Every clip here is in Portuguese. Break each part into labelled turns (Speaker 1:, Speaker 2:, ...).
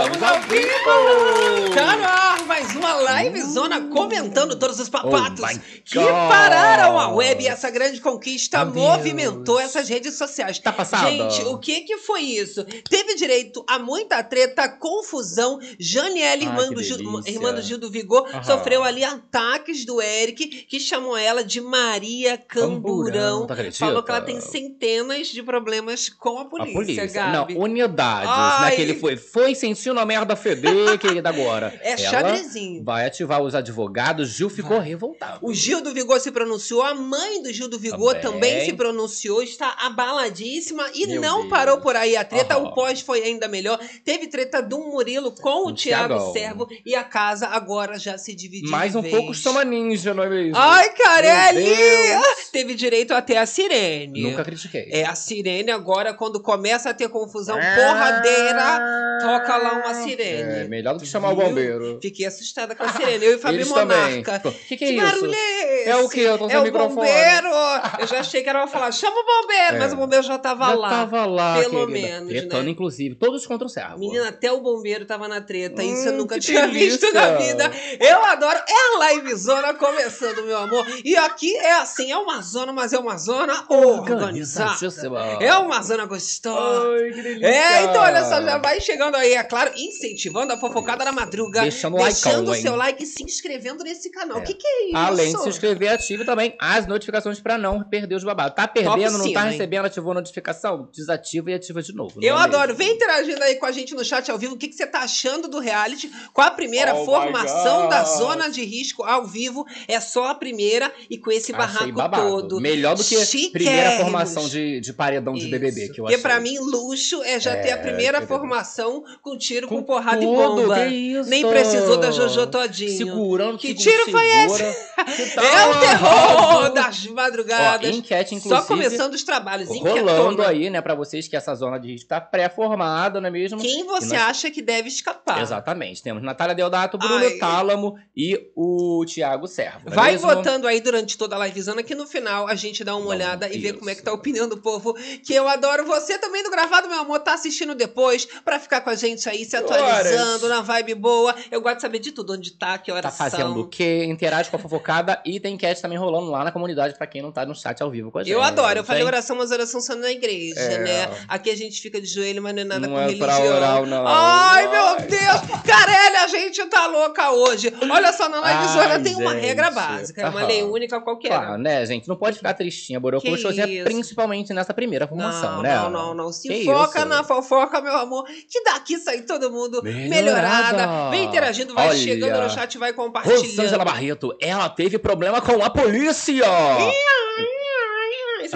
Speaker 1: Estamos ao vivo! Mais comentando todos os papatos
Speaker 2: Oh
Speaker 1: que pararam a web e essa grande conquista
Speaker 2: Meu
Speaker 1: movimentou essas redes sociais.
Speaker 2: Tá passada?
Speaker 1: Gente, o que que foi isso? Teve direito a muita treta, confusão. Janiela, irmã,
Speaker 2: Ah, que
Speaker 1: do Gil, irmã do Gil do Vigor,
Speaker 2: Aham.
Speaker 1: sofreu ali ataques do Eric, que chamou ela de Maria Camburão.
Speaker 2: acredita?
Speaker 1: Falou que ela tem centenas de problemas com a polícia,
Speaker 2: A polícia.
Speaker 1: Gabi.
Speaker 2: Não, unidades.
Speaker 1: Ai.
Speaker 2: Naquele foi, foi sentindo a merda feder, querida, agora.
Speaker 1: É
Speaker 2: Ela
Speaker 1: xadrezinho.
Speaker 2: vai ativar os advogados. Gil ficou revoltado.
Speaker 1: O Gil do Vigor se pronunciou, a mãe do Gil do Vigor também,
Speaker 2: Também.
Speaker 1: se pronunciou, está abaladíssima e
Speaker 2: Meu
Speaker 1: não
Speaker 2: Deus.
Speaker 1: parou por aí a treta.
Speaker 2: Aham.
Speaker 1: O pós foi ainda melhor. Teve treta do Murilo com o
Speaker 2: o
Speaker 1: Thiago. Servo e a casa agora já se dividiu.
Speaker 2: Mais um
Speaker 1: vez.
Speaker 2: pouco chama ninja, não é mesmo?
Speaker 1: Ai, Carelli!
Speaker 2: Deus.
Speaker 1: Teve direito até a sirene.
Speaker 2: Nunca critiquei.
Speaker 1: É, a sirene agora, quando começa a ter confusão
Speaker 2: Ah.
Speaker 1: porradeira, toca lá uma sirene.
Speaker 2: É, melhor do que chamar o
Speaker 1: Viu?
Speaker 2: bombeiro.
Speaker 1: Fiquei assustada com a sirene. Eu e Fabi. Monarca.
Speaker 2: O que, que é
Speaker 1: Que
Speaker 2: isso?
Speaker 1: barulho é esse?
Speaker 2: É o quê? Eu tô sem
Speaker 1: É o
Speaker 2: microfone.
Speaker 1: bombeiro! Eu já achei que era pra falar, chama o bombeiro,
Speaker 2: É.
Speaker 1: mas o bombeiro já tava
Speaker 2: Já
Speaker 1: lá.
Speaker 2: tava lá,
Speaker 1: pelo
Speaker 2: querida.
Speaker 1: menos,
Speaker 2: Tretando,
Speaker 1: né?
Speaker 2: inclusive. Todos contra o servo.
Speaker 1: Menina, até o bombeiro tava na treta. Isso eu
Speaker 2: Hum,
Speaker 1: nunca
Speaker 2: que
Speaker 1: tinha visto
Speaker 2: delícia.
Speaker 1: na vida. Eu adoro. É a livezona começando, meu amor. E aqui é assim, é uma zona, mas é uma zona organizada.
Speaker 2: Organizadíssima.
Speaker 1: É uma zona gostosa.
Speaker 2: Ai, que delícia.
Speaker 1: É, então olha só, já vai chegando aí, é claro, incentivando a fofocada da madruga.
Speaker 2: Deixando o
Speaker 1: deixando o seu
Speaker 2: hein?
Speaker 1: Like e se inscrevendo nesse canal. O
Speaker 2: É.
Speaker 1: que, que é isso?
Speaker 2: Além de se inscrever, ative também as notificações pra não perder os babados. Tá perdendo, não tá recebendo, ativou notificação? Desativa e ativa de novo.
Speaker 1: Eu
Speaker 2: é
Speaker 1: adoro. Vem interagindo aí com a gente no chat ao vivo. O que, que você tá achando do reality? Qual a primeira
Speaker 2: Oh
Speaker 1: formação da zona de risco ao vivo? É só a primeira e com esse
Speaker 2: Achei
Speaker 1: barraco
Speaker 2: babado.
Speaker 1: todo.
Speaker 2: Melhor do que
Speaker 1: Chiquérrimos.
Speaker 2: primeira formação de, de paredão de
Speaker 1: Isso.
Speaker 2: BBB, que eu
Speaker 1: Porque
Speaker 2: achei.
Speaker 1: pra mim, luxo é já ter a
Speaker 2: É,
Speaker 1: primeira formação com tiro, com,
Speaker 2: Com
Speaker 1: porrada
Speaker 2: tudo,
Speaker 1: e bomba.
Speaker 2: que isso?
Speaker 1: Nem precisou da Jojo todinho.
Speaker 2: Segurando,
Speaker 1: Que tiro foi
Speaker 2: segura. Que tal?
Speaker 1: É o terror das
Speaker 2: Ó,
Speaker 1: madrugadas.
Speaker 2: enquete, inclusive.
Speaker 1: Só começando os trabalhos.
Speaker 2: Rolando aí, né, pra vocês que essa zona de risco tá pré-formada, não é mesmo?
Speaker 1: Quem você
Speaker 2: nós-
Speaker 1: acha que deve escapar?
Speaker 2: Exatamente. Temos Natália Deodato, Bruno
Speaker 1: Ai.
Speaker 2: Tálamo e o Thiago Servo. é
Speaker 1: Vai
Speaker 2: mesmo?
Speaker 1: votando aí durante toda a livezona que no final a gente dá uma olhada e vê como é que tá a opinião do povo. Que eu adoro. Você também do Gravado, meu amor, tá assistindo depois pra ficar com a gente aí, se atualizando na vibe boa. Eu gosto de saber de tudo, onde tá, que horas
Speaker 2: Tá fazendo
Speaker 1: são.
Speaker 2: o quê? Interage com a fofocada e tem enquete também rolando lá na comunidade pra quem não tá no chat ao vivo com a gente.
Speaker 1: Eu adoro, eu falei oração, mas oração só na igreja,
Speaker 2: É.
Speaker 1: né? Aqui a gente fica de joelho, mas não é nada
Speaker 2: Não
Speaker 1: com
Speaker 2: é
Speaker 1: religião.
Speaker 2: pra orar, não.
Speaker 1: Ai,
Speaker 2: Ai.
Speaker 1: meu Deus! Carelli, a gente tá louca hoje. Olha só, na livezona
Speaker 2: Ai,
Speaker 1: tem uma
Speaker 2: gente.
Speaker 1: regra básica, é uma lei única qualquer.
Speaker 2: Claro, né, gente? Não pode ficar tristinha, Boroco.
Speaker 1: Que
Speaker 2: Sozinha,
Speaker 1: isso?
Speaker 2: principalmente nessa primeira formação,
Speaker 1: não,
Speaker 2: né?
Speaker 1: Não, não, não. Se
Speaker 2: Que
Speaker 1: foca
Speaker 2: isso?
Speaker 1: na fofoca, meu amor, que daqui sai todo mundo melhorada.
Speaker 2: Melhorada.
Speaker 1: Vem interagindo, vai
Speaker 2: Olha.
Speaker 1: chegando no chat, vai compartilhando.
Speaker 2: Rosângela Barreto, ela teve problema com a polícia!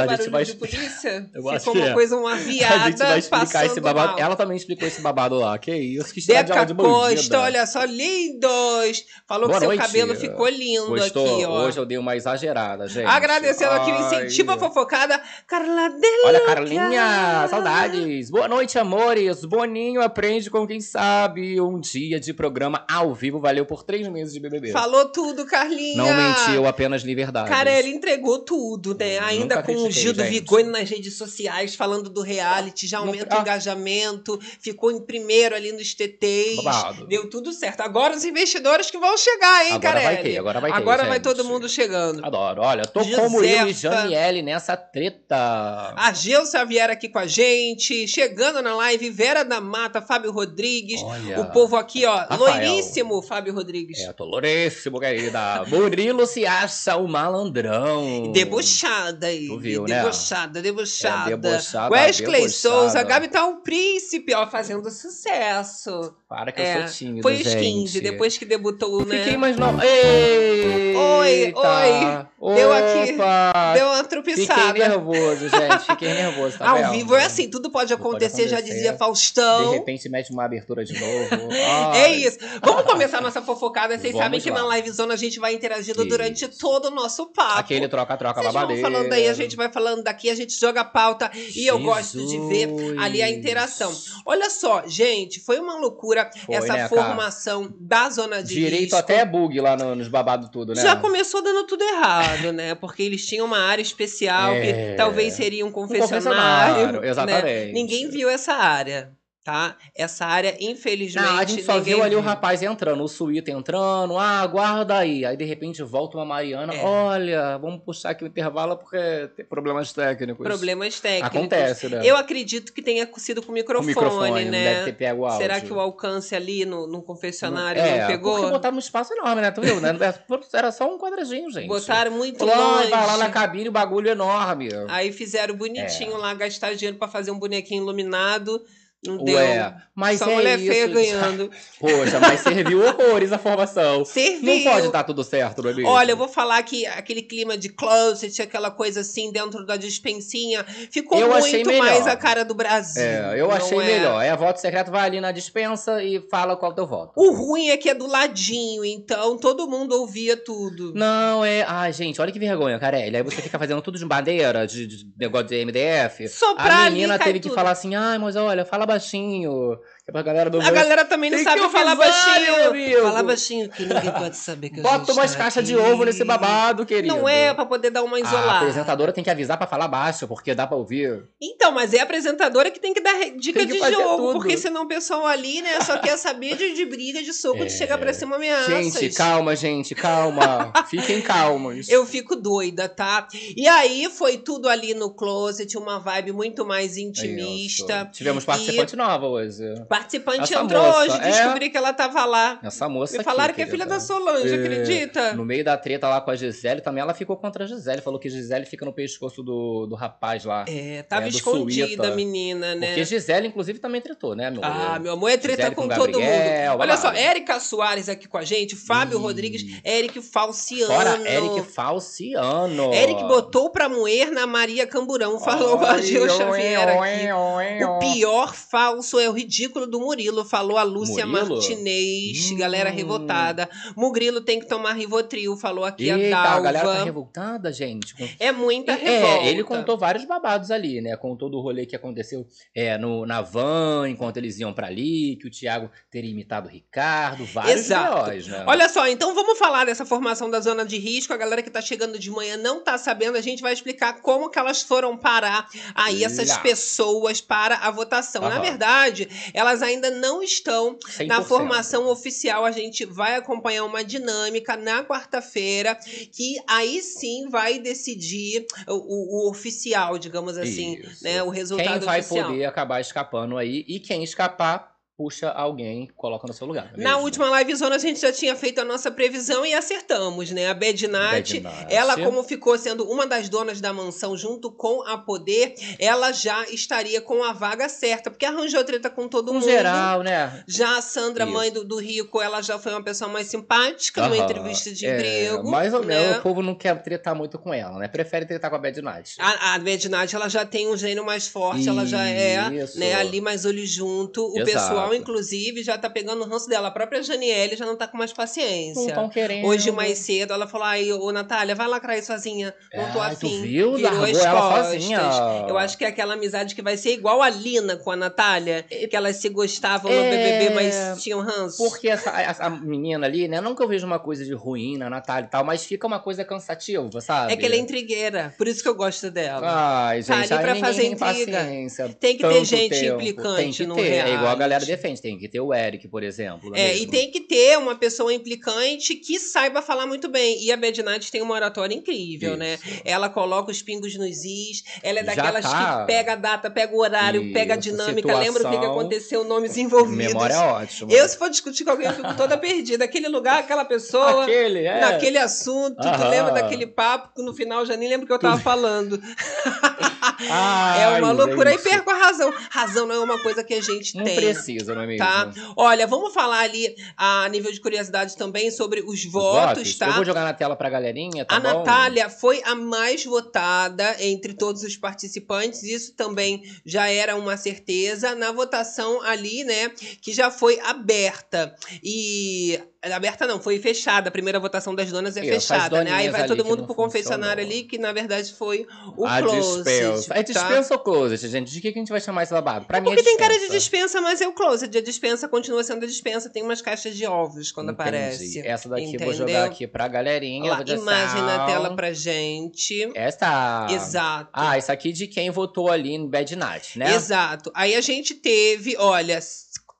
Speaker 2: A
Speaker 1: é barulho
Speaker 2: vai
Speaker 1: de polícia?
Speaker 2: Eu
Speaker 1: Ficou uma
Speaker 2: é.
Speaker 1: coisa, uma
Speaker 2: A
Speaker 1: viada
Speaker 2: gente vai explicar esse babado.
Speaker 1: mal.
Speaker 2: Ela também explicou esse babado lá. Que isso? Que de
Speaker 1: Deca
Speaker 2: de.
Speaker 1: Costa, olha só, lindos! Falou
Speaker 2: Boa
Speaker 1: que seu
Speaker 2: noite.
Speaker 1: cabelo ficou lindo
Speaker 2: Gostou?
Speaker 1: aqui, ó.
Speaker 2: Hoje eu dei uma exagerada, gente.
Speaker 1: Agradecendo aqui o
Speaker 2: Ai.
Speaker 1: incentivo à fofocada, Carla Del
Speaker 2: Olha, Carlinha, saudades. Boa noite, amores. Boninho aprende com quem sabe. Um dia de programa ao vivo valeu por três meses de BBB.
Speaker 1: Falou tudo, Carlinha.
Speaker 2: Não mentiu, apenas liberdade.
Speaker 1: Cara, ele entregou tudo, né? Ainda com o
Speaker 2: critiquei,
Speaker 1: Gil do
Speaker 2: gente.
Speaker 1: Indo nas redes sociais, falando do reality, já aumenta o
Speaker 2: Ah.
Speaker 1: engajamento, ficou em primeiro ali nos TTs.
Speaker 2: Babado.
Speaker 1: Deu tudo certo. Agora os investidores que vão chegar, hein,
Speaker 2: Agora vai
Speaker 1: Carelli?
Speaker 2: ter, agora vai ter,
Speaker 1: Agora vai
Speaker 2: gente.
Speaker 1: todo mundo chegando.
Speaker 2: Adoro. Olha, tô com o Murilo e
Speaker 1: Josefa.
Speaker 2: Janiele nessa treta.
Speaker 1: A Gil Xavier aqui com a gente, chegando na live, Vera da Mata, Fábio Rodrigues.
Speaker 2: Olha.
Speaker 1: O povo aqui, ó,
Speaker 2: Rafael.
Speaker 1: loiríssimo, Fábio Rodrigues.
Speaker 2: É, tô louríssimo, querida. Murilo se acha o malandrão.
Speaker 1: Debochada aí.
Speaker 2: Viu, né?
Speaker 1: debochada, debochada.
Speaker 2: É, debochada,
Speaker 1: Wesley
Speaker 2: debochada.
Speaker 1: Souza, Gabi tá um príncipe, ó, fazendo sucesso.
Speaker 2: Para que
Speaker 1: É,
Speaker 2: eu sou tímido,
Speaker 1: Foi os
Speaker 2: gente.
Speaker 1: 15, depois que debutou, né?
Speaker 2: Fiquei mais. Eita!
Speaker 1: Oi, oi. Deu aqui,
Speaker 2: Opa!
Speaker 1: Deu uma
Speaker 2: Fiquei
Speaker 1: trupiçada.
Speaker 2: nervoso, gente. Fiquei nervoso, tá
Speaker 1: Ao
Speaker 2: vendo?
Speaker 1: vivo é assim, tudo pode
Speaker 2: Tudo pode
Speaker 1: acontecer, já
Speaker 2: acontecer.
Speaker 1: dizia
Speaker 2: De
Speaker 1: Faustão.
Speaker 2: repente mete uma abertura de novo.
Speaker 1: É isso. Vamos começar nossa fofocada. Vocês
Speaker 2: Vamos
Speaker 1: sabem que
Speaker 2: lá.
Speaker 1: na livezona a gente vai interagindo
Speaker 2: Isso.
Speaker 1: durante todo o nosso papo.
Speaker 2: Aquele troca-troca
Speaker 1: Vocês vão
Speaker 2: babadeiro.
Speaker 1: falando aí, a gente vai falando daqui, a gente joga a pauta e eu gosto de ver ali a interação. Olha só, gente, foi uma loucura
Speaker 2: Foi,
Speaker 1: essa
Speaker 2: né, cara?
Speaker 1: formação da zona de
Speaker 2: Direito
Speaker 1: risco.
Speaker 2: até bug lá no- nos babados tudo, né?
Speaker 1: Já começou dando tudo errado, né? Porque eles tinham uma área especial
Speaker 2: É.
Speaker 1: que talvez seria um
Speaker 2: Um
Speaker 1: confessionário.
Speaker 2: confessionário,
Speaker 1: né?
Speaker 2: exatamente.
Speaker 1: Ninguém viu essa área. Tá? Essa área, infelizmente.
Speaker 2: Não, a gente só viu ali o rapaz entrando, o suíte entrando, ah, aguarda aí. Aí de repente volta uma Mariana,
Speaker 1: É.
Speaker 2: olha, vamos puxar aqui o intervalo porque tem problemas técnicos.
Speaker 1: Problemas técnicos.
Speaker 2: Acontece, né?
Speaker 1: Eu acredito que tenha sido com o microfone,
Speaker 2: o microfone, não
Speaker 1: né? Será que o alcance ali no, no confessionário
Speaker 2: é,
Speaker 1: não pegou?
Speaker 2: Porque botaram um espaço enorme, né? Tu viu, né? Era só um quadradinho, gente.
Speaker 1: Botaram muito
Speaker 2: Falou, ah,
Speaker 1: longe.
Speaker 2: vai lá na cabine, o bagulho enorme.
Speaker 1: Aí fizeram
Speaker 2: É.
Speaker 1: bonitinho lá, gastar dinheiro pra fazer um bonequinho iluminado. Não deu.
Speaker 2: Ué, mas
Speaker 1: Só
Speaker 2: é
Speaker 1: mulher
Speaker 2: isso.
Speaker 1: feia ganhando.
Speaker 2: Poxa, mas serviu horrores a formação.
Speaker 1: Serviu.
Speaker 2: Não pode dar tudo certo, não é mesmo?
Speaker 1: Olha, eu vou falar que aquele clima de closet, aquela coisa assim dentro da dispensinha, ficou
Speaker 2: Eu
Speaker 1: muito mais a cara do Brasil.
Speaker 2: É, eu achei
Speaker 1: é?
Speaker 2: melhor. É, voto secreto vai ali na dispensa e fala qual é o teu voto.
Speaker 1: O ruim é que é do ladinho, então todo mundo ouvia tudo.
Speaker 2: Não, é. Ai, gente, olha que vergonha, Carelli. Aí você fica fazendo tudo de bandeira, de, de negócio de MDF.
Speaker 1: Soprar
Speaker 2: a menina teve que
Speaker 1: tudo.
Speaker 2: falar assim: ai, mas olha, fala baixinho. É pra galera do
Speaker 1: A galera também não
Speaker 2: Tem
Speaker 1: sabe
Speaker 2: que
Speaker 1: falar baixinho.
Speaker 2: amigo.
Speaker 1: Falar baixinho que ninguém pode saber que a
Speaker 2: Bota
Speaker 1: gente
Speaker 2: umas
Speaker 1: tá
Speaker 2: caixas de ovo nesse babado, querido.
Speaker 1: Não é pra poder dar uma
Speaker 2: A
Speaker 1: isolada.
Speaker 2: apresentadora tem que avisar pra falar baixo, porque dá pra ouvir.
Speaker 1: Então, mas é a apresentadora que tem que dar dica
Speaker 2: que
Speaker 1: de jogo,
Speaker 2: tudo.
Speaker 1: porque senão o pessoal ali, né, só quer saber de, de briga, de soco, de
Speaker 2: É.
Speaker 1: chegar pra cima ameaças.
Speaker 2: Gente, calma, gente, calma. Fiquem calmos.
Speaker 1: Eu fico doida, tá? E aí foi tudo ali no closet, uma vibe muito mais intimista.
Speaker 2: Isso. Tivemos participante nova hoje.
Speaker 1: Participante
Speaker 2: Essa
Speaker 1: entrou
Speaker 2: moça,
Speaker 1: hoje,
Speaker 2: é?
Speaker 1: descobri que ela tava lá.
Speaker 2: Essa moça
Speaker 1: Me
Speaker 2: aqui,
Speaker 1: falaram que é filha da Solange,
Speaker 2: É.
Speaker 1: acredita?
Speaker 2: No meio da treta lá com a Gisele, também ela ficou contra a Gisele. Falou que Gisele fica no pescoço do, do rapaz lá.
Speaker 1: É, tava
Speaker 2: É,
Speaker 1: escondida a menina, né?
Speaker 2: Porque Gisele, inclusive, também tretou, né, meu
Speaker 1: Ah, meu amor, é treta com,
Speaker 2: com
Speaker 1: todo
Speaker 2: Gabriel,
Speaker 1: mundo. Olha só. Érica Soares aqui com a gente, Fábio. Rodrigues, Eric Falciano.
Speaker 2: Fora Eric Falciano.
Speaker 1: Eric botou pra moer na Maria Camburão, falou o Ageu Xavier aqui. O pior falso é o ridículo do Murilo, falou a Lúcia
Speaker 2: Murilo?
Speaker 1: Martinez,
Speaker 2: Hum.
Speaker 1: galera revoltada. Mugrilo tem que tomar Rivotril, falou aqui
Speaker 2: Eita,
Speaker 1: a
Speaker 2: a
Speaker 1: Dalva.
Speaker 2: galera tá revoltada, gente.
Speaker 1: É muita revolta.
Speaker 2: É, ele contou vários babados ali, né? Contou do rolê que aconteceu é, no, na van, enquanto eles iam pra ali, que o Thiago teria imitado o Ricardo, vários
Speaker 1: Exato.
Speaker 2: né?
Speaker 1: Olha só, então vamos falar dessa formação da zona de risco. A galera que tá chegando de manhã não tá sabendo. A gente vai explicar como que elas foram parar aí essas
Speaker 2: Lá.
Speaker 1: pessoas para a votação. Na
Speaker 2: Aham.
Speaker 1: verdade, elas ainda não estão
Speaker 2: 100%.
Speaker 1: na formação oficial. A gente vai acompanhar uma dinâmica na quarta-feira que aí sim vai decidir o, o- o oficial, digamos assim,
Speaker 2: Isso.
Speaker 1: né? O resultado
Speaker 2: Quem vai
Speaker 1: oficial.
Speaker 2: poder acabar escapando aí e quem escapar puxa alguém coloca no seu lugar. é
Speaker 1: Na última live zona a gente já tinha feito a nossa previsão e acertamos, né? A Bednat,
Speaker 2: Bad Night.
Speaker 1: ela como ficou sendo uma das donas da mansão junto com a Poder, ela já estaria com a vaga certa, porque arranjou treta com todo
Speaker 2: Com
Speaker 1: mundo.
Speaker 2: geral, né?
Speaker 1: Já a Sandra,
Speaker 2: Isso.
Speaker 1: mãe do, do Rico, ela já foi uma pessoa mais simpática numa
Speaker 2: Aham.
Speaker 1: entrevista de
Speaker 2: É,
Speaker 1: emprego.
Speaker 2: Mais ou menos,
Speaker 1: né?
Speaker 2: o povo não quer tretar muito com ela, né? Prefere tretar com a Bad Night.
Speaker 1: A, a Bednat, ela já tem um gênio mais forte, ela já é
Speaker 2: Isso.
Speaker 1: né, ali mais olho junto. O
Speaker 2: Exato.
Speaker 1: pessoal, inclusive, já tá pegando o ranço dela. A própria Janiele já não tá com mais
Speaker 2: Não
Speaker 1: paciência.
Speaker 2: estão querendo.
Speaker 1: Hoje, mais cedo, ela falou: Ai, ô Natália, vai lacrar aí sozinha. Não tô
Speaker 2: tu
Speaker 1: afim.
Speaker 2: viu?
Speaker 1: Virou
Speaker 2: Largou
Speaker 1: as
Speaker 2: ela
Speaker 1: costas.
Speaker 2: sozinha.
Speaker 1: Eu acho que é aquela amizade que vai ser igual a Lina com a Natália, que elas se gostavam no
Speaker 2: É,
Speaker 1: BBB, mas tinham ranço.
Speaker 2: Porque essa, essa menina ali, né? Não que eu vejo uma coisa de ruim na Natália e tal, mas fica uma coisa cansativa, sabe?
Speaker 1: É que ela é intrigueira, por isso que eu gosto dela.
Speaker 2: Ai, gente,
Speaker 1: Tá ali pra fazer intriga.
Speaker 2: paciência.
Speaker 1: Tem que ter gente
Speaker 2: tempo.
Speaker 1: implicante
Speaker 2: Tem que
Speaker 1: no
Speaker 2: ter. É igual a galera
Speaker 1: reality.
Speaker 2: Defende. Tem que ter o Eric, por exemplo.
Speaker 1: É,
Speaker 2: mesmo?
Speaker 1: e tem que ter uma pessoa implicante que saiba falar muito bem. E a Bad Night tem uma oratória incrível, né?
Speaker 2: Isso.
Speaker 1: Ela coloca os pingos nos is. Ela é daquelas
Speaker 2: tá.
Speaker 1: que pega a data, pega o horário, pega a
Speaker 2: Isso,
Speaker 1: dinâmica, lembra o que, que
Speaker 2: situação.
Speaker 1: aconteceu, nomes envolvidos.
Speaker 2: Memória é ótima.
Speaker 1: Eu, se for discutir com alguém, eu fico toda perdida. Aquele lugar, aquela pessoa,
Speaker 2: Aquele, é.
Speaker 1: naquele assunto, tu
Speaker 2: Aham.
Speaker 1: lembra daquele papo que no final já nem lembro o que eu tava falando.
Speaker 2: Ai,
Speaker 1: é uma loucura.
Speaker 2: Gente.
Speaker 1: perco a razão. Razão não é uma coisa que a gente
Speaker 2: Não
Speaker 1: tem.
Speaker 2: precisa, não é mesmo?
Speaker 1: Tá? Olha, vamos falar ali a nível de curiosidade também sobre os
Speaker 2: Os
Speaker 1: votos, tá?
Speaker 2: Eu vou jogar na tela pra galerinha, tá
Speaker 1: a
Speaker 2: bom?
Speaker 1: Natália foi a mais votada entre todos os participantes, isso também já era uma certeza na votação ali, né, que já foi aberta. E Aberta não, foi fechada. A primeira votação das donas é fechada, né? Aí vai todo mundo pro confessionário ali, que na verdade foi o a closet.
Speaker 2: Dispensa. É dispensa tá? ou closet, gente? De que, que a gente vai chamar esse babado? Pra
Speaker 1: é
Speaker 2: mim é
Speaker 1: Porque tem cara de dispensa, mas é o closet. A dispensa continua sendo a dispensa. Tem umas caixas de ovos quando Entendi. aparece.
Speaker 2: Essa daqui Entendeu? eu vou jogar aqui pra galerinha. Lá,
Speaker 1: imagem na tela pra gente.
Speaker 2: Essa.
Speaker 1: Exato.
Speaker 2: Ah, isso aqui de quem votou ali em Bad Night, né?
Speaker 1: Exato. Aí a gente teve, olha,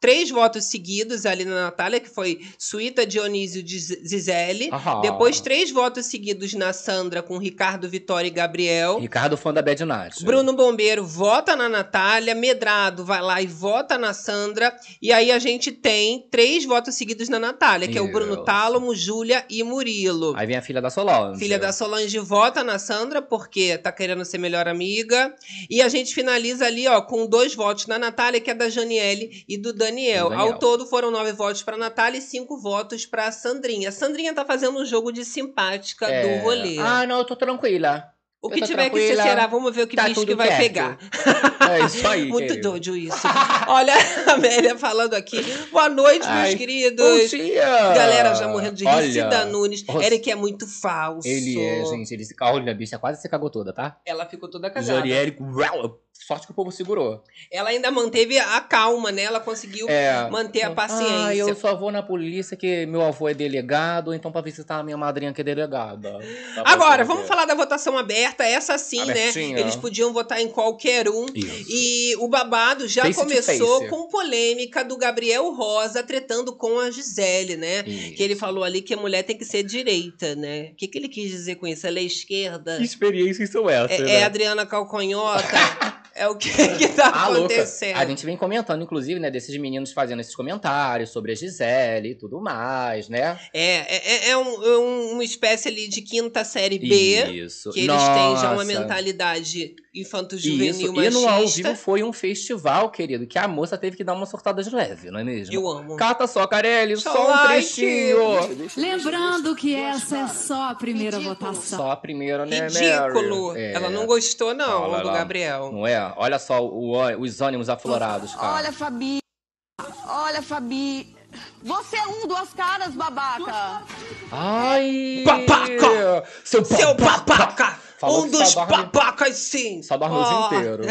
Speaker 1: três votos seguidos ali na Natália, que foi Suíta Dionísio Zizelli. Depois, três votos seguidos na Sandra, com Ricardo Vitória e Gabriel.
Speaker 2: Ricardo, fã da Bad Night.
Speaker 1: Bruno Bombeiro vota na Natália. Medrado vai lá e vota na Sandra. E aí a gente tem três votos seguidos na Natália, que Isso. é o Bruno Tálamo, Júlia e Murilo.
Speaker 2: Aí vem a filha da Solange.
Speaker 1: Filha da Solange vota na Sandra, porque tá querendo ser melhor amiga. E a gente finaliza ali, ó, com dois votos na Natália, que é da Janiele e do Dani Daniel. Daniel. Ao todo foram nove votos para Natália e cinco votos para Sandrinha. Sandrinha tá fazendo um jogo de simpática é... do rolê.
Speaker 2: Ah, não, eu tô tranquila.
Speaker 1: O que tiver que ser será, vamos ver o que tá bicho que vai pegar.
Speaker 2: É isso aí.
Speaker 1: Muito querido. doido isso. Olha a Amélia falando aqui. Boa noite, Ai, meus queridos.
Speaker 2: Bom dia.
Speaker 1: Galera já morrendo de rir. Cida Nunes. Eric é muito falso.
Speaker 2: Ele é, gente. Ele se... Olha, a bicha quase se cagou toda, tá?
Speaker 1: Ela ficou toda casada.
Speaker 2: Jorierico, sorte que o povo segurou.
Speaker 1: Ela ainda manteve a calma, né? Ela conseguiu é. manter a paciência.
Speaker 2: Ah, eu só vou na polícia que meu avô é delegado, então pra visitar a minha madrinha que é delegada.
Speaker 1: Tá Agora, vamos falar da votação aberta. Essa sim, né? Abertinha. né? Eles podiam votar em qualquer um. Isso. E o babado já face começou com polêmica do Gabriel Rosa tretando com a Gisele, né? Isso. Que ele falou ali que a mulher tem que ser direita, né? O que, que ele quis dizer com isso? Ela é esquerda?
Speaker 2: Que experiências são essas?
Speaker 1: É,
Speaker 2: né?
Speaker 1: é Adriana Calconhota. É o que, que tá ah, acontecendo.
Speaker 2: Louca. A gente vem comentando, inclusive, né, desses meninos fazendo esses comentários sobre a Gisele e tudo mais, né?
Speaker 1: É, é, é, é um, é uma espécie ali de quinta série B. Isso. Que eles Nossa. têm já uma mentalidade infanto-juvenil machista. E
Speaker 2: no ao vivo foi um festival, querido, que a moça teve que dar uma sortada de leve, não é mesmo?
Speaker 1: Eu amo.
Speaker 2: Cata só, Carelli, só, só um trechinho.
Speaker 3: Lembrando que essa é só a primeira Ridículo. votação.
Speaker 2: Só a primeira, né,
Speaker 1: Ridículo. É. Ela não gostou, não, Olha do lá. Gabriel.
Speaker 2: Não é? Olha só o, os ânimos aflorados, cara.
Speaker 4: Olha, Fabi. Olha, Fabi. Você é um duas caras, babaca.
Speaker 2: Ai!
Speaker 1: Babaca! Seu, Seu babaca! Falou um dos babacas, sim.
Speaker 2: Só dorme oh. ah. inteiro.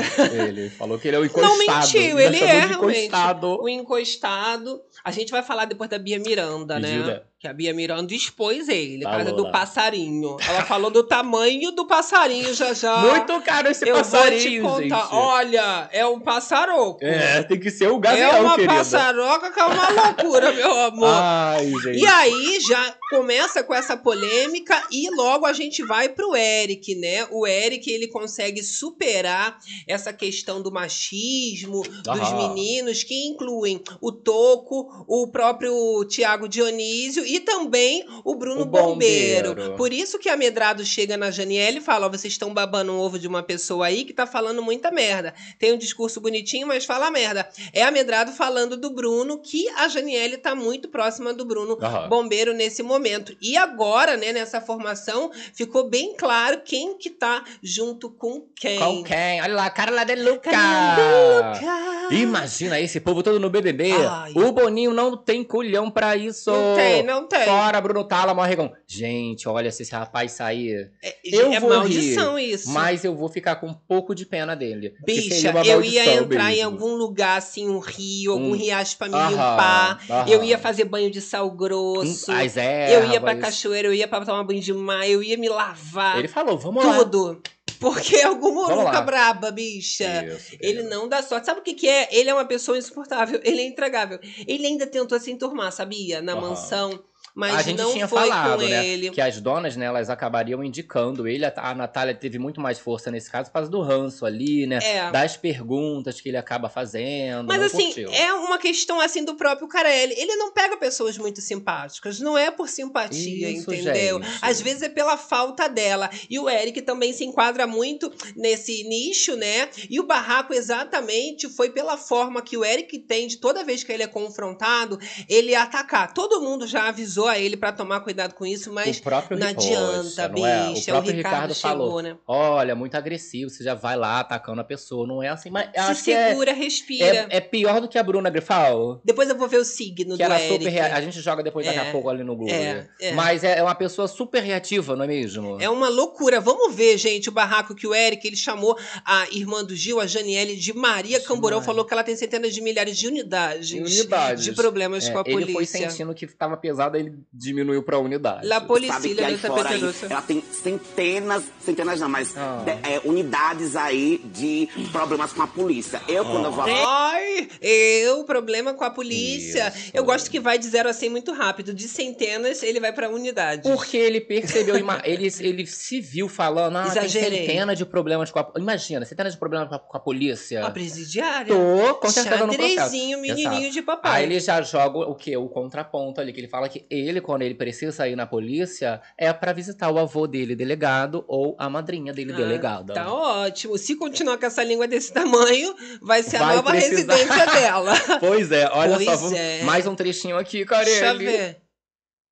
Speaker 2: Ele falou que ele é o encostado.
Speaker 1: Não mentiu, ele é realmente. Encostado. O encostado. A gente vai falar depois da Bia Miranda, né? Que a Bia Miranda expôs ele, por causa do passarinho. Ela falou do tamanho do passarinho já já.
Speaker 2: Muito caro esse eu passarinho,
Speaker 1: vou te contar.
Speaker 2: Gente.
Speaker 1: Olha, é um passaroco.
Speaker 2: É, tem que ser o gavião,
Speaker 1: É uma
Speaker 2: querida.
Speaker 1: passaroca que é uma loucura, meu amor.
Speaker 2: Ai, gente.
Speaker 1: E aí já começa com essa polêmica e logo a gente vai pro Eric, né? O Eric, ele consegue superar essa questão do machismo dos meninos, que incluem o Toco, o próprio Tiago Dionísio e também o Bruno o bombeiro. bombeiro. Por isso que a Medrado chega na Janiele e fala: oh, vocês estão babando um ovo de uma pessoa aí que tá falando muita merda. Tem um discurso bonitinho, mas fala merda. É a Medrado falando do Bruno, que a Janiele tá muito próxima do Bruno uhum. bombeiro nesse momento. E agora, né, nessa formação, ficou bem claro quem que tá junto com quem.
Speaker 2: Com quem? Olha lá, Carla de Luca.
Speaker 1: Carla de Luca.
Speaker 2: Imagina esse povo todo no BBB. Ai. O Boninho não tem culhão pra isso.
Speaker 1: Não tem, não não tem.
Speaker 2: Fora Bruno Tala, Morregão. Gente, olha, se esse rapaz sair.
Speaker 1: É, eu é vou maldição rir, isso.
Speaker 2: Mas eu vou ficar com um pouco de pena dele.
Speaker 1: Bicha, eu ia entrar mesmo. em algum lugar, assim, um rio, algum um... riacho pra me aham, limpar. Aham. Eu ia fazer banho de sal grosso.
Speaker 2: Hum, as
Speaker 1: ervas. Eu ia pra cachoeira, eu ia pra tomar banho de mar, eu ia me lavar.
Speaker 2: Ele falou, vamos
Speaker 1: tudo. lá. Tudo. Porque é algum muruca braba, bicha. Isso, ele não dá sorte. Sabe o que, que é? Ele é uma pessoa insuportável. Ele é intragável. Ele ainda tentou se enturmar, sabia? Na uhum. mansão mas
Speaker 2: a gente
Speaker 1: não
Speaker 2: tinha
Speaker 1: foi
Speaker 2: falado,
Speaker 1: com
Speaker 2: né?
Speaker 1: ele.
Speaker 2: Que as donas, né, elas acabariam indicando ele. A Natália teve muito mais força nesse caso por causa do ranço ali, né?
Speaker 1: É.
Speaker 2: Das perguntas que ele acaba fazendo.
Speaker 1: Mas assim,
Speaker 2: curtiu.
Speaker 1: é uma questão assim do próprio Carelli. Ele não pega pessoas muito simpáticas. Não é por simpatia, Isso, entendeu? Gente. Às vezes é pela falta dela. E o Eric também se enquadra muito nesse nicho, né? E o barraco exatamente foi pela forma que o Eric tem de toda vez que ele é confrontado, ele atacar. Todo mundo já avisou avisou a ele pra tomar cuidado com isso, mas não adianta,
Speaker 2: é?
Speaker 1: bicha.
Speaker 2: O próprio
Speaker 1: o
Speaker 2: Ricardo,
Speaker 1: Ricardo, chegou,
Speaker 2: falou:
Speaker 1: né?
Speaker 2: olha, muito agressivo, você já vai lá atacando a pessoa. Não é assim, mas
Speaker 1: Se
Speaker 2: é,
Speaker 1: segura, respira.
Speaker 2: é, é pior do que a Bruna Grifal.
Speaker 1: Depois eu vou ver o signo
Speaker 2: Que
Speaker 1: do
Speaker 2: era
Speaker 1: Eric.
Speaker 2: super rea- A gente joga depois daqui
Speaker 1: É,
Speaker 2: a pouco ali no Google.
Speaker 1: é, é.
Speaker 2: Mas é, é uma pessoa super reativa, não é mesmo?
Speaker 1: É uma loucura. Vamos ver, gente, o barraco que o Eric ele chamou a irmã do Gil, a Janiele, de Maria
Speaker 2: De
Speaker 1: Camborão.
Speaker 2: Maria.
Speaker 1: Falou que ela tem centenas de milhares de unidades,
Speaker 2: Em unidades.
Speaker 1: de problemas
Speaker 2: É,
Speaker 1: com a
Speaker 2: ele foi
Speaker 1: polícia.
Speaker 2: sentindo que estava pesado, ele diminuiu pra unidade.
Speaker 1: La
Speaker 5: Sabe
Speaker 1: polícia
Speaker 5: que aí fora aí, ela tem centenas, centenas não, mas
Speaker 2: Ah.
Speaker 5: de- é, unidades aí de problemas com a polícia. Eu, quando eu vou
Speaker 1: Ai, eu, problema com a polícia.
Speaker 2: Isso.
Speaker 1: Eu gosto que vai de zero a 100 muito rápido. De centenas, ele vai pra unidade.
Speaker 2: Porque ele percebeu, ele, ele se viu falando, ah,
Speaker 1: Exagerei.
Speaker 2: tem centenas de problemas com a... Imagina, centenas de problemas com a, com a polícia.
Speaker 1: A presidiária.
Speaker 2: Tô certeza no processo.
Speaker 1: Xadrezinho, menininho
Speaker 2: Exato.
Speaker 1: de papai.
Speaker 2: Aí ele já joga o quê? O contraponto ali, que ele fala que ele, quando ele precisa ir na polícia, é pra visitar o avô dele, delegado, ou a madrinha dele,
Speaker 1: Ah,
Speaker 2: delegada.
Speaker 1: Tá ótimo. Se continuar com essa língua desse tamanho, vai ser a
Speaker 2: Vai
Speaker 1: nova
Speaker 2: precisar.
Speaker 1: residência dela.
Speaker 2: Pois é, olha
Speaker 1: Pois
Speaker 2: só, vamos-
Speaker 1: é.
Speaker 2: mais um trechinho aqui, Carelli.
Speaker 1: Deixa eu ver.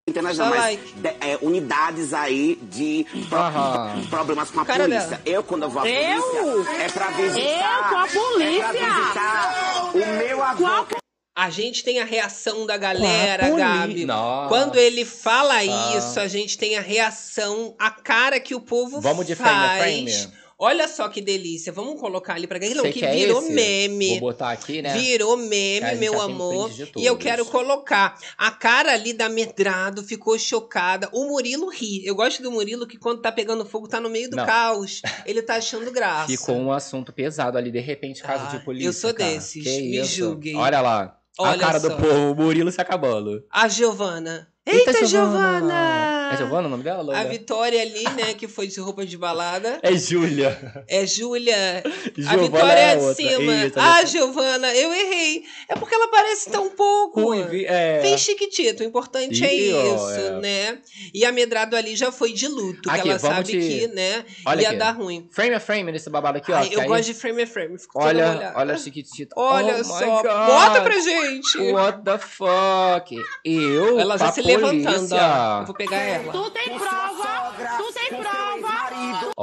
Speaker 5: centenas não, mas
Speaker 1: like.
Speaker 5: de- é, unidades aí de pro-
Speaker 2: Aham.
Speaker 5: problemas com a
Speaker 1: Cara
Speaker 5: polícia.
Speaker 1: dela.
Speaker 5: Eu, quando eu vou à
Speaker 4: Eu?
Speaker 5: polícia, é pra visitar.
Speaker 4: Eu com a polícia?
Speaker 5: É pra visitar o meu avô.
Speaker 1: A gente tem a reação da galera,
Speaker 2: Com a poli-
Speaker 1: Gabi.
Speaker 2: Nossa.
Speaker 1: Quando ele fala
Speaker 2: Ah.
Speaker 1: isso, a gente tem a reação, a cara que o povo
Speaker 2: Vamos de frame
Speaker 1: faz.
Speaker 2: frame?
Speaker 1: Olha só que delícia. Vamos colocar ali pra galera
Speaker 2: Você
Speaker 1: que virou
Speaker 2: esse?
Speaker 1: meme.
Speaker 2: Vou botar aqui, né?
Speaker 1: Virou meme, meu
Speaker 2: tem
Speaker 1: amor. E eu quero colocar. A cara ali da Medrado ficou chocada. O Murilo ri. Eu gosto do Murilo que quando tá pegando fogo tá no meio do
Speaker 2: Não.
Speaker 1: caos. Ele tá achando graça.
Speaker 2: Ficou um assunto pesado ali, de repente, caso
Speaker 1: Ah,
Speaker 2: de polícia.
Speaker 1: eu sou
Speaker 2: cara.
Speaker 1: desses,
Speaker 2: Que
Speaker 1: me
Speaker 2: isso?
Speaker 1: julguem.
Speaker 2: Olha lá. A
Speaker 1: Olha
Speaker 2: cara
Speaker 1: só.
Speaker 2: do povo, o Murilo se acabando.
Speaker 1: A Giovana. Eita, Giovana!
Speaker 2: É Giovana o nome dela?
Speaker 1: A
Speaker 2: Loura?
Speaker 1: Vitória ali, né, que foi de roupa de balada.
Speaker 2: É Júlia.
Speaker 1: É Júlia. A Vitória é de
Speaker 2: outra.
Speaker 1: cima.
Speaker 2: Isso,
Speaker 1: ah,
Speaker 2: a
Speaker 1: Giovana, eu errei. É porque ela parece tão pouco.
Speaker 2: Ruivi, é.
Speaker 1: Fez chiquitito, o importante é
Speaker 2: Ih, ó,
Speaker 1: isso,
Speaker 2: é.
Speaker 1: né? E a Medrado ali já foi de luto,
Speaker 2: Aqui,
Speaker 1: que ela sabe
Speaker 2: te-
Speaker 1: que, né,
Speaker 2: Olha
Speaker 1: ia
Speaker 2: aqui.
Speaker 1: dar ruim.
Speaker 2: Frame a frame nesse babado aqui, ó.
Speaker 1: Ai, eu
Speaker 2: aí-
Speaker 1: gosto de frame a frame, fico
Speaker 2: Olha, olha a chiquitita.
Speaker 1: Olha
Speaker 2: Oh
Speaker 1: só, bota pra gente.
Speaker 2: What the fuck? Eu,
Speaker 1: Ela já
Speaker 2: pra
Speaker 1: se levantando,
Speaker 2: polícia.
Speaker 1: ó. Eu vou pegar ela.
Speaker 4: Tu tem prova? Tu tem prova?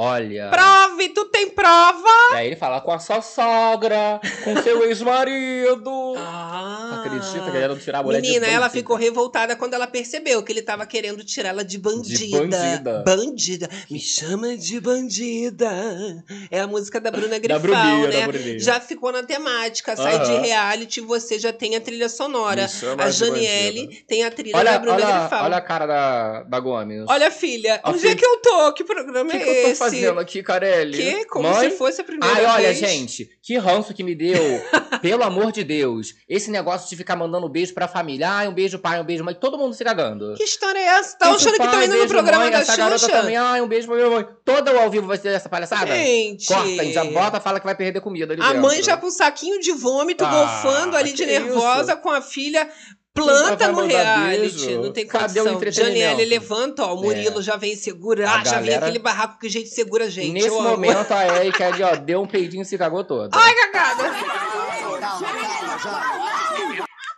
Speaker 2: Olha.
Speaker 1: Prove, tu tem prova?
Speaker 2: E aí ele fala com a sua sogra, com seu ex-marido.
Speaker 1: Ah.
Speaker 2: Acredita que ele não tirar a mulher de
Speaker 1: Menina, ela
Speaker 2: bandida.
Speaker 1: ficou revoltada quando ela percebeu que ele tava querendo tirar ela de bandida.
Speaker 2: bandida.
Speaker 1: Bandida. Me chama de bandida. É a música da Bruna Grifal,
Speaker 2: Bruninha,
Speaker 1: né?
Speaker 2: da Bruninha.
Speaker 1: Já ficou na temática. Sai de reality, você já tem a trilha sonora.
Speaker 2: Me chama
Speaker 1: A
Speaker 2: de
Speaker 1: Janiele tem a trilha
Speaker 2: Olha,
Speaker 1: da Bruna
Speaker 2: olha,
Speaker 1: Grifal.
Speaker 2: olha a cara da, da Gomes.
Speaker 1: Olha, filha,
Speaker 2: A
Speaker 1: onde
Speaker 2: filha-
Speaker 1: é que eu tô? Que programa
Speaker 2: que,
Speaker 1: é
Speaker 2: que eu tô
Speaker 1: esse?
Speaker 2: Fazendo aqui, Carelli?
Speaker 1: Que? Como
Speaker 2: Mãe?
Speaker 1: se fosse a primeira
Speaker 2: Ai, olha,
Speaker 1: vez.
Speaker 2: gente, que ranço que me deu. Pelo amor de Deus. Esse negócio de ficar mandando beijo pra família. Ai, um beijo pai, um beijo mãe. Todo mundo se cagando.
Speaker 1: Que história é essa? Tá
Speaker 2: Beijo
Speaker 1: achando que tá indo no programa
Speaker 2: mãe,
Speaker 1: da
Speaker 2: essa garota
Speaker 1: Xuxa?
Speaker 2: também. Ai, um beijo pra minha mãe. Toda o ao vivo vai ser essa palhaçada?
Speaker 1: Gente.
Speaker 2: Corta, já bota, fala que vai perder comida ali
Speaker 1: A
Speaker 2: dentro.
Speaker 1: mãe já com um saquinho de vômito,
Speaker 2: Ah,
Speaker 1: golfando ali de nervosa
Speaker 2: isso?
Speaker 1: com a filha. Planta no
Speaker 2: mandar
Speaker 1: reality,
Speaker 2: beijo?
Speaker 1: não tem
Speaker 2: Cadê o
Speaker 1: condição. Janiele levanta, ó, o Murilo
Speaker 2: É.
Speaker 1: já vem segura.
Speaker 2: A
Speaker 1: Ah, já vem aquele barraco que a gente segura a gente.
Speaker 2: Nesse momento, a Erika ali, ó, deu um peidinho e se cagou toda.
Speaker 1: Ai, cagada!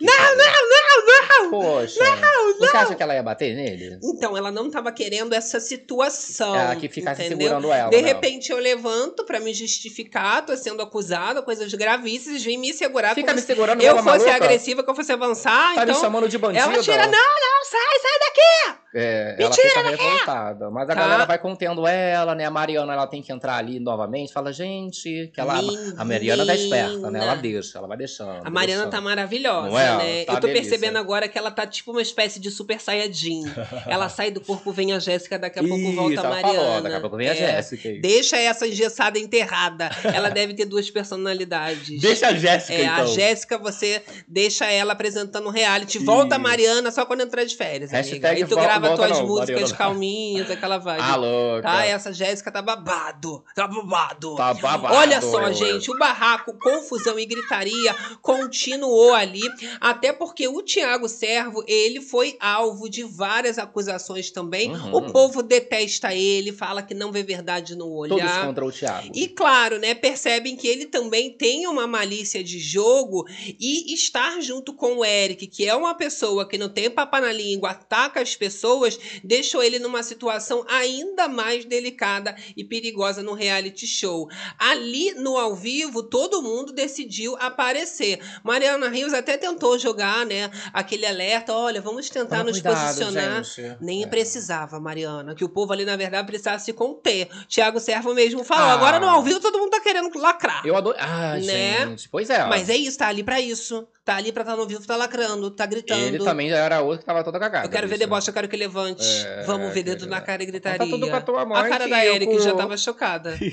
Speaker 1: Não, não, não, não!
Speaker 2: Poxa. Não, Você acha que ela ia bater nele?
Speaker 1: Então, ela não tava querendo essa situação.
Speaker 2: É, que ficasse
Speaker 1: entendeu?
Speaker 2: segurando ela.
Speaker 1: De
Speaker 2: né?
Speaker 1: repente eu levanto pra me justificar, tô sendo acusada, coisas gravíssimas, vem me segurar
Speaker 2: Fica me
Speaker 1: se
Speaker 2: segurando
Speaker 1: eu
Speaker 2: igual
Speaker 1: fosse
Speaker 2: maluca.
Speaker 1: agressiva, que eu fosse avançar,
Speaker 2: Tá me
Speaker 1: então
Speaker 2: chamando de bandida.
Speaker 1: ela tira, não, não, sai, sai daqui!
Speaker 2: É,
Speaker 1: Me
Speaker 2: ela fica revoltada. Mas a
Speaker 1: Tá.
Speaker 2: galera vai contendo ela, né? A Mariana, ela tem que entrar ali novamente. Fala, gente, que ela... A Mariana tá esperta, né? Ela deixa, ela vai deixando.
Speaker 1: A Mariana tá
Speaker 2: deixando.
Speaker 1: maravilhosa,
Speaker 2: Não é?
Speaker 1: né?
Speaker 2: Tá
Speaker 1: eu tô percebendo agora que ela tá tipo uma espécie de super saiyajin. ela sai do corpo, vem a Jéssica, daqui a pouco
Speaker 2: Isso,
Speaker 1: volta a Mariana.
Speaker 2: falou, daqui a pouco vem a
Speaker 1: É.
Speaker 2: Jéssica. aí.
Speaker 1: Deixa essa engessada enterrada. Ela deve ter duas personalidades.
Speaker 2: Deixa a Jéssica,
Speaker 1: É,
Speaker 2: então.
Speaker 1: a Jéssica, você deixa ela apresentando um reality. Volta a. Mariana só quando entrar de férias. amiga.
Speaker 2: Hashtag
Speaker 1: Aí tu grava tuas
Speaker 2: não,
Speaker 1: músicas
Speaker 2: Mariana.
Speaker 1: calminhas, aquela vibe.
Speaker 2: Ah, louca.
Speaker 1: Tá, essa Jéssica tá babado. Tá babado.
Speaker 2: Tá babado.
Speaker 1: Olha só, gente, o barraco, confusão e gritaria continuou ali, até porque o Tiago Servo, ele foi alvo de várias acusações também.
Speaker 2: Uhum.
Speaker 1: O povo detesta ele, fala que não vê verdade no
Speaker 2: Todos
Speaker 1: olhar.
Speaker 2: contra o Thiago.
Speaker 1: E claro, né, percebem que ele também tem uma malícia de jogo e estar junto com o Eric, que é uma pessoa que não tem papa na língua, ataca as pessoas, deixou ele numa situação ainda mais delicada e perigosa no reality show. Ali no ao vivo, todo mundo decidiu aparecer. Mariana Rios até tentou jogar, né, aquele alerta, olha, vamos tentar
Speaker 2: Toma
Speaker 1: nos
Speaker 2: cuidado,
Speaker 1: posicionar.
Speaker 2: gente.
Speaker 1: Nem
Speaker 2: É.
Speaker 1: precisava, Mariana. Que o povo ali, na verdade, precisava se conter. Tiago Servo mesmo falou.
Speaker 2: Ah.
Speaker 1: Agora no ao vivo todo mundo tá querendo lacrar.
Speaker 2: Eu adoro. Ah,
Speaker 1: Né?
Speaker 2: gente. Pois é.
Speaker 1: Mas é isso, tá ali pra isso. Tá ali pra estar no ao vivo, tá lacrando, tá gritando.
Speaker 2: Ele também já era outro que tava toda cagada.
Speaker 1: Eu quero ver
Speaker 2: bicho.
Speaker 1: deboche, eu quero que levante.
Speaker 2: É,
Speaker 1: Vamos ver dedo na cara e gritaria.
Speaker 2: Conta tudo pra tua mãe
Speaker 1: A cara da Eric já
Speaker 2: com-
Speaker 1: tava chocada.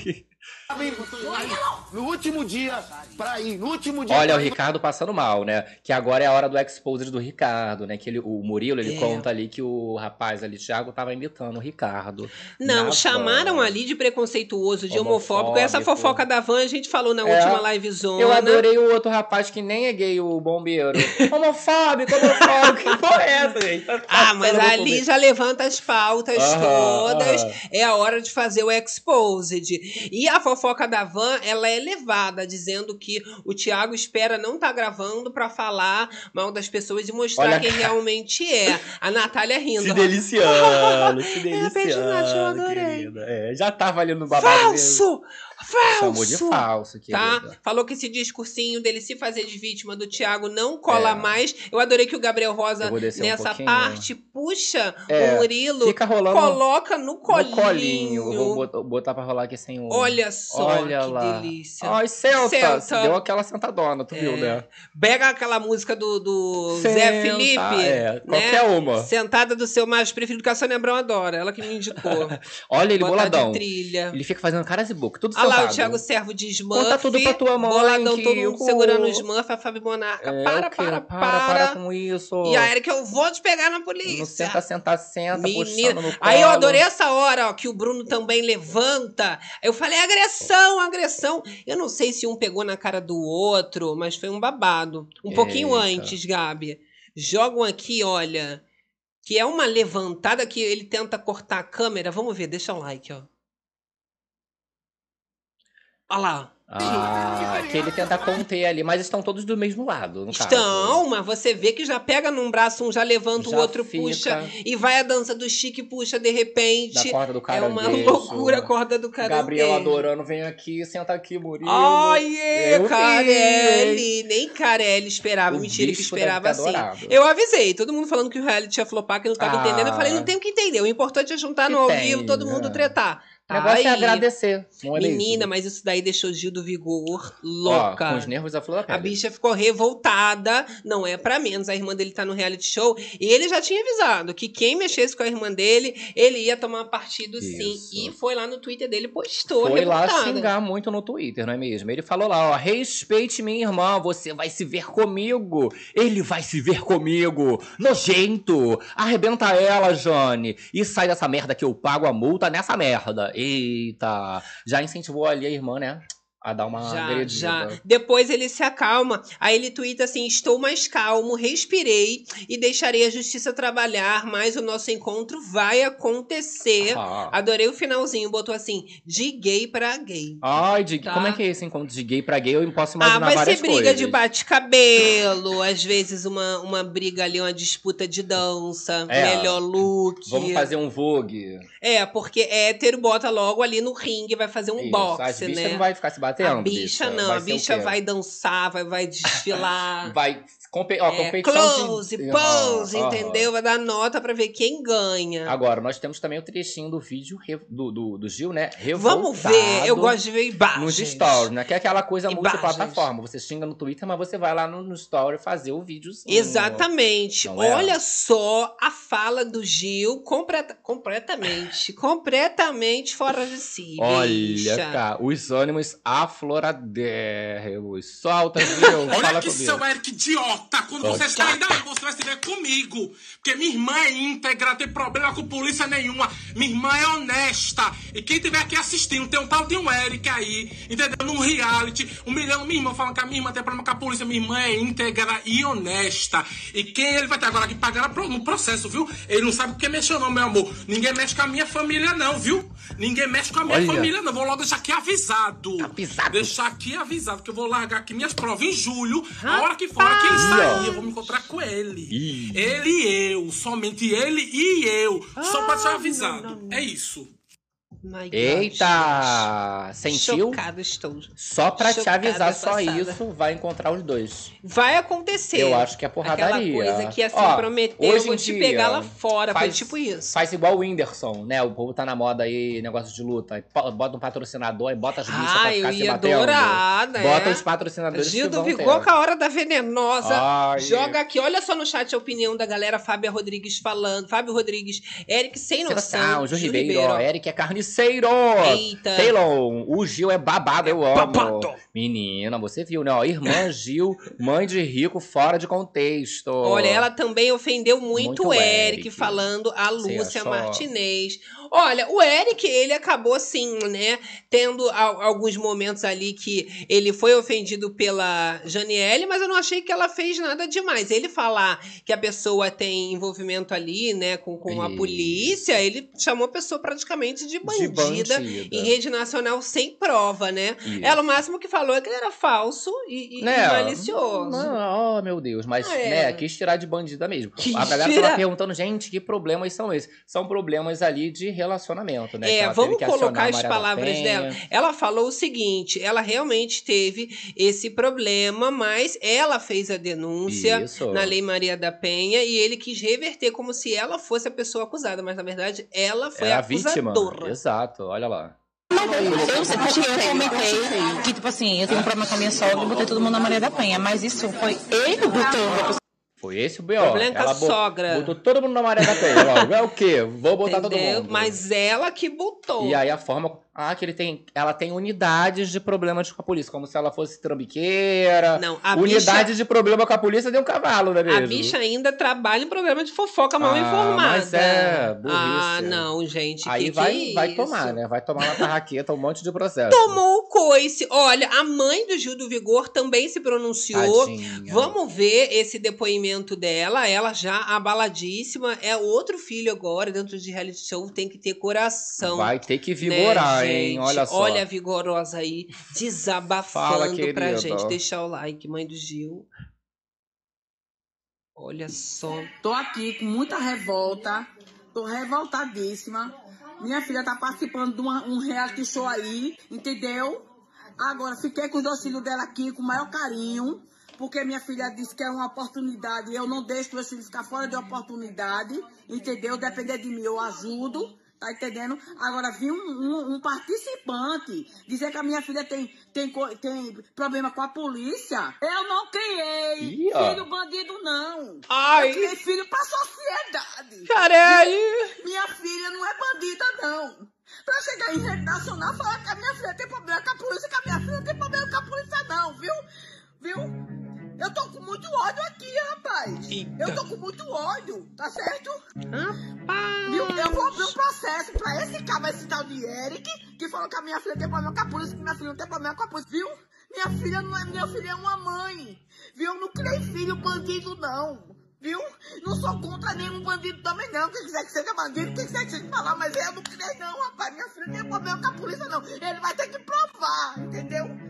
Speaker 6: No último dia, pra ir, no último dia.
Speaker 2: Olha, o Ricardo passando mal, né? Que agora é a hora do exposed do Ricardo, né? Que ele, o Murilo, ele
Speaker 1: É.
Speaker 2: conta ali que o rapaz ali, Thiago, tava imitando o Ricardo.
Speaker 1: Não, chamaram
Speaker 2: van.
Speaker 1: ali de preconceituoso, de homofóbico.
Speaker 2: Homofóbico.
Speaker 1: Essa fofoca da van a gente falou na
Speaker 2: É.
Speaker 1: última livezona.
Speaker 2: Eu adorei o outro rapaz que nem é gay, o bombeiro. homofóbico, homofóbico. Que porra é essa, gente? Tá
Speaker 1: Ah, mas ali
Speaker 2: comigo.
Speaker 1: já levanta as pautas
Speaker 2: Aham,
Speaker 1: todas.
Speaker 2: aham.
Speaker 1: É a hora de fazer o exposed. E a fofoca da Van, ela é levada, dizendo que o Thiago espera não estar gravando pra falar mal das pessoas e mostrar
Speaker 2: Olha
Speaker 1: quem realmente é. A Natália rindo.
Speaker 2: Se deliciando, se deliciando.
Speaker 1: beijo, Nath, eu adorei.
Speaker 2: querida. É, já tava ali no babado.
Speaker 1: Falso! Falso!
Speaker 2: Chamou de falso,
Speaker 1: Tá?
Speaker 2: querida.
Speaker 1: Falou que esse discursinho dele se fazer de vítima do Thiago não cola
Speaker 2: É.
Speaker 1: mais. Eu adorei que o Gabriel Rosa,
Speaker 2: um
Speaker 1: nessa
Speaker 2: pouquinho.
Speaker 1: parte, puxa
Speaker 2: É,
Speaker 1: o Murilo,
Speaker 2: Fica rolando
Speaker 1: coloca no
Speaker 2: no
Speaker 1: colinho.
Speaker 2: colinho. Eu Vou botar, pra rolar aqui sem o.
Speaker 1: Olha só
Speaker 2: Olha
Speaker 1: que
Speaker 2: lá.
Speaker 1: delícia.
Speaker 2: Ai, Celta.
Speaker 1: Celta.
Speaker 2: Deu aquela sentadona, tu viu,
Speaker 1: É.
Speaker 2: né?
Speaker 1: Pega aquela música do, do
Speaker 2: Senta,
Speaker 1: Zé Felipe.
Speaker 2: É,
Speaker 1: né?
Speaker 2: qualquer uma.
Speaker 1: Sentada do seu mais preferido, que a Sônia Abrão adora. Ela que me indicou.
Speaker 2: Olha ele
Speaker 1: Botar
Speaker 2: boladão.
Speaker 1: de trilha.
Speaker 2: Ele fica fazendo caras e boca, tudo
Speaker 1: Olha lá, o
Speaker 2: sentado.
Speaker 1: Thiago Servo de Smurf.
Speaker 2: Conta tudo pra tua mãe,
Speaker 1: Boladão,
Speaker 2: que
Speaker 1: todo mundo
Speaker 2: o-
Speaker 1: segurando o Smurf, a Fábio Monarca.
Speaker 2: É,
Speaker 1: para,
Speaker 2: o
Speaker 1: para,
Speaker 2: para,
Speaker 1: para,
Speaker 2: para com isso.
Speaker 1: E a Erika, eu vou te pegar na polícia.
Speaker 2: Não senta, senta, senta,
Speaker 1: Menina.
Speaker 2: no colo.
Speaker 1: Aí eu adorei essa hora, ó, que o Bruno também levanta. Eu falei, agressão, agressão. Eu não sei se um pegou na cara do outro, mas foi um babado. Um pouquinho
Speaker 2: Eita.
Speaker 1: antes, Gabi. Jogam aqui, olha, que é uma levantada que ele tenta cortar a câmera. Vamos ver, deixa o like, ó. Olha lá.
Speaker 2: Ah, que ele tenta conter ali, mas estão todos do mesmo lado, no caso.
Speaker 1: Estão, mas você vê que já pega num braço, um já levanta, o
Speaker 2: Já
Speaker 1: outro
Speaker 2: fica.
Speaker 1: puxa. E vai a dança do chique, puxa de repente.
Speaker 2: Da corda do
Speaker 1: É uma loucura a corda do cara.
Speaker 2: Gabriel adorando, vem aqui, senta aqui, Murilo.
Speaker 1: Ai, é, Carelli. Nem Carelli esperava.
Speaker 2: O
Speaker 1: Mentira que esperava assim.
Speaker 2: adorado.
Speaker 1: Eu avisei. Todo mundo falando que o reality ia flopar, que não tava
Speaker 2: Ah.
Speaker 1: entendendo. Eu falei, não tem o que entender. O importante é juntar
Speaker 2: Que
Speaker 1: no ao vivo, todo mundo
Speaker 2: né?
Speaker 1: tretar.
Speaker 2: O negócio é agradecer, é
Speaker 1: Menina,
Speaker 2: mesmo?
Speaker 1: mas isso daí deixou Gil do Vigor
Speaker 2: Ó,
Speaker 1: louca.
Speaker 2: com os nervos à flor da
Speaker 1: A bicha ficou revoltada, não é pra menos. A irmã dele tá no reality show e ele já tinha avisado que quem mexesse com a irmã dele, ele ia tomar partido sim.
Speaker 2: Isso.
Speaker 1: E foi lá no Twitter dele, postou
Speaker 2: Foi lá
Speaker 1: revoltada.
Speaker 2: xingar muito no Twitter, não é mesmo? Ele falou lá, ó, respeite minha irmã, você vai se ver comigo. Ele vai se ver comigo. Nojento. Arrebenta ela, Jane. E sai dessa merda que eu pago a multa nessa merda. Eita. Já incentivou ali a irmã, né? A dar uma
Speaker 1: Já,
Speaker 2: agredida.
Speaker 1: já. Depois ele se acalma. Aí ele twitta assim: Estou mais calmo, respirei e deixarei a justiça trabalhar, mas o nosso encontro vai acontecer.
Speaker 2: Ah.
Speaker 1: Adorei o finalzinho, botou assim: de gay pra gay.
Speaker 2: Ai, de...
Speaker 1: Tá.
Speaker 2: como é que é esse encontro de gay pra gay? Eu posso
Speaker 1: Ah,
Speaker 2: imaginar
Speaker 1: vai
Speaker 2: várias
Speaker 1: ser briga
Speaker 2: coisas.
Speaker 1: de bate-cabelo, às vezes uma, uma briga ali, uma disputa de dança,
Speaker 2: É.
Speaker 1: melhor look.
Speaker 2: Vamos fazer um vogue.
Speaker 1: É, porque hétero bota logo ali no ringue, vai fazer um
Speaker 2: Isso.
Speaker 1: boxe, né?
Speaker 2: não vai ficar se batendo.
Speaker 1: a bicha não,
Speaker 2: Vai
Speaker 1: a bicha vai dançar, vai, vai desfilar.
Speaker 2: Vai. Compe... Ó,
Speaker 1: É,
Speaker 2: competição
Speaker 1: close,
Speaker 2: de...
Speaker 1: pose,
Speaker 2: Ah, ah.
Speaker 1: entendeu? Vai dar nota pra ver quem ganha.
Speaker 2: Agora, nós temos também o trechinho do vídeo re- do, do, do Gil, né?
Speaker 1: Vamos
Speaker 2: Revoltado
Speaker 1: ver, eu gosto de ver imagens.
Speaker 2: Nos stories, né? Que é aquela coisa multiplataforma. Você xinga no Twitter, mas você vai lá no, no story fazer o vídeo sim.
Speaker 1: Exatamente.
Speaker 2: Não é?
Speaker 1: Olha só a fala do Gil completa, completamente, completamente fora de si.
Speaker 2: Olha,
Speaker 1: bicha.
Speaker 2: cara, os ânimos afloradérrimos. Solta, viu?
Speaker 7: Olha
Speaker 2: Fala
Speaker 7: aqui,
Speaker 2: comigo.
Speaker 7: seu Eric idiota. Quando você sair daí, você vai se ver comigo. Porque minha irmã é íntegra, tem problema com polícia nenhuma. Minha irmã é honesta. E quem tiver aqui assistindo, tem um tal de um Eric aí, entendeu? Num reality, humilhando minha irmã, falando que a minha irmã tem problema com a polícia. Minha irmã é íntegra e honesta. E quem ele vai ter agora que pagar no processo, viu? Ele não sabe o que mexeu, não, meu amor. Ninguém mexe com a minha família, não, viu? Ninguém mexe com a minha
Speaker 2: Olha.
Speaker 7: família, não. Vou logo deixar aqui avisado.
Speaker 2: Avisado.
Speaker 7: Deixar aqui avisado, que eu vou largar aqui minhas provas em julho. A hora que for, que ele sair, eu vou me encontrar com ele.
Speaker 2: Ih.
Speaker 7: Ele e eu, somente ele e eu. Só pra deixar avisado. É isso.
Speaker 1: My
Speaker 2: Eita! Sentiu?
Speaker 1: Estou.
Speaker 2: Só pra te
Speaker 1: Chocada,
Speaker 2: avisar, só
Speaker 1: passada.
Speaker 2: isso vai encontrar os dois.
Speaker 1: Vai acontecer.
Speaker 2: Eu acho que é porradaria.
Speaker 1: Aquela coisa que assim
Speaker 2: Ó,
Speaker 1: prometeu,
Speaker 2: hoje
Speaker 1: vou
Speaker 2: em
Speaker 1: te
Speaker 2: dia,
Speaker 1: pegar lá fora. Foi
Speaker 2: faz-
Speaker 1: tipo isso.
Speaker 2: Faz igual o Whindersson, né? O povo tá na moda aí, negócio de luta. Bota um patrocinador e bota as bichas pra
Speaker 1: Ah,
Speaker 2: ficar
Speaker 1: eu
Speaker 2: se
Speaker 1: ia
Speaker 2: batendo.
Speaker 1: adorar, né?
Speaker 2: Bota os patrocinadores
Speaker 1: Gil do Vigor com a hora da venenosa.
Speaker 2: Ai.
Speaker 1: Joga aqui, olha só no chat a opinião da galera. Fábio Rodrigues falando. Fábio Rodrigues, Eric sem
Speaker 2: Sem
Speaker 1: noção.
Speaker 2: noção, Gil
Speaker 1: Gil
Speaker 2: Ribeiro, ó, Eric é carniceiro.
Speaker 1: Eita.
Speaker 2: Taylor, o Gil é babado, eu amo.
Speaker 1: babado.
Speaker 2: Menina, você viu, né? Ó, irmã Gil, mãe de rico, fora de contexto.
Speaker 1: Olha, ela também ofendeu muito,
Speaker 2: Muito
Speaker 1: o Eric,
Speaker 2: Eric.
Speaker 1: falando a Lúcia? Martinez. Olha, o Eric, ele acabou assim, né, tendo alguns momentos ali que ele foi ofendido pela Janiele, mas eu não achei que ela fez nada demais. Ele falar que a pessoa tem envolvimento ali, né, com, com a polícia, ele chamou a pessoa praticamente de
Speaker 2: De
Speaker 1: bandida.
Speaker 2: bandida.
Speaker 1: Em rede nacional sem prova, né? Ela o máximo que falou é que ele era falso e, e-
Speaker 2: Né?
Speaker 1: malicioso.
Speaker 2: Não, oh, meu Deus, mas,
Speaker 1: É.
Speaker 2: né, quis tirar de bandida mesmo.
Speaker 1: Quis
Speaker 2: a galera tava perguntando, gente, que problemas são esses? São problemas ali de relacionamento, né? que
Speaker 1: É,
Speaker 2: ela
Speaker 1: vamos
Speaker 2: teve que acionar
Speaker 1: colocar as palavras
Speaker 2: Penha.
Speaker 1: dela. Ela falou o seguinte: ela realmente teve esse problema, mas ela fez a denúncia
Speaker 2: Isso.
Speaker 1: na Lei Maria da Penha e ele quis reverter como se ela fosse a pessoa acusada, mas na verdade ela foi
Speaker 2: É
Speaker 1: a
Speaker 2: a vítima.
Speaker 1: acusadora.
Speaker 2: Exato, olha lá.
Speaker 8: Eu sei porque eu comentei que, tipo assim, eu tenho um problema com a minha sogra e botei todo mundo na Maria da Penha. Mas isso foi ele botando.
Speaker 2: Foi esse o B.O.
Speaker 1: Problema
Speaker 2: Ela
Speaker 1: sogra.
Speaker 2: Botou todo mundo na Maria da. Logo. É o quê? Vou botar todo
Speaker 1: Entendeu?
Speaker 2: mundo.
Speaker 1: Mas ela que botou.
Speaker 2: E aí a forma. Ah, que ele tem. Ela tem unidades de problemas com a polícia, como se ela fosse trambiqueira.
Speaker 1: Não, a
Speaker 2: Unidade
Speaker 1: bicha,
Speaker 2: de problema com a polícia deu um cavalo, não é mesmo?
Speaker 1: a bicha ainda trabalha em programa de fofoca mal
Speaker 2: Ah,
Speaker 1: informada.
Speaker 2: mas é, burrice.
Speaker 1: Ah, não, gente.
Speaker 2: Aí
Speaker 1: que
Speaker 2: vai,
Speaker 1: que é
Speaker 2: vai tomar, né? Vai tomar uma tarraqueta, um monte de processo.
Speaker 1: Tomou o coice. Olha, a mãe do Gil do Vigor também se pronunciou.
Speaker 2: Tadinha.
Speaker 1: Vamos ver esse depoimento dela. Ela já abaladíssima. É outro filho agora, dentro de reality show, tem que ter coração.
Speaker 2: Vai ter que
Speaker 1: né,
Speaker 2: vigorar, hein?
Speaker 1: Gente?
Speaker 2: Olha só.
Speaker 1: Olha a vigorosa aí, desabafando
Speaker 2: Fala,
Speaker 1: pra gente. Deixar o like, mãe do Gil. Olha só.
Speaker 9: Tô aqui com muita revolta, tô revoltadíssima. Minha filha tá participando de uma- um reality show aí, entendeu? Agora, fiquei com os dois filhos dela aqui com o maior carinho, porque minha filha disse que é uma oportunidade e eu não deixo meus filhos ficar fora de oportunidade, entendeu? Depender de mim, eu ajudo. Tá entendendo? Agora, vi um, um- um participante dizer que a minha filha tem, tem, tem problema com a polícia. Eu não criei
Speaker 2: ó.
Speaker 9: filho bandido, não.
Speaker 1: Ai.
Speaker 9: Eu criei filho pra sociedade.
Speaker 1: Caralho!
Speaker 9: Minha filha não é bandida, não. Pra chegar em rede nacional e falar que a minha filha tem problema com a polícia, que a minha filha não tem problema com a polícia, não, viu? Viu? Eu tô com muito ódio aqui, rapaz.
Speaker 1: Eita.
Speaker 9: Eu tô com muito ódio, tá certo?
Speaker 1: Rapaz.
Speaker 9: Viu? Eu vou abrir um processo pra esse cara, esse tal de Eric, que falou que a minha filha tem problema com a polícia, que minha filha não tem problema com a polícia, viu? Minha filha não é minha filha, é uma mãe. Viu? Eu não criei filho bandido, não. Viu? Não sou contra nenhum bandido também, não. Quem quiser que seja bandido, quem quiser que seja falar, mas eu não criei, não, rapaz. Minha filha não tem problema com a polícia, não. Ele vai ter que provar, entendeu?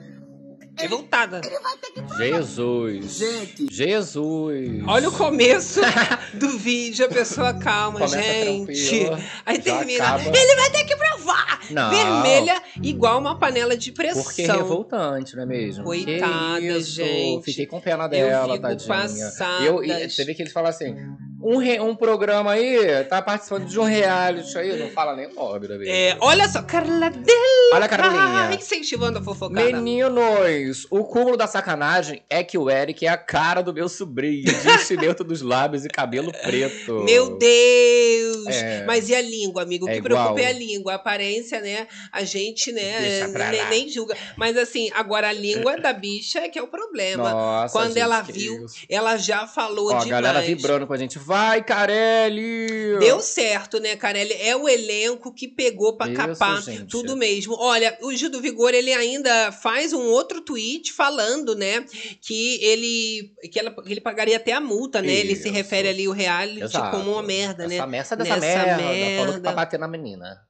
Speaker 1: Revoltada.
Speaker 9: Ele vai ter que provar.
Speaker 2: Jesus.
Speaker 9: Gente.
Speaker 2: Jesus.
Speaker 1: Olha o começo do vídeo, a pessoa calma,
Speaker 2: Começa
Speaker 1: gente. Aí termina.
Speaker 2: acaba.
Speaker 1: Ele vai ter que provar!
Speaker 2: Não.
Speaker 1: Vermelha, igual uma panela de pressão.
Speaker 2: Porque é revoltante, não é mesmo?
Speaker 1: Coitada,
Speaker 2: Que isso?
Speaker 1: gente.
Speaker 2: Fiquei com pena dela,
Speaker 1: fico
Speaker 2: tadinha.
Speaker 1: passada,
Speaker 2: Eu, e vê que eles falam assim: Um, re- um programa aí, tá participando de um reality aí, não fala nem o nome da vez.
Speaker 1: É, olha só, Carla Del...
Speaker 2: Olha a Carlinha.
Speaker 1: Ah, incentivando a fofocada.
Speaker 2: Meninos, o cúmulo da sacanagem é que o Eric é a cara do meu sobrinho, de enchimento dos lábios e cabelo preto.
Speaker 1: Meu Deus!
Speaker 2: É.
Speaker 1: Mas e a língua, amigo? O
Speaker 2: É
Speaker 1: que
Speaker 2: igual.
Speaker 1: preocupa é a língua. A aparência, né? A gente, né, nem, nem julga. Mas assim, agora a língua da bicha é que é o problema.
Speaker 2: Nossa,
Speaker 1: Quando
Speaker 2: gente,
Speaker 1: ela viu,
Speaker 2: isso.
Speaker 1: ela já falou
Speaker 2: Ó, a
Speaker 1: demais.
Speaker 2: galera vibrando com a gente. Vai, Carelli!
Speaker 1: Deu certo, né, Carelli? É o elenco que pegou pra
Speaker 2: Isso,
Speaker 1: capar
Speaker 2: gente.
Speaker 1: tudo mesmo. Olha, o Gil do Vigor, ele ainda faz um outro tweet falando, né, que ele que, ela- que ele pagaria até a multa, né? Ele se
Speaker 2: Isso.
Speaker 1: refere ali o reality
Speaker 2: Exato.
Speaker 1: como uma merda, né?
Speaker 2: Essa merda dessa
Speaker 1: Nessa
Speaker 2: merda. Falou que
Speaker 1: merda.
Speaker 2: pra bater na menina.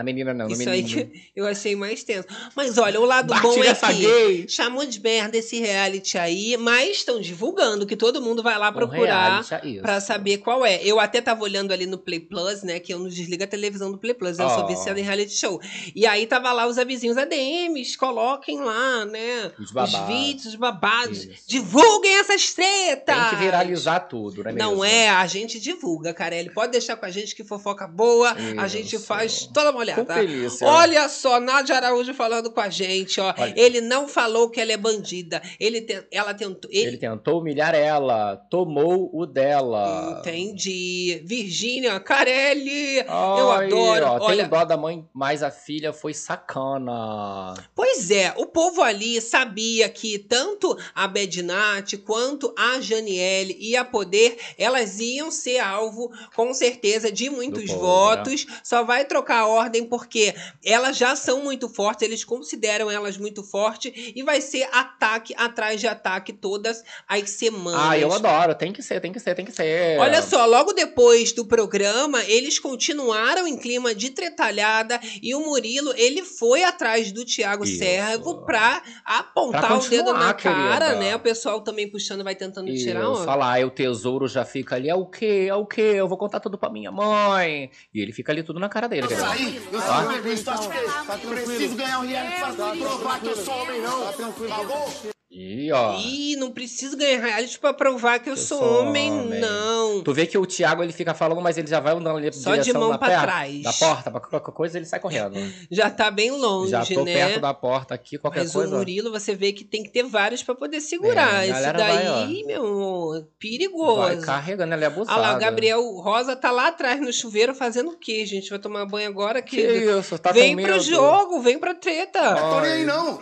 Speaker 2: Na menina não, no
Speaker 1: Isso aí
Speaker 2: menino.
Speaker 1: que eu achei mais tenso. Mas olha, o lado
Speaker 2: Bate
Speaker 1: bom é que
Speaker 2: gay.
Speaker 1: chamou de merda esse reality aí, mas estão divulgando que todo mundo vai lá procurar
Speaker 2: reality, é isso.
Speaker 1: pra saber qual é. Eu até tava olhando ali no Play Plus, né, que eu não desligo a televisão do Play Plus, eu sou
Speaker 2: Oh.
Speaker 1: viciada em reality show. E aí tava lá os avisinhos ADMs, coloquem lá, né,
Speaker 2: Os
Speaker 1: os,
Speaker 2: babados.
Speaker 1: vídeos, os babados,
Speaker 2: Isso.
Speaker 1: divulguem essas tretas!
Speaker 2: Tem que viralizar tudo, né
Speaker 1: Não
Speaker 2: mesmo?
Speaker 1: é, a gente divulga, Carelli. Pode deixar com a gente que fofoca boa, a gente
Speaker 2: Isso.
Speaker 1: faz toda uma
Speaker 2: Com delícia.
Speaker 1: Olha só, Nádia Araújo falando com a gente, ó.
Speaker 2: Olha.
Speaker 1: Ele não falou que ela é bandida. Ele te- ela tentou.
Speaker 2: Ele
Speaker 1: Ele...
Speaker 2: tentou humilhar ela, tomou o dela.
Speaker 1: Entendi. Virgínia, Carelli. eu
Speaker 2: Ai,
Speaker 1: adoro.
Speaker 2: ó,
Speaker 1: Olha,
Speaker 2: Tem dó da mãe, mas a filha foi sacana.
Speaker 1: Pois é, o povo ali sabia que tanto a Bedinati quanto a Janiele e a Poder, elas iam ser alvo, com certeza, de muitos
Speaker 2: povo,
Speaker 1: votos. Só vai trocar a ordem porque elas já são muito fortes, eles consideram elas muito fortes e vai ser ataque atrás de ataque todas as semanas.
Speaker 2: Ah, eu adoro. Tem que ser, tem que ser, tem que ser.
Speaker 1: Olha só, logo depois do programa, eles continuaram em clima de tretalhada e o Murilo, ele foi atrás do Tiago
Speaker 2: Isso.
Speaker 1: Servo pra apontar
Speaker 2: Pra
Speaker 1: o dedo na cara,
Speaker 2: querida.
Speaker 1: né? O pessoal também puxando, vai tentando tirar
Speaker 2: Eu
Speaker 1: onda.
Speaker 2: falar, o tesouro já fica ali, é o quê? É o quê? Eu vou contar tudo pra minha mãe. E ele fica ali tudo na cara dele, querida.
Speaker 6: Eu sou bebê, tá Preciso ganhar um reality pra provar que eu sou homem, não. Tá tranquilo, tá bom?
Speaker 2: E ó.
Speaker 1: Ih, não preciso ganhar reality pra provar que eu,
Speaker 2: Eu
Speaker 1: sou,
Speaker 2: sou
Speaker 1: homem,
Speaker 2: homem.
Speaker 1: não.
Speaker 2: Tu vê que o Thiago ele fica falando, mas ele já vai andando ali
Speaker 1: Só de mão pra
Speaker 2: perna-
Speaker 1: trás.
Speaker 2: Da porta, pra qualquer coisa ele sai correndo.
Speaker 1: Já tá bem longe,
Speaker 2: já tô
Speaker 1: né?
Speaker 2: perto da porta aqui, qualquer
Speaker 1: Mas
Speaker 2: coisa.
Speaker 1: o Murilo, você vê que tem que ter vários pra poder segurar.
Speaker 2: É,
Speaker 1: Esse daí,
Speaker 2: vai,
Speaker 1: meu amor, perigoso.
Speaker 2: Vai carregando, ele é abusado.
Speaker 1: Olha lá, o Gabriel Rosa tá lá atrás no chuveiro fazendo o quê, gente? Vai tomar banho agora?
Speaker 2: Que
Speaker 1: querido?
Speaker 2: isso, tá
Speaker 1: vem
Speaker 2: com
Speaker 1: pro jogo, vem pra treta.
Speaker 6: Tô nem aí, não.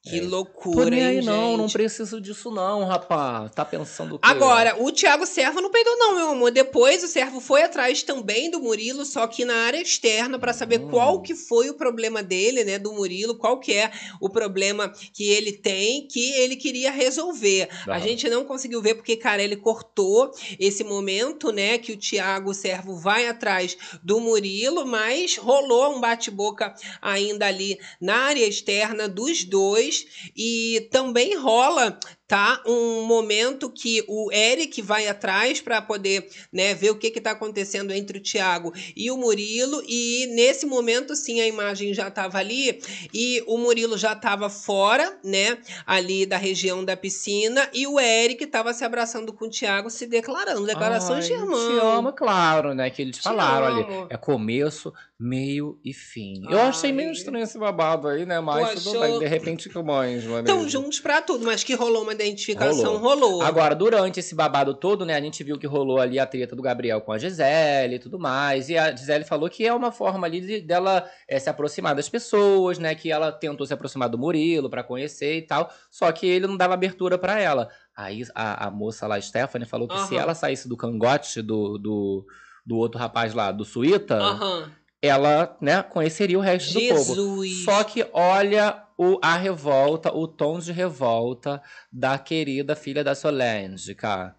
Speaker 1: Que
Speaker 2: Tô
Speaker 1: loucura,
Speaker 2: nem aí
Speaker 1: hein,
Speaker 2: não, não
Speaker 1: gente?
Speaker 2: preciso disso não, rapaz. Tá pensando o quê?
Speaker 1: Agora, o Thiago Servo não peidou, não, meu amor. Depois o Servo foi atrás também do Murilo, só que na área externa, pra saber
Speaker 2: Hum.
Speaker 1: qual que foi o problema dele, né? Do Murilo, qual que é o problema que ele tem, que ele queria resolver. A gente não conseguiu ver porque, cara, ele cortou esse momento, né? Que o Thiago Servo vai atrás do Murilo, mas rolou um bate-boca ainda ali na área externa dos dois. E também rola tá? Um momento que o Eric vai atrás para poder, né, ver o que que tá acontecendo entre o Thiago e o Murilo e nesse momento sim a imagem já estava ali e o Murilo já estava fora, né, ali da região da piscina e o Eric estava se abraçando com o Thiago, se declarando, declarações
Speaker 2: Ai,
Speaker 1: de irmão.
Speaker 2: Te amo, claro, né? Que eles
Speaker 1: Te
Speaker 2: falaram
Speaker 1: amo.
Speaker 2: ali. É começo, meio e fim. Eu achei meio estranho esse babado aí, né? Mas
Speaker 1: Tu
Speaker 2: tudo bem. De repente, que mães, mano.
Speaker 1: Estão juntos pra tudo, mas que rolou uma identificação, rolou.
Speaker 2: Agora, durante esse babado todo, né, a gente viu que rolou ali a treta do Gabriel com a Gisele e tudo mais. E a Gisele falou que é uma forma ali de, dela eh, se aproximar das pessoas, né? Que ela tentou se aproximar do Murilo pra conhecer e tal. Só que ele não dava abertura pra ela. Aí a, a moça lá, Stephanie, falou que se
Speaker 1: Aham.
Speaker 2: ela saísse do cangote do, do, do outro rapaz lá, do Suíta,
Speaker 1: Aham.
Speaker 2: Ela, né, conheceria o resto do povo.
Speaker 1: Jesus.
Speaker 2: Só que olha o, a revolta, o tom de revolta da querida filha da Solange, cara.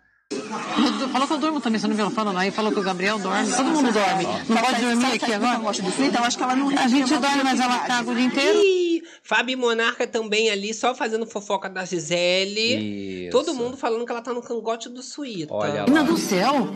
Speaker 8: Falou que eu durmo também, você não viu? Falando aí, falou que o Gabriel dorme. Todo mundo dorme. Não pode dormir aqui agora?
Speaker 9: Então acho que ela não
Speaker 8: A gente dorme, mas ela caga o dia inteiro.
Speaker 1: Ih, Fábio Monarca também ali, só fazendo fofoca da Gisele.
Speaker 2: Isso.
Speaker 1: Todo mundo falando que ela tá no cangote do Suíta.
Speaker 2: Olha
Speaker 8: Menina
Speaker 2: lá.
Speaker 8: do céu.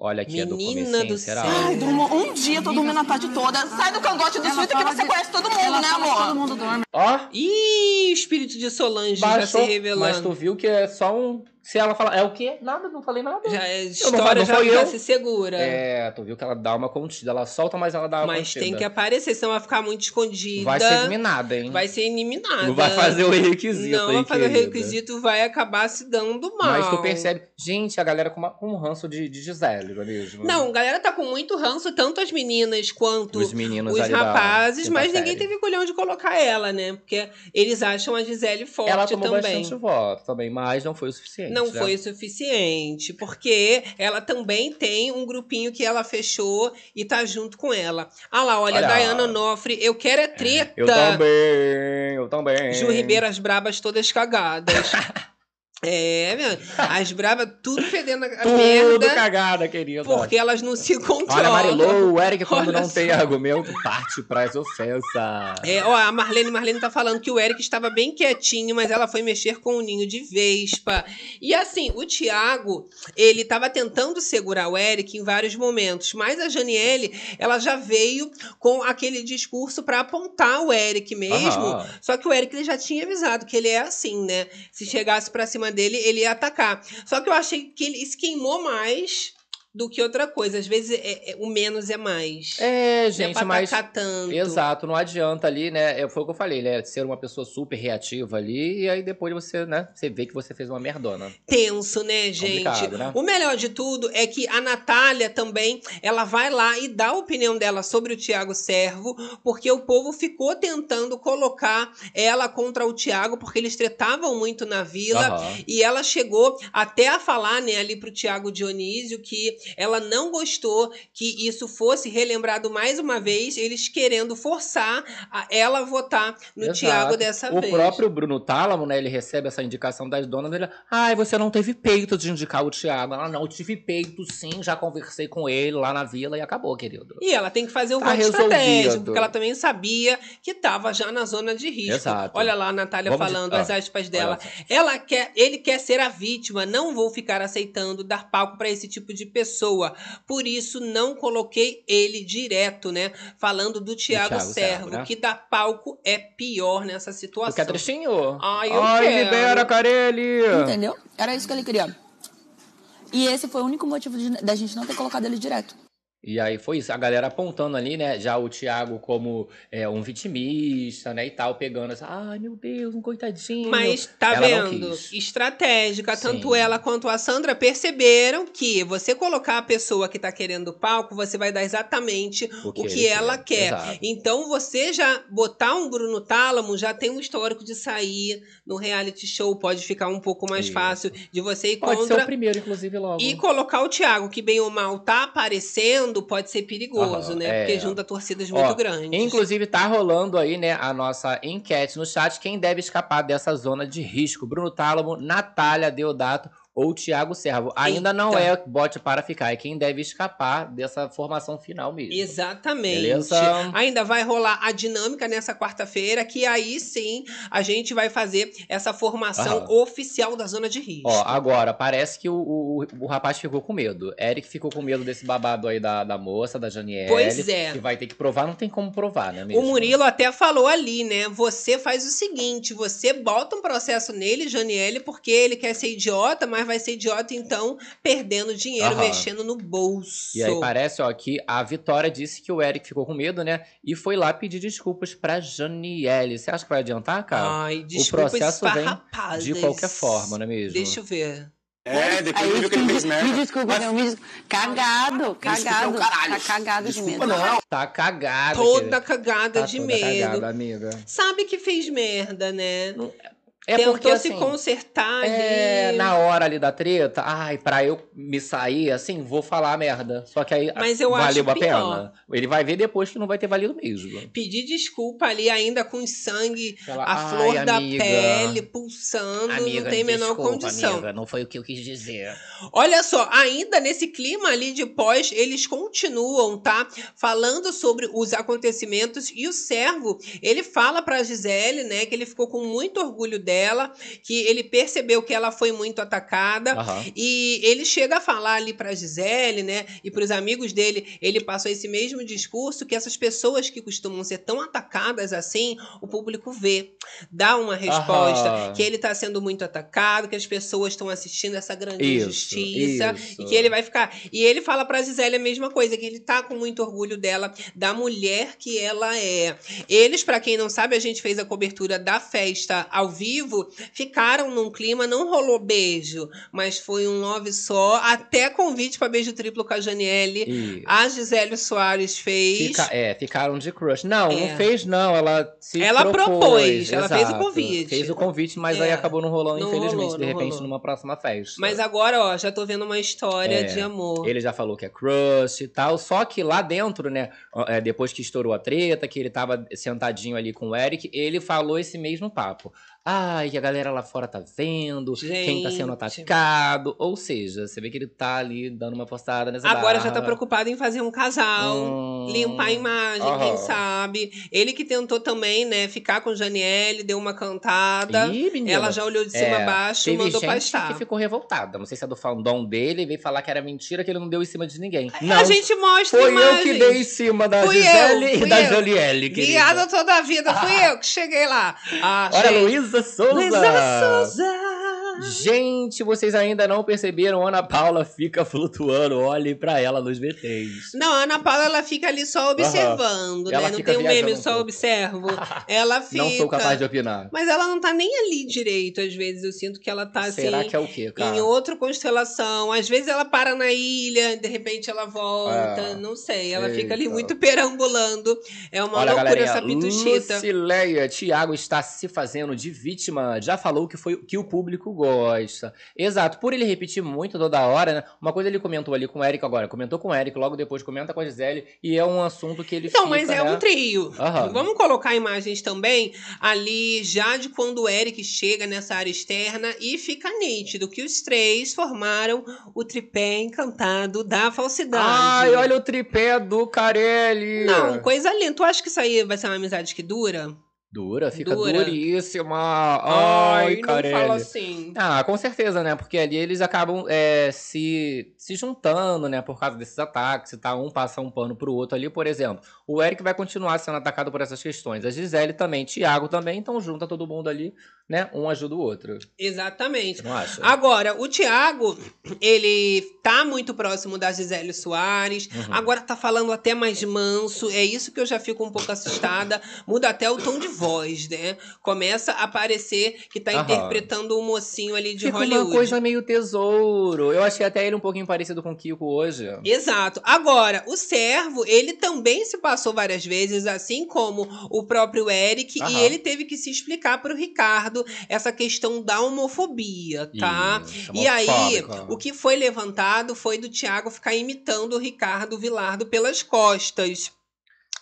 Speaker 2: Olha aqui a do
Speaker 1: Menina do céu.
Speaker 9: Ai, durmo um dia, tô dormindo a tarde toda. Sai do cangote do suíte que você
Speaker 8: de-
Speaker 9: conhece todo mundo,
Speaker 8: Ela
Speaker 9: né, amor?
Speaker 8: Todo mundo dorme.
Speaker 2: Ó,
Speaker 1: Ih, espírito de Solange já se
Speaker 2: baixou,
Speaker 1: revelando.
Speaker 2: mas tu viu que é só um Se ela falar, é o quê? Nada, não falei nada.
Speaker 1: Já, a
Speaker 2: Eu não-
Speaker 1: história
Speaker 2: não
Speaker 1: já, se segura.
Speaker 2: É, tu viu que ela dá uma contida. Ela solta, mas ela dá uma
Speaker 1: Mas
Speaker 2: contida.
Speaker 1: tem que aparecer, senão vai ficar muito escondida.
Speaker 2: Vai ser eliminada, hein?
Speaker 1: Vai ser eliminada.
Speaker 2: Não vai fazer o requisito
Speaker 1: Não
Speaker 2: aí,
Speaker 1: vai fazer o
Speaker 2: querida.
Speaker 1: requisito, vai acabar se dando mal.
Speaker 2: Mas tu percebe, gente, a galera com, uma, com um ranço de, de Gisele, não é mesmo?
Speaker 1: Não, a galera tá com muito ranço, tanto as meninas quanto
Speaker 2: Os meninos
Speaker 1: os
Speaker 2: da
Speaker 1: rapazes,
Speaker 2: quinta
Speaker 1: mas ninguém teve colhão de colocar ela, né? Porque eles acham a Gisele forte
Speaker 2: Ela tomou
Speaker 1: também.
Speaker 2: bastante voto também, mas não foi o suficiente.
Speaker 1: Não
Speaker 2: né?
Speaker 1: foi o suficiente, porque ela também tem um grupinho que ela fechou e tá junto com ela. Ah lá, olha,
Speaker 2: Olha.
Speaker 1: Dayana Onofre, eu quero é treta.
Speaker 2: Eu também, eu também.
Speaker 1: Ju Ribeiro, as brabas todas cagadas. é, meu, as brabas tudo fedendo a
Speaker 2: Tudo
Speaker 1: merda,
Speaker 2: cagada, querida.
Speaker 1: porque elas não se controlam.
Speaker 2: Olha, Marilou, o Eric, quando
Speaker 1: Olha
Speaker 2: não
Speaker 1: só.
Speaker 2: tem argumento, parte pras ofensas.
Speaker 1: É, ó, a Marlene Marlene tá falando que o Eric estava bem quietinho, mas ela foi mexer com o ninho de vespa. E assim, o Thiago, ele tava tentando segurar o Eric em vários momentos, mas a Janiele, ela já veio com aquele discurso pra apontar o Eric mesmo.
Speaker 2: Aham.
Speaker 1: Só que o Eric ele já tinha avisado que ele é assim, né? Se chegasse pra cima dele, ele ia atacar. Só que eu achei que ele se queimou mais do que outra coisa. Às vezes é- é- o menos é mais.
Speaker 2: É,
Speaker 1: Não é
Speaker 2: gente, mas.
Speaker 1: tanto.
Speaker 2: Exato, não adianta ali, né? é, Foi o que eu falei, né? Ser uma pessoa super reativa ali, e aí depois você, né? Você vê que você fez uma merdona.
Speaker 1: tenso, né, gente?
Speaker 2: Complicado, né?
Speaker 1: O melhor de tudo é que a Natália também, ela vai lá e dá a opinião dela sobre o Tiago Servo, porque o povo ficou tentando colocar ela contra o Tiago, porque eles tretavam muito na vila.
Speaker 2: Aham.
Speaker 1: E ela chegou até a falar, né, ali pro Tiago Dionísio que ela não gostou que isso fosse relembrado mais uma vez, eles querendo forçar a ela votar no
Speaker 2: Exato.
Speaker 1: Tiago dessa
Speaker 2: o
Speaker 1: vez.
Speaker 2: próprio Bruno Tálamo, né? Ele recebe essa indicação das donas dele. Ai, você não teve peito de indicar o Thiago. Ela, não, eu tive peito sim, já conversei com ele lá na vila e acabou, querido.
Speaker 1: E ela tem que fazer o
Speaker 2: Tá
Speaker 1: voto estratégico, porque ela também sabia que estava já na zona de risco.
Speaker 2: Exato.
Speaker 1: Olha lá a Natália
Speaker 2: Vamos de-
Speaker 1: falando
Speaker 2: ah,
Speaker 1: as aspas dela. Ela quer, ele quer ser a vítima, não vou ficar aceitando dar palco para esse tipo de pessoa. Por isso não coloquei ele direto, né? Falando do Tiago
Speaker 2: Thiago
Speaker 1: Servo,
Speaker 2: Servo, né?
Speaker 1: que dar palco é pior nessa
Speaker 2: Tu
Speaker 1: situação.
Speaker 2: quer trechinho?
Speaker 1: Ai, eu
Speaker 2: Ai,
Speaker 1: quero.
Speaker 2: libera, Carelli!
Speaker 10: Entendeu? Era isso que ele queria. E esse foi o único motivo de- da gente não ter colocado ele direto.
Speaker 2: E aí foi isso, a galera apontando ali, né, já o Thiago como é, um vitimista, né, e tal, pegando essa, ai meu Deus, um coitadinho.
Speaker 1: Mas tá
Speaker 2: Ela
Speaker 1: vendo? Estratégica. Tanto
Speaker 2: Sim.
Speaker 1: ela quanto a Sandra perceberam que você colocar a pessoa que tá querendo palco, você vai dar exatamente o que,
Speaker 2: ele
Speaker 1: ela quer.
Speaker 2: Exato.
Speaker 1: Então, você já botar um Bruno Tálamo já tem um histórico de sair no reality show. Pode ficar um pouco mais
Speaker 2: Isso.
Speaker 1: fácil de você ir
Speaker 2: Pode ser
Speaker 1: contra.
Speaker 2: o primeiro, inclusive, logo.
Speaker 1: E colocar o Thiago, que bem ou mal tá aparecendo, pode ser perigoso,
Speaker 2: Aham,
Speaker 1: né?
Speaker 2: é.
Speaker 1: Porque junta torcidas muito
Speaker 2: Ó,
Speaker 1: grandes.
Speaker 2: Inclusive, tá rolando aí, né, a nossa enquete no chat. Quem deve escapar dessa zona de risco? Bruno Tálamo, Natália Deodato ou Thiago Servo? Ainda não é bote para ficar, é quem deve escapar dessa formação final mesmo.
Speaker 1: Exatamente.
Speaker 2: Beleza?
Speaker 1: Ainda vai rolar a dinâmica nessa quarta-feira, que aí sim a gente vai fazer essa formação
Speaker 2: Aham.
Speaker 1: oficial da zona de risco.
Speaker 2: Ó, agora, parece que o, o, o rapaz ficou com medo. Eric ficou com medo desse babado aí da, da moça, da Janiele.
Speaker 1: Pois é.
Speaker 2: Que vai ter que provar, não tem como provar, né
Speaker 1: O
Speaker 2: mesmo?
Speaker 1: Murilo até falou ali, né? Você faz o seguinte: você bota um processo nele, Janiele, porque ele quer ser idiota, mas vai ser idiota, então, perdendo dinheiro,
Speaker 2: Aham.
Speaker 1: mexendo no bolso.
Speaker 2: E aí parece, ó, que a Vitória disse que o Eric ficou com medo, né? E foi lá pedir desculpas pra Janiele. Você acha que vai adiantar, cara?
Speaker 1: Ai,
Speaker 2: o
Speaker 1: desculpas
Speaker 2: processo vem de qualquer forma, não é mesmo?
Speaker 1: Deixa eu ver.
Speaker 6: É, depois
Speaker 10: Aí
Speaker 6: viu que ele fez
Speaker 10: me
Speaker 6: merda.
Speaker 10: desculpa, não, me desculpa. Cagado, cagado.
Speaker 6: é o caralho.
Speaker 10: Tá cagado de medo.
Speaker 6: Não,
Speaker 2: Tá cagada.
Speaker 1: Toda
Speaker 2: querida.
Speaker 1: cagada
Speaker 2: Tá
Speaker 1: de
Speaker 2: toda
Speaker 1: medo.
Speaker 2: cagada, amiga.
Speaker 1: Sabe que fez merda, né?
Speaker 2: É
Speaker 1: Tentou
Speaker 2: porque,
Speaker 1: se
Speaker 2: assim,
Speaker 1: consertar
Speaker 2: É,
Speaker 1: ali.
Speaker 2: na hora ali da treta, ai, pra eu me sair, assim, vou falar merda. Só que aí
Speaker 1: Mas eu
Speaker 2: valeu
Speaker 1: acho
Speaker 2: a
Speaker 1: pior.
Speaker 2: pena. Ele vai ver depois que não vai ter valido mesmo.
Speaker 1: Pedir desculpa ali ainda com sangue, a
Speaker 2: "Ai,
Speaker 1: flor da
Speaker 2: amiga,
Speaker 1: pele pulsando, não tem menor condição.
Speaker 2: não foi o que eu quis dizer.
Speaker 1: Olha só, ainda nesse clima ali de pós, eles continuam, tá? Falando sobre os acontecimentos e o servo, ele fala pra Gisele, né, que ele ficou com muito orgulho dela, que ele percebeu que ela foi muito atacada
Speaker 2: Aham.
Speaker 1: e ele chega a falar ali pra Gisele, né, e pros amigos dele, ele passou esse mesmo discurso que essas pessoas que costumam ser tão atacadas assim, o público vê, dá uma resposta,
Speaker 2: Aham.
Speaker 1: que ele tá sendo muito atacado, que as pessoas estão assistindo essa grande
Speaker 2: Isso,
Speaker 1: injustiça
Speaker 2: isso.
Speaker 1: e que ele vai ficar. E ele fala pra Gisele a mesma coisa, que ele tá com muito orgulho dela, da mulher que ela é. Eles, pra quem não sabe, a gente fez a cobertura da festa ao vivo, ficaram num clima, não rolou beijo, mas foi um love só, até convite pra beijo triplo com a Janiele.
Speaker 2: E
Speaker 1: A Gisele Soares fez.
Speaker 2: fica- é, ficaram de crush. Não,
Speaker 1: É.
Speaker 2: não fez, não. Ela se
Speaker 1: Ela propôs, ela fez o convite.
Speaker 2: Fez o convite, mas
Speaker 1: É.
Speaker 2: aí acabou não rolando,
Speaker 1: Não
Speaker 2: infelizmente,
Speaker 1: rolou,
Speaker 2: de repente,
Speaker 1: rolou.
Speaker 2: numa próxima festa.
Speaker 1: Mas agora, ó, já tô vendo uma história
Speaker 2: É,
Speaker 1: de amor.
Speaker 2: Ele já falou que é crush e tal, só que lá dentro, né, é, depois que estourou a treta, que ele tava sentadinho ali com o Eric, ele falou esse mesmo papo. Ai, que a galera lá fora tá vendo, quem tá sendo
Speaker 1: Gente.
Speaker 2: atacado. Ou seja, você vê que ele tá ali dando uma postada nessa
Speaker 1: Agora já
Speaker 2: barra.
Speaker 1: tá preocupado em fazer um casal,
Speaker 2: Hum,
Speaker 1: limpar a imagem, quem sabe. Ele que tentou também, né, ficar com Janiele, deu uma cantada.
Speaker 2: Ih, menina.
Speaker 1: Ela já olhou de cima a
Speaker 2: É,
Speaker 1: baixo,
Speaker 2: teve
Speaker 1: mandou
Speaker 2: gente
Speaker 1: pastar.
Speaker 2: que ficou revoltada. Não sei se é do fandom dele, veio falar que era mentira, que ele não deu em cima de ninguém.
Speaker 1: A
Speaker 2: Não,
Speaker 1: gente mostra
Speaker 2: foi eu que dei em cima da
Speaker 1: Fui
Speaker 2: Gisele
Speaker 1: eu,
Speaker 2: e da
Speaker 1: eu.
Speaker 2: Joliele, querida.
Speaker 1: Viada toda a vida, fui eu que cheguei lá. Ah,
Speaker 2: Olha,
Speaker 1: gente.
Speaker 2: Luísa Souza.
Speaker 1: Luísa Souza.
Speaker 2: Gente, vocês ainda não perceberam? Ana Paula fica flutuando. Olhem pra ela nos VTs.
Speaker 1: Não, a Ana Paula, ela fica ali só observando,
Speaker 2: Ela
Speaker 1: né? Não
Speaker 2: fica
Speaker 1: tem um meme, só
Speaker 2: pouco.
Speaker 1: observo. Ela fica...
Speaker 2: Não sou capaz de opinar.
Speaker 1: Mas ela não tá nem ali direito, às vezes. Eu sinto que ela tá assim.
Speaker 2: Será que é o quê, cara?
Speaker 1: Em outra constelação. Às vezes ela para na ilha, de repente ela volta.
Speaker 2: É.
Speaker 1: Não sei. Ela fica ali
Speaker 2: Eita.
Speaker 1: muito perambulando. É uma
Speaker 2: Olha,
Speaker 1: loucura
Speaker 2: galerinha,
Speaker 1: essa pituchita.
Speaker 2: Lucileia, Thiago está se fazendo de vítima. Já falou que foi que o público gosta. Exato, por ele repetir muito toda hora, né? Uma coisa ele comentou ali com o Eric agora, comentou com o Eric, logo depois comenta com a Gisele, e é um assunto que ele
Speaker 1: Então,
Speaker 2: fica,
Speaker 1: mas é
Speaker 2: né?
Speaker 1: um trio.
Speaker 2: Aham.
Speaker 1: Vamos colocar imagens também ali já de quando o Eric chega nessa área externa e fica nítido que os três formaram o tripé encantado da falsidade.
Speaker 2: Ai, olha o tripé do Carelli.
Speaker 1: Não, coisa linda. Tu acha que isso aí vai ser uma amizade que dura?
Speaker 2: Dura, fica
Speaker 1: Dura.
Speaker 2: duríssima.
Speaker 1: Ai,
Speaker 2: Ai,
Speaker 1: não fala assim.
Speaker 2: Ah, com certeza, né? Porque ali eles acabam é, se, se juntando, né? Por causa desses ataques tal. Um passa um pano pro outro ali, por exemplo. O Eric vai continuar sendo atacado por essas questões. A Gisele também, Thiago também. Então junta todo mundo ali, né? Um ajuda o outro.
Speaker 1: Exatamente.
Speaker 2: Você não acha?
Speaker 1: Agora, o Thiago, ele tá muito próximo da Gisele Soares.
Speaker 2: Uhum.
Speaker 1: Agora tá falando até mais manso. É isso que eu já fico um pouco assustada. Muda até o tom de voz, né? Começa a parecer que tá
Speaker 2: Aham.
Speaker 1: interpretando um mocinho ali de
Speaker 2: Fica
Speaker 1: Hollywood.
Speaker 2: uma coisa meio tesouro. Eu achei até ele um pouquinho parecido com o Kiko hoje.
Speaker 1: Exato. Agora, o servo, ele também se passou várias vezes, assim como o próprio Eric,
Speaker 2: Aham.
Speaker 1: e ele teve que se explicar pro Ricardo essa questão da homofobia, tá?
Speaker 2: Isso,
Speaker 1: E aí, o que foi levantado foi do Thiago ficar imitando o Ricardo Vilardo pelas costas.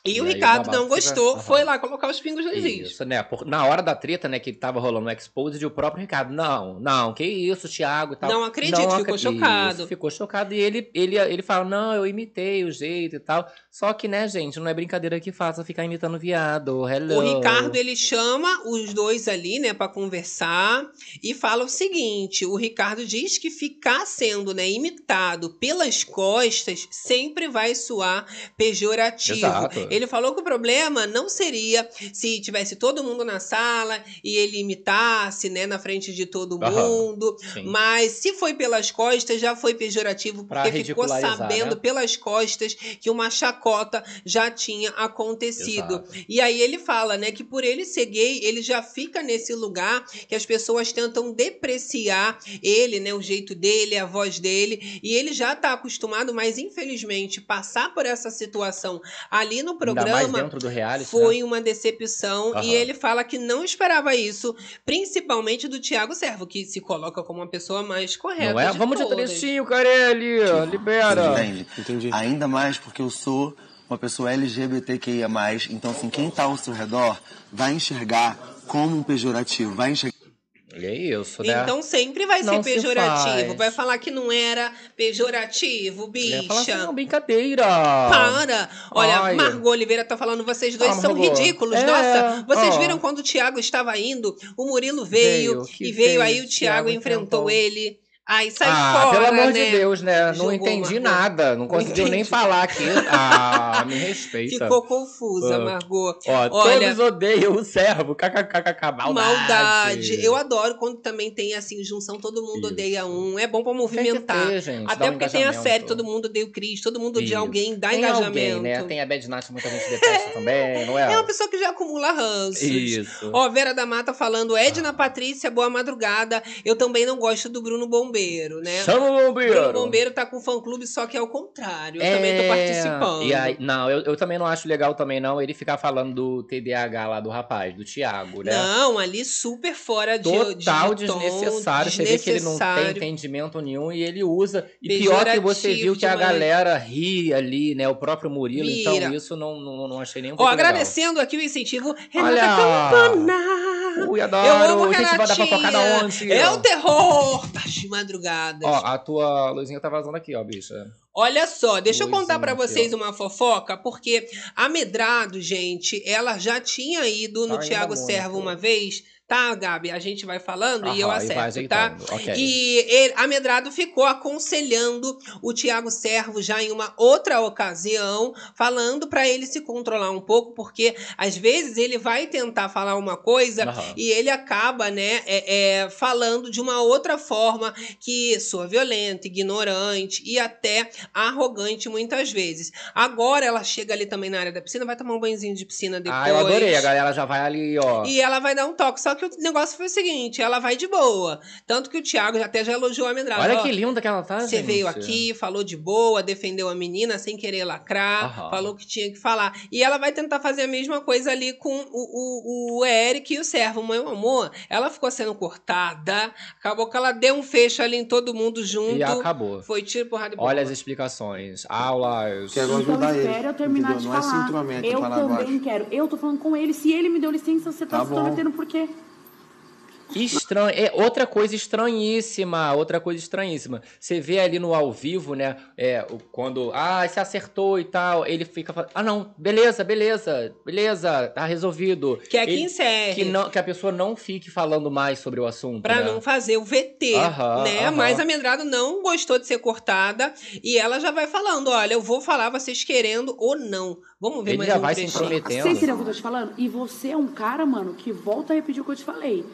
Speaker 1: E,
Speaker 2: E
Speaker 1: o Ricardo não gostou,
Speaker 2: Aham.
Speaker 1: foi lá colocar os pingos nos is.
Speaker 2: Isso, né? Por- na hora da treta, né, que tava rolando o Exposed, o próprio Ricardo, não, não, que isso, Thiago e tal.
Speaker 1: Não acredito, ficou
Speaker 2: acre-
Speaker 1: chocado.
Speaker 2: Isso, ficou chocado. E ele, ele, ele fala, não, eu imitei o jeito e tal. Só que, né, gente, não é brincadeira que faça ficar imitando viado. Hello.
Speaker 1: O Ricardo, ele chama os dois ali, né, pra conversar e fala o seguinte: o Ricardo diz que ficar sendo, né, imitado pelas costas sempre vai soar pejorativo.
Speaker 2: Exato.
Speaker 1: Ele falou que o problema não seria se tivesse todo mundo na sala e ele imitasse, né, na frente de todo mundo,
Speaker 2: sim.
Speaker 1: mas se foi pelas costas já foi pejorativo porque ficou sabendo
Speaker 2: né?
Speaker 1: pelas costas que uma chacota já tinha acontecido.
Speaker 2: Exato.
Speaker 1: E aí ele fala, né, que por ele ser gay, ele já fica nesse lugar que as pessoas tentam depreciar ele, né, o jeito dele, a voz dele, e ele já tá acostumado, mas infelizmente passar por essa situação ali no
Speaker 2: Mais
Speaker 1: programa
Speaker 2: dentro do reality,
Speaker 1: foi
Speaker 2: né?
Speaker 1: uma decepção
Speaker 2: Aham.
Speaker 1: e ele fala que não esperava isso, principalmente do Thiago Servo, que se coloca como uma pessoa mais correta.
Speaker 2: Não é?
Speaker 1: de
Speaker 2: Vamos de
Speaker 1: todas.
Speaker 2: trechinho, Carelli. Libera.
Speaker 11: Entende? Entendi. Ainda mais porque eu sou uma pessoa LGBTQIA+, então assim, quem tá ao seu redor vai enxergar como um pejorativo, vai enxergar
Speaker 2: É isso, né?
Speaker 1: Então sempre vai
Speaker 2: Não
Speaker 1: ser
Speaker 2: se
Speaker 1: pejorativo.
Speaker 2: faz.
Speaker 1: Vai falar que não era pejorativo,
Speaker 2: ia falar assim,
Speaker 1: bicha.
Speaker 2: não, brincadeira.
Speaker 1: Para! Olha,
Speaker 2: Ai.
Speaker 1: Margot Oliveira tá falando, vocês dois
Speaker 2: Ah,
Speaker 1: são
Speaker 2: Margot.
Speaker 1: ridículos.
Speaker 2: É,
Speaker 1: Nossa, vocês
Speaker 2: ó.
Speaker 1: viram quando o Thiago estava indo? O Murilo veio,
Speaker 2: Veio,
Speaker 1: e veio
Speaker 2: veio,
Speaker 1: aí o Thiago
Speaker 2: Thiago
Speaker 1: enfrentou
Speaker 2: enfrentou.
Speaker 1: ele. Ai, sai
Speaker 2: ah,
Speaker 1: fora,
Speaker 2: pelo amor
Speaker 1: né?
Speaker 2: de Deus, né? Não
Speaker 1: Jogou,
Speaker 2: entendi
Speaker 1: Margot.
Speaker 2: nada. Não conseguiu nem falar aqui. Ah, me respeita.
Speaker 1: Ficou confusa,
Speaker 2: Ah.
Speaker 1: Margot.
Speaker 2: Ó,
Speaker 1: Olha,
Speaker 2: todos odeiam o servo. KKKK, maldade.
Speaker 1: Maldade. Eu adoro quando também tem assim, junção, todo mundo odeia um. É bom pra movimentar.
Speaker 2: ter, gente,
Speaker 1: Até
Speaker 2: um
Speaker 1: porque tem a série, todo mundo odeia o Cris, todo mundo odeia
Speaker 2: Isso.
Speaker 1: alguém, dá
Speaker 2: Tem
Speaker 1: engajamento.
Speaker 2: Alguém, né? Tem a Bad Night, muita gente detesta também, não é?
Speaker 1: É uma pessoa que já acumula ranços.
Speaker 2: Isso.
Speaker 1: Ó, Vera da Mata falando, Edna Patrícia, boa madrugada. Eu também não gosto do Bruno Bombeiro, né?
Speaker 2: Chama o bombeiro.
Speaker 1: Bruno Bombeiro tá com fã-clube, só que é o contrário. Eu também tô participando.
Speaker 2: É, E aí, não, eu, eu também não acho legal também não ele ficar falando do TDAH lá do rapaz, do Thiago, né?
Speaker 1: Não, ali super fora de
Speaker 2: Total
Speaker 1: de tom,
Speaker 2: desnecessário. Você vê que ele não tem
Speaker 1: desnecessário.
Speaker 2: entendimento nenhum e ele usa. E pior que você viu que a galera ri ali, né? O próprio Murilo.
Speaker 1: Vira.
Speaker 2: Então isso não, não, não achei nem um
Speaker 1: Ó,
Speaker 2: pouco legal.
Speaker 1: agradecendo aqui o incentivo, Renata
Speaker 2: Olha!
Speaker 1: Campana.
Speaker 2: Ui, adoro.
Speaker 1: Eu amo
Speaker 2: Gente, vai dar
Speaker 1: Renatinha.
Speaker 2: fofocada onde?
Speaker 1: É o terror das madrugadas.
Speaker 2: Ó, a tua luzinha tá vazando aqui, ó, bicha.
Speaker 1: Olha só, deixa eu contar pra
Speaker 2: aqui,
Speaker 1: vocês
Speaker 2: ó.
Speaker 1: uma fofoca, porque a Medrado, gente, ela já tinha ido no
Speaker 2: Tá
Speaker 1: Tiago. Servo uma vez. Tá, Gabi? A gente vai falando e eu
Speaker 2: Aham, e vai
Speaker 1: acerto, tá?
Speaker 2: ajeitando, ok.
Speaker 1: E ele, a Medrado ficou aconselhando o Tiago Servo já em uma outra ocasião, falando pra ele se controlar um pouco, porque às vezes ele vai tentar falar uma coisa
Speaker 2: Aham.
Speaker 1: e ele acaba, né, é, é, falando de uma outra forma que soa violenta, ignorante e até arrogante muitas vezes. Agora ela chega ali também na área da piscina, vai tomar um banhozinho de piscina depois.
Speaker 2: Ah, eu adorei. A galera já vai ali, ó.
Speaker 1: E ela vai dar um toque. Só que o negócio foi o seguinte: ela vai de boa. Tanto que o Thiago até já elogiou a Medrado.
Speaker 2: Olha
Speaker 1: ó,
Speaker 2: que linda que ela tá,
Speaker 1: Você veio aqui, falou de boa, defendeu a menina sem querer lacrar,
Speaker 2: Aham.
Speaker 1: falou que tinha que falar. E ela vai tentar fazer a mesma coisa ali com o, o, o Eric e o servo. Meu amor, ela ficou sendo cortada, acabou que ela deu um fecho ali em todo mundo junto.
Speaker 2: E acabou.
Speaker 1: Foi tiro, porrada e
Speaker 2: Olha as explicações. Aulas.
Speaker 11: Quero
Speaker 3: Então
Speaker 11: ajudar ele.
Speaker 3: espera eu terminar
Speaker 11: entendeu?
Speaker 3: de
Speaker 11: Não é
Speaker 3: falar.
Speaker 11: cinturamento
Speaker 3: eu
Speaker 11: falar
Speaker 3: também quero. Eu tô falando com ele. Se ele me deu licença, você tá,
Speaker 11: Tá
Speaker 3: se
Speaker 11: bom.
Speaker 3: intrometendo por quê?
Speaker 2: Estranho. É outra coisa estranhíssima. Outra coisa estranhíssima. Você vê ali no ao vivo, né? É, quando. Ah, se acertou e tal. Ele fica falando. Ah, não. Beleza, beleza. Beleza. Tá resolvido.
Speaker 1: Quer que
Speaker 2: Ele-
Speaker 1: encerre.
Speaker 2: Que, não, que a pessoa não fique falando mais sobre o assunto.
Speaker 1: Pra
Speaker 2: né?
Speaker 1: não fazer o VT,
Speaker 2: Aham,
Speaker 1: né?
Speaker 2: aham.
Speaker 1: Mas a Medrado não gostou de ser cortada e ela já vai falando, olha, eu vou falar vocês querendo ou não. Vamos ver
Speaker 2: Ele
Speaker 1: mais
Speaker 2: já
Speaker 1: um
Speaker 2: vai se
Speaker 1: trechinho.
Speaker 2: intrometendo.
Speaker 3: Você entendeu o que eu tô te falando? E você é um cara, mano, que volta a repetir o que eu te falei.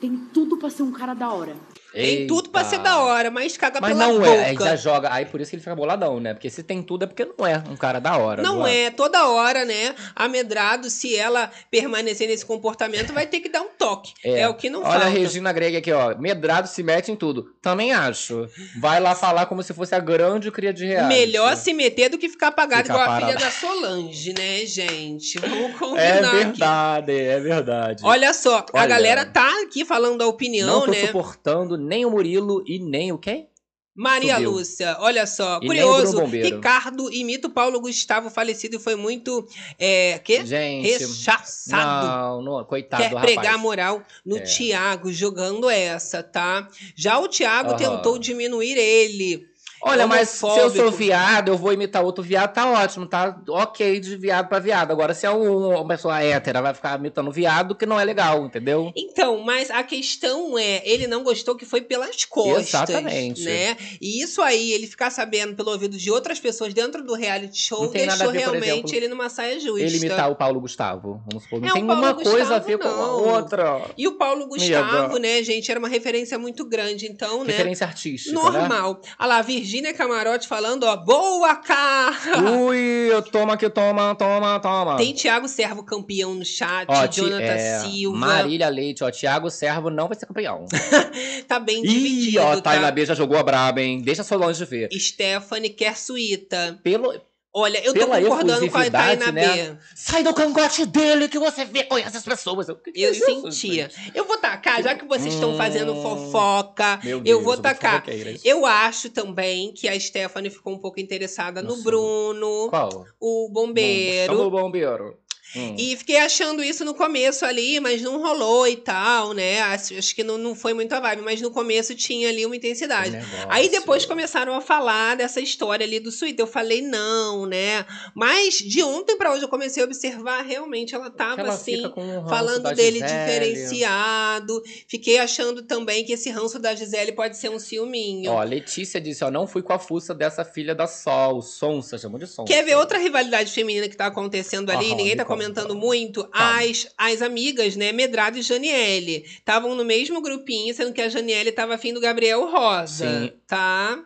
Speaker 3: Tem tudo pra ser um cara da hora.
Speaker 1: Tem tudo pra
Speaker 2: Eita.
Speaker 1: ser da hora, mas caga
Speaker 2: Mas
Speaker 1: pela
Speaker 2: não
Speaker 1: boca.
Speaker 2: é, aí já joga. Aí por isso que ele fica boladão, né? Porque se tem tudo é porque não é um cara da hora.
Speaker 1: Não é, toda hora, né? A Medrado, se ela permanecer nesse comportamento, vai ter que dar um toque. É, o que não
Speaker 2: Olha
Speaker 1: falta.
Speaker 2: a Regina Greg aqui, ó. Medrado se mete em tudo. Também acho. Vai lá falar como se fosse a grande cria de reality.
Speaker 1: Melhor se meter do que ficar apagado
Speaker 2: Fica
Speaker 1: igual a
Speaker 2: parada.
Speaker 1: filha da Solange, né, gente? Vamos combinar
Speaker 2: É
Speaker 1: aqui.
Speaker 2: verdade, é verdade.
Speaker 1: Olha só, a
Speaker 2: Olha.
Speaker 1: galera tá aqui falando da opinião,
Speaker 2: não tô
Speaker 1: né?
Speaker 2: suportando nem o Murilo e nem o quem?
Speaker 1: Maria
Speaker 2: Subiu.
Speaker 1: Lúcia, olha só,
Speaker 2: E
Speaker 1: curioso. Ricardo imita o Paulo Gustavo falecido e foi muito, é, que?
Speaker 2: Gente.
Speaker 1: Rechaçado.
Speaker 2: Não, não, coitado
Speaker 1: Quer pregar
Speaker 2: rapaz.
Speaker 1: moral no
Speaker 2: É.
Speaker 1: Thiago jogando essa, tá? Já o Thiago
Speaker 2: Aham.
Speaker 1: tentou diminuir ele.
Speaker 2: Olha, mas se eu sou viado, eu vou imitar outro viado, tá ótimo, tá ok de viado pra viado. Agora, se é um- uma pessoa hétera, vai ficar imitando viado, que não é legal, entendeu?
Speaker 1: Então, mas a questão é, ele não gostou que foi pelas costas,
Speaker 2: Exatamente.
Speaker 1: né? E isso aí, ele ficar sabendo pelo ouvido de outras pessoas dentro do reality show,
Speaker 2: Não
Speaker 1: deixou
Speaker 2: ver,
Speaker 1: realmente
Speaker 2: exemplo,
Speaker 1: ele numa saia justa.
Speaker 2: Ele imitar o Paulo Gustavo, vamos supor. Não
Speaker 1: É,
Speaker 2: tem uma coisa a
Speaker 1: Gustavo,
Speaker 2: ver com a
Speaker 1: não.
Speaker 2: outra.
Speaker 1: E o Paulo Gustavo,
Speaker 2: Amiga.
Speaker 1: né, gente, era uma referência muito grande, então, né?
Speaker 2: Referência artística, né?
Speaker 1: Normal. Olha lá, Virgínia Camarote falando, ó, boa, cara!
Speaker 2: Ui, toma que toma, toma, toma.
Speaker 1: Tem Thiago Servo campeão no chat,
Speaker 2: Ó,
Speaker 1: Jonathan
Speaker 2: é,
Speaker 1: Silva.
Speaker 2: Marília Leite, ó. Thiago Servo não vai ser campeão.
Speaker 1: Tá bem
Speaker 2: Ih,
Speaker 1: dividido,
Speaker 2: ó,
Speaker 1: tá?
Speaker 2: Tayla B já jogou a braba, hein? Deixa a Solange ver.
Speaker 1: Stephanie quer suíta.
Speaker 2: Pelo,
Speaker 1: Olha, eu tô
Speaker 2: pela
Speaker 1: concordando com a Tayna
Speaker 2: né?
Speaker 1: B.
Speaker 2: Sai do cangote dele que você vê, conhece as pessoas. Eu, que que
Speaker 1: Eu
Speaker 2: é isso,
Speaker 1: sentia. Eu vou tacar, já que vocês estão
Speaker 2: Hum,
Speaker 1: fazendo fofoca, eu
Speaker 2: Deus,
Speaker 1: vou
Speaker 2: eu vou
Speaker 1: tacar. Eu acho também que a Stephanie ficou um pouco interessada no
Speaker 2: Nossa.
Speaker 1: Bruno,
Speaker 2: Qual?
Speaker 1: o bombeiro.
Speaker 2: Chama o bombeiro. Hum.
Speaker 1: E fiquei achando isso no começo ali, mas não rolou e tal, né? Acho, acho que não, não foi muito a vibe, mas no começo tinha ali uma intensidade. Aí depois começaram a falar dessa história ali do suíte. Eu falei, não, né? Mas de ontem pra hoje eu comecei a observar, realmente ela tava
Speaker 2: ela
Speaker 1: assim,
Speaker 2: um
Speaker 1: falando dele
Speaker 2: Gisele.
Speaker 1: diferenciado. Fiquei achando também que esse ranço da Gisele pode ser um ciúminho.
Speaker 2: Ó, Letícia disse, ó, não fui com a fuça dessa filha da Sol, Sonsa, chamou de Sonsa.
Speaker 1: Quer ver outra rivalidade feminina que tá acontecendo ali?
Speaker 2: Aham,
Speaker 1: ninguém tá
Speaker 2: me conta.
Speaker 1: Comentando muito. As, as amigas, né? Medrado e Janiele. Estavam no mesmo grupinho, sendo que a Janiele tava afim do Gabriel Rosa.
Speaker 2: Sim.
Speaker 1: Tá?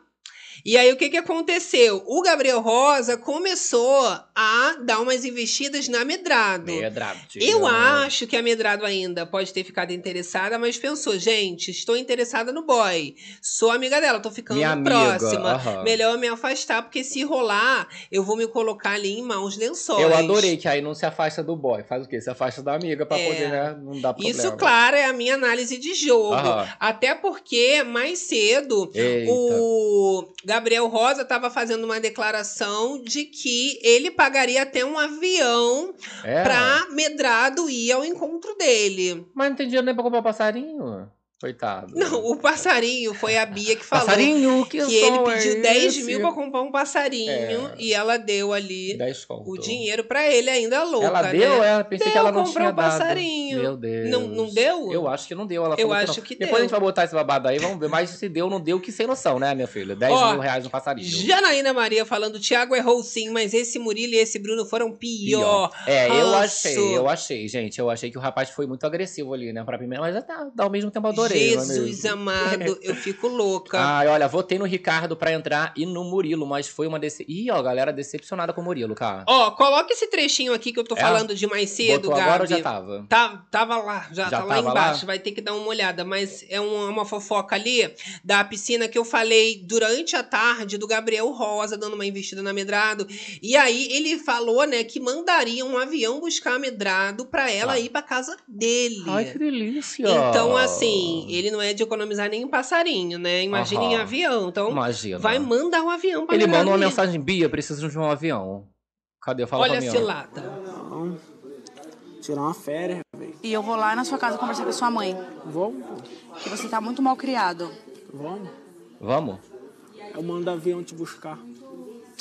Speaker 1: E aí, o que que aconteceu? O Gabriel Rosa começou a dar umas investidas na Medrado.
Speaker 2: Medrado.
Speaker 1: Eu acho que a Medrado ainda pode ter ficado interessada, mas pensou, gente, estou interessada no boy. Sou amiga dela, tô ficando
Speaker 2: Minha amiga,
Speaker 1: próxima.
Speaker 2: aham.
Speaker 1: Melhor eu me afastar, porque se rolar, eu vou me colocar ali em maus lençóis.
Speaker 2: Eu adorei que aí não se afasta do boy. Faz o quê? Se afasta da amiga pra
Speaker 1: É.
Speaker 2: poder, né? Não dá problema.
Speaker 1: Isso, claro, é a minha análise de jogo.
Speaker 2: Aham.
Speaker 1: Até porque, mais cedo,
Speaker 2: Eita.
Speaker 1: o Gabriel Rosa estava fazendo uma declaração de que ele pagaria até um avião
Speaker 2: É.
Speaker 1: pra Medrado ir ao encontro dele.
Speaker 2: Mas não tem dinheiro nem pra comprar passarinho. Coitado.
Speaker 1: Não, o passarinho foi a Bia que falou.
Speaker 2: Passarinho, que
Speaker 1: que ele
Speaker 2: som é
Speaker 1: pediu 10
Speaker 2: esse?
Speaker 1: mil pra comprar um passarinho
Speaker 2: É.
Speaker 1: e ela deu ali
Speaker 2: 10 conto.
Speaker 1: o dinheiro pra ele, ainda louca,
Speaker 2: Ela deu,
Speaker 1: né?
Speaker 2: é? Pensei
Speaker 1: Deu,
Speaker 2: que ela não
Speaker 1: comprou
Speaker 2: tinha
Speaker 1: um
Speaker 2: dado.
Speaker 1: passarinho.
Speaker 2: Meu Deus.
Speaker 1: Não, não deu?
Speaker 2: Eu acho que não deu. Ela
Speaker 1: Eu acho
Speaker 2: não.
Speaker 1: que
Speaker 2: Depois
Speaker 1: deu.
Speaker 2: a gente vai botar esse babado aí, vamos ver. Mas se deu, não deu, que sem noção, né, minha filha? 10
Speaker 1: Ó,
Speaker 2: mil reais no passarinho.
Speaker 1: Janaína Maria falando, Thiago errou sim, mas esse Murilo e esse Bruno foram pior.
Speaker 2: É, eu achei, eu achei, gente. Eu achei que o rapaz foi muito agressivo ali, né? Pra primeira, mas até ao mesmo tempo adorei.
Speaker 1: Jesus amado, eu fico louca.
Speaker 2: Ai, olha, votei no Ricardo pra entrar e no Murilo, mas foi uma dece... Ih, ó, galera decepcionada com o Murilo, cara.
Speaker 1: Ó, coloca esse trechinho aqui que eu tô
Speaker 2: É?
Speaker 1: falando de mais cedo,
Speaker 2: Botou
Speaker 1: Gabi.
Speaker 2: agora ou já tava?
Speaker 1: Tá, tava lá, já,
Speaker 2: Já
Speaker 1: tá lá embaixo,
Speaker 2: lá?
Speaker 1: vai ter que dar uma olhada. Mas é uma, uma fofoca ali da piscina que eu falei durante a tarde do Gabriel Rosa, dando uma investida na Medrado. E aí ele falou, né, que mandaria um avião buscar a Medrado pra ela
Speaker 2: Ah.
Speaker 1: ir pra casa dele.
Speaker 2: Ai, que delícia.
Speaker 1: Então, assim, ele não é de economizar nem em passarinho, né? Imagina em avião. Então,
Speaker 2: Imagina.
Speaker 1: vai mandar um avião pra
Speaker 2: Ele manda uma mensagem, Bia, preciso de um avião. Cadê? Fala
Speaker 1: Olha
Speaker 2: pra
Speaker 1: a
Speaker 2: mim. ó.
Speaker 1: cilada.
Speaker 12: Não. Tirar uma férias, velho.
Speaker 10: E eu vou lá na sua casa conversar com a sua mãe.
Speaker 12: Vamos,
Speaker 10: Que você tá muito mal criado.
Speaker 12: vamos.
Speaker 2: Vamos?
Speaker 12: Eu mando avião te buscar.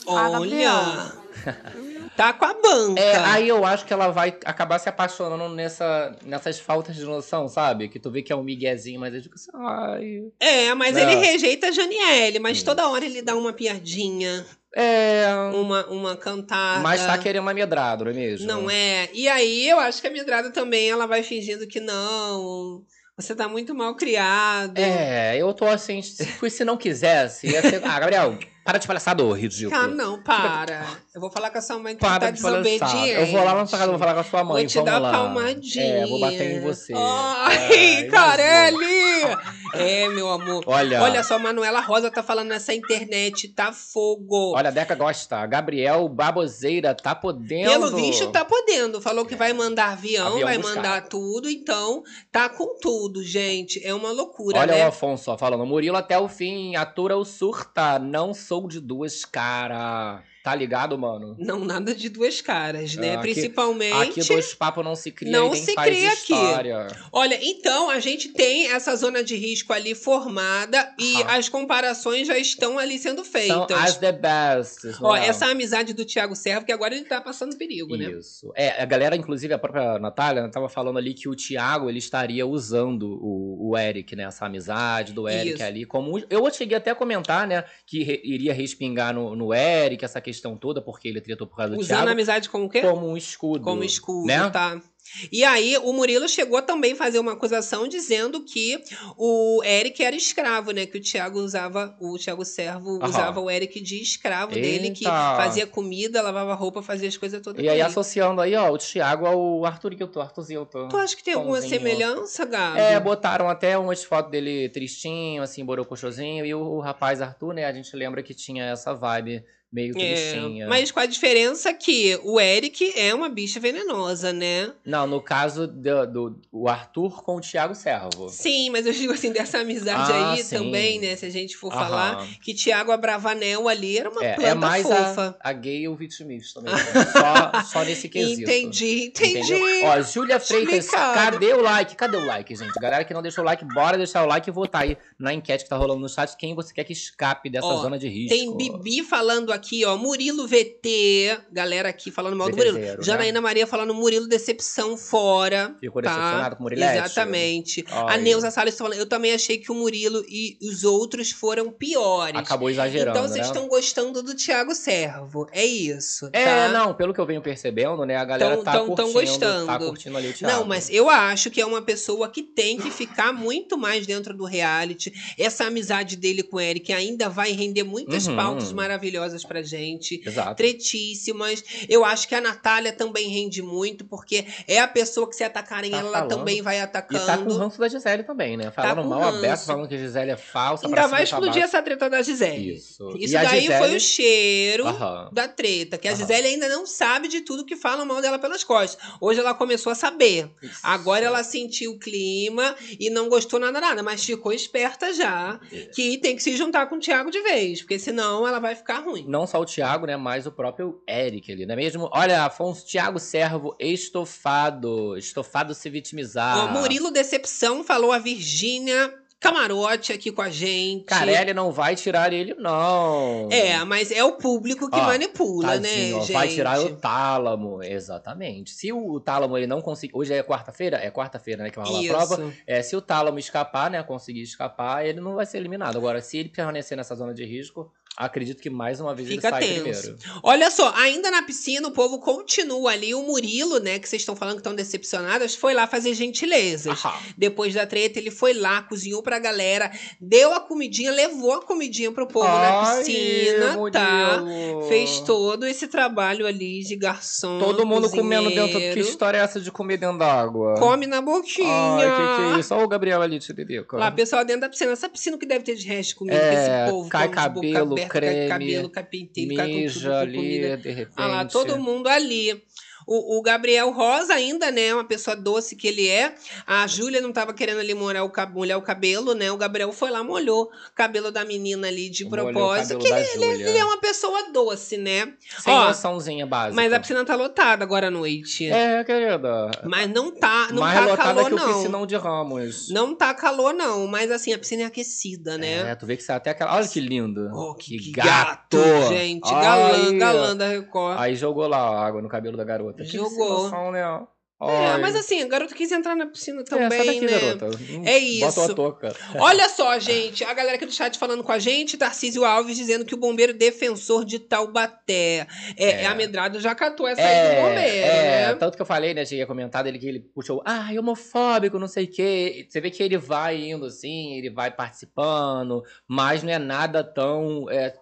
Speaker 10: Ah,
Speaker 1: Olha, tá com a banca.
Speaker 2: É, aí eu acho que ela vai acabar se apaixonando nessa, nessas faltas de noção, sabe? Que tu vê que é um miguezinho, mas eu digo assim, ai...
Speaker 1: É, mas
Speaker 2: Não.
Speaker 1: ele rejeita a Janiele, mas toda hora ele dá uma piadinha.
Speaker 2: É.
Speaker 1: Uma, uma cantada.
Speaker 2: Mas tá querendo uma medrado, não é mesmo?
Speaker 1: Não é. E aí eu acho que a Medrada também ela vai fingindo que não. Você tá muito mal criado.
Speaker 2: É, eu tô assim, se, se não quisesse, ia ser... Ah, Gabriel, para de palhaçada, ô ridículo.
Speaker 1: Ah, não, para. Eu vou falar com a sua mãe que
Speaker 2: Para
Speaker 1: tá
Speaker 2: de palhaçada.
Speaker 1: desobediente.
Speaker 2: Eu vou lá na sua casa, vou falar com a sua mãe,
Speaker 1: Vou te dar
Speaker 2: lá.
Speaker 1: palmadinha.
Speaker 2: É, vou bater em você.
Speaker 1: Ai,
Speaker 2: Ai,
Speaker 1: Carelli! É, meu amor.
Speaker 2: Olha.
Speaker 1: Olha só, Manuela Rosa tá falando nessa internet, tá fogo.
Speaker 2: Olha, a Deca gosta. Gabriel Baboseira tá podendo.
Speaker 1: Pelo visto, tá podendo. Falou que vai mandar avião,
Speaker 2: Avião
Speaker 1: vai
Speaker 2: buscar.
Speaker 1: mandar tudo, então tá com tudo, gente. É uma loucura,
Speaker 2: Olha
Speaker 1: né?
Speaker 2: o Afonso ó, falando. Murilo até o fim, atura o surta. Não sou de duas caras. Tá ligado, mano?
Speaker 1: Não, nada de duas caras, né?
Speaker 2: Aqui-
Speaker 1: Principalmente.
Speaker 2: Aqui dois papos não se cria,
Speaker 1: Não se cria aqui.
Speaker 2: história.
Speaker 1: Olha, então a gente tem essa zona de risco ali formada e
Speaker 2: Aham.
Speaker 1: as comparações já estão ali sendo
Speaker 2: São
Speaker 1: feitas.
Speaker 2: as the best.
Speaker 1: Ó, essa amizade do Thiago Servo, que agora ele tá passando perigo, né?
Speaker 2: Isso. É, a galera, inclusive a própria Natália, tava falando ali que o Thiago, ele estaria usando o, o Eric, né? Essa amizade do Eric
Speaker 1: Isso.
Speaker 2: ali. como Eu cheguei até a comentar, né? Que re- iria respingar no, no Eric, essa questão toda, porque ele tretou por causa do
Speaker 1: Usando
Speaker 2: Thiago.
Speaker 1: a amizade como o quê?
Speaker 2: Como um escudo.
Speaker 1: Como escudo,
Speaker 2: né?
Speaker 1: tá? E aí, o Murilo chegou a também fazer uma acusação dizendo que o Eric era escravo, né? Que o Thiago usava, o Thiago Servo
Speaker 2: Aham.
Speaker 1: usava o Eric de escravo dele, que
Speaker 2: Eita.
Speaker 1: fazia comida, lavava roupa, fazia as coisas todas
Speaker 2: E aí,
Speaker 1: ele.
Speaker 2: associando aí, ó, o Thiago ao Arthurito, Arthurzinho.
Speaker 1: Tu acha que tem alguma semelhança, Gabi?
Speaker 2: É, botaram até umas fotos dele tristinho, assim, borocochosinho, e o, o rapaz Arthur, né, a gente lembra que tinha essa vibe meio
Speaker 1: É,
Speaker 2: tristinha.
Speaker 1: mas com a diferença que o Eric é uma bicha venenosa, né?
Speaker 2: Não, no caso do, do o Arthur com o Thiago Servo.
Speaker 1: Sim, mas eu digo assim, dessa amizade
Speaker 2: Ah,
Speaker 1: aí
Speaker 2: sim.
Speaker 1: também, né? Se a gente for
Speaker 2: Aham.
Speaker 1: falar que Tiago Abravanel ali era uma
Speaker 2: É,
Speaker 1: planta
Speaker 2: é mais
Speaker 1: fofa.
Speaker 2: a, a gay e o vitimista também. né? só, só nesse quesito.
Speaker 1: Entendi, entendi.
Speaker 2: Entendeu? Ó, Júlia Freitas, cadê o like? Cadê o like, gente? Galera que não deixou o like, bora deixar o like e votar aí na enquete que tá rolando no chat. Quem você quer que escape dessa
Speaker 1: Ó,
Speaker 2: zona de risco?
Speaker 1: Tem Bibi falando aqui, ó. Murilo VT. Galera aqui falando mal do Murilo.
Speaker 2: Né?
Speaker 1: Janaína Maria falando Murilo decepção fora.
Speaker 2: Ficou
Speaker 1: tá?
Speaker 2: decepcionado com o Murilete?
Speaker 1: Exatamente. A
Speaker 2: Ai.
Speaker 1: Neuza Salles tá falando. Eu também achei que o Murilo e os outros foram piores.
Speaker 2: Acabou exagerando,
Speaker 1: Então vocês
Speaker 2: né?
Speaker 1: estão gostando do Thiago Servo. É isso.
Speaker 2: É,
Speaker 1: tá?
Speaker 2: não, pelo que eu venho percebendo, né? A galera
Speaker 1: Tão-
Speaker 2: tá
Speaker 1: tão- tão
Speaker 2: curtindo,
Speaker 1: gostando.
Speaker 2: tá curtindo ali o Thiago.
Speaker 1: Não, mas eu acho que é uma pessoa que tem que ficar muito mais dentro do reality. Essa amizade dele com o Eric ainda vai render muitas
Speaker 2: Uhum.
Speaker 1: pautas maravilhosas pra gente.
Speaker 2: Exato.
Speaker 1: Tretíssimas. Eu acho que a Natália também rende muito, porque é a pessoa que se atacarem
Speaker 2: Tá
Speaker 1: ela
Speaker 2: falando.
Speaker 1: também vai
Speaker 2: E
Speaker 1: atacando.
Speaker 2: tá com o ranço da Gisele também, né? Falando
Speaker 1: com
Speaker 2: mal
Speaker 1: ranço.
Speaker 2: aberto, falando que a Gisele é falsa.
Speaker 1: Ainda vai
Speaker 2: e
Speaker 1: explodir essa treta da Gisele.
Speaker 2: Isso.
Speaker 1: Isso
Speaker 2: E
Speaker 1: daí
Speaker 2: Gisele-
Speaker 1: foi o cheiro
Speaker 2: Aham.
Speaker 1: da treta, que a
Speaker 2: Aham.
Speaker 1: Gisele ainda não sabe de tudo que falam mal dela pelas costas. Hoje ela começou a saber. Agora ela sentiu o clima e não gostou nada, nada, mas ficou esperta já que tem que se juntar com o Thiago de vez, porque senão ela vai ficar ruim.
Speaker 2: Não só o Thiago, né? Mas o próprio Eric ali, não é mesmo? Olha, Afonso Thiago Servo, estofado. Estofado se vitimizar.
Speaker 1: Ó, Murilo Decepção falou a Virgínia Camarote aqui com a gente.
Speaker 2: Carelli não vai tirar ele, não.
Speaker 1: É, mas é o público que
Speaker 2: Ó,
Speaker 1: manipula, né,
Speaker 2: tadinho, ó,
Speaker 1: gente?
Speaker 2: Vai tirar o tálamo, exatamente. Se o, o tálamo ele não conseguir. Hoje é quarta-feira? É quarta-feira, né? Que vai rolar a prova. É, se o tálamo escapar, né? Conseguir escapar, ele não vai ser eliminado. Agora, se ele permanecer nessa zona de risco, acredito que mais uma vez
Speaker 1: Fica
Speaker 2: ele sai
Speaker 1: tenso.
Speaker 2: primeiro.
Speaker 1: Olha só, ainda na piscina o povo continua ali. O Murilo, né, que vocês estão falando que estão decepcionadas, foi lá fazer gentilezas. Depois da treta, ele foi lá, cozinhou pra galera, deu a comidinha, levou a comidinha pro povo na
Speaker 2: Ai,
Speaker 1: piscina, tá?
Speaker 2: Murilo.
Speaker 1: Fez todo esse trabalho ali de garçom.
Speaker 2: Todo mundo comendo dentro. Que
Speaker 1: cozinheiro.
Speaker 2: história é essa de comer dentro d'água?
Speaker 1: Come na boquinha.
Speaker 2: Ai, que que é isso? Olha o Gabriel ali, Tiririca.
Speaker 1: Lá, pessoal dentro da piscina. Essa piscina que deve ter de resto de comida,
Speaker 2: É,
Speaker 1: esse povo
Speaker 2: cai cabelo,
Speaker 1: aberta,
Speaker 2: creme,
Speaker 1: cabelo, cai penteiro, cai com tudo
Speaker 2: mija
Speaker 1: com
Speaker 2: ali,
Speaker 1: comida.
Speaker 2: de repente.
Speaker 1: Ah lá, todo mundo ali. O, o Gabriel Rosa ainda, né? Uma pessoa doce que ele é. A Júlia não tava querendo ali molhar o, molhar o cabelo, né? O Gabriel foi lá, molhou o cabelo da menina ali de
Speaker 2: Molhou o
Speaker 1: propósito. Que ele, ele-
Speaker 2: Júlia.
Speaker 1: ele é uma pessoa doce, né?
Speaker 2: Sem
Speaker 1: Ó,
Speaker 2: noçãozinha básica.
Speaker 1: mas a piscina tá lotada agora à noite.
Speaker 2: É, querida.
Speaker 1: Mas não tá, não
Speaker 2: Mais
Speaker 1: tá
Speaker 2: lotada
Speaker 1: calor,
Speaker 2: que o
Speaker 1: não.
Speaker 2: piscinão de Ramos.
Speaker 1: Não tá calor, não. Mas assim, a piscina é aquecida, né?
Speaker 2: É, tu vê que sai até aquela. Olha que lindo. que,
Speaker 1: gato,
Speaker 2: gato,
Speaker 1: gente. Galã,
Speaker 2: Ai.
Speaker 1: galã da Record.
Speaker 2: Aí jogou lá a água no cabelo da garota. Que
Speaker 1: Jogou.
Speaker 2: situação, né?
Speaker 1: É, mas assim, a garota quis entrar na piscina
Speaker 2: É,
Speaker 1: também,
Speaker 2: daqui,
Speaker 1: né?
Speaker 2: garota. Hum,
Speaker 1: É isso.
Speaker 2: Bota a touca.
Speaker 1: Olha só, gente, a galera aqui do chat falando com a gente, Tarcísio Alves dizendo que o bombeiro defensor de Taubaté. É,
Speaker 2: É.
Speaker 1: a Medrado já catou essa aí do bombeiro,
Speaker 2: é,
Speaker 1: né?
Speaker 2: tanto que eu falei, né, tinha comentado ele que ele puxou, ah, homofóbico, não sei o quê. Você vê que ele vai indo assim, ele vai participando, mas não é nada tão é,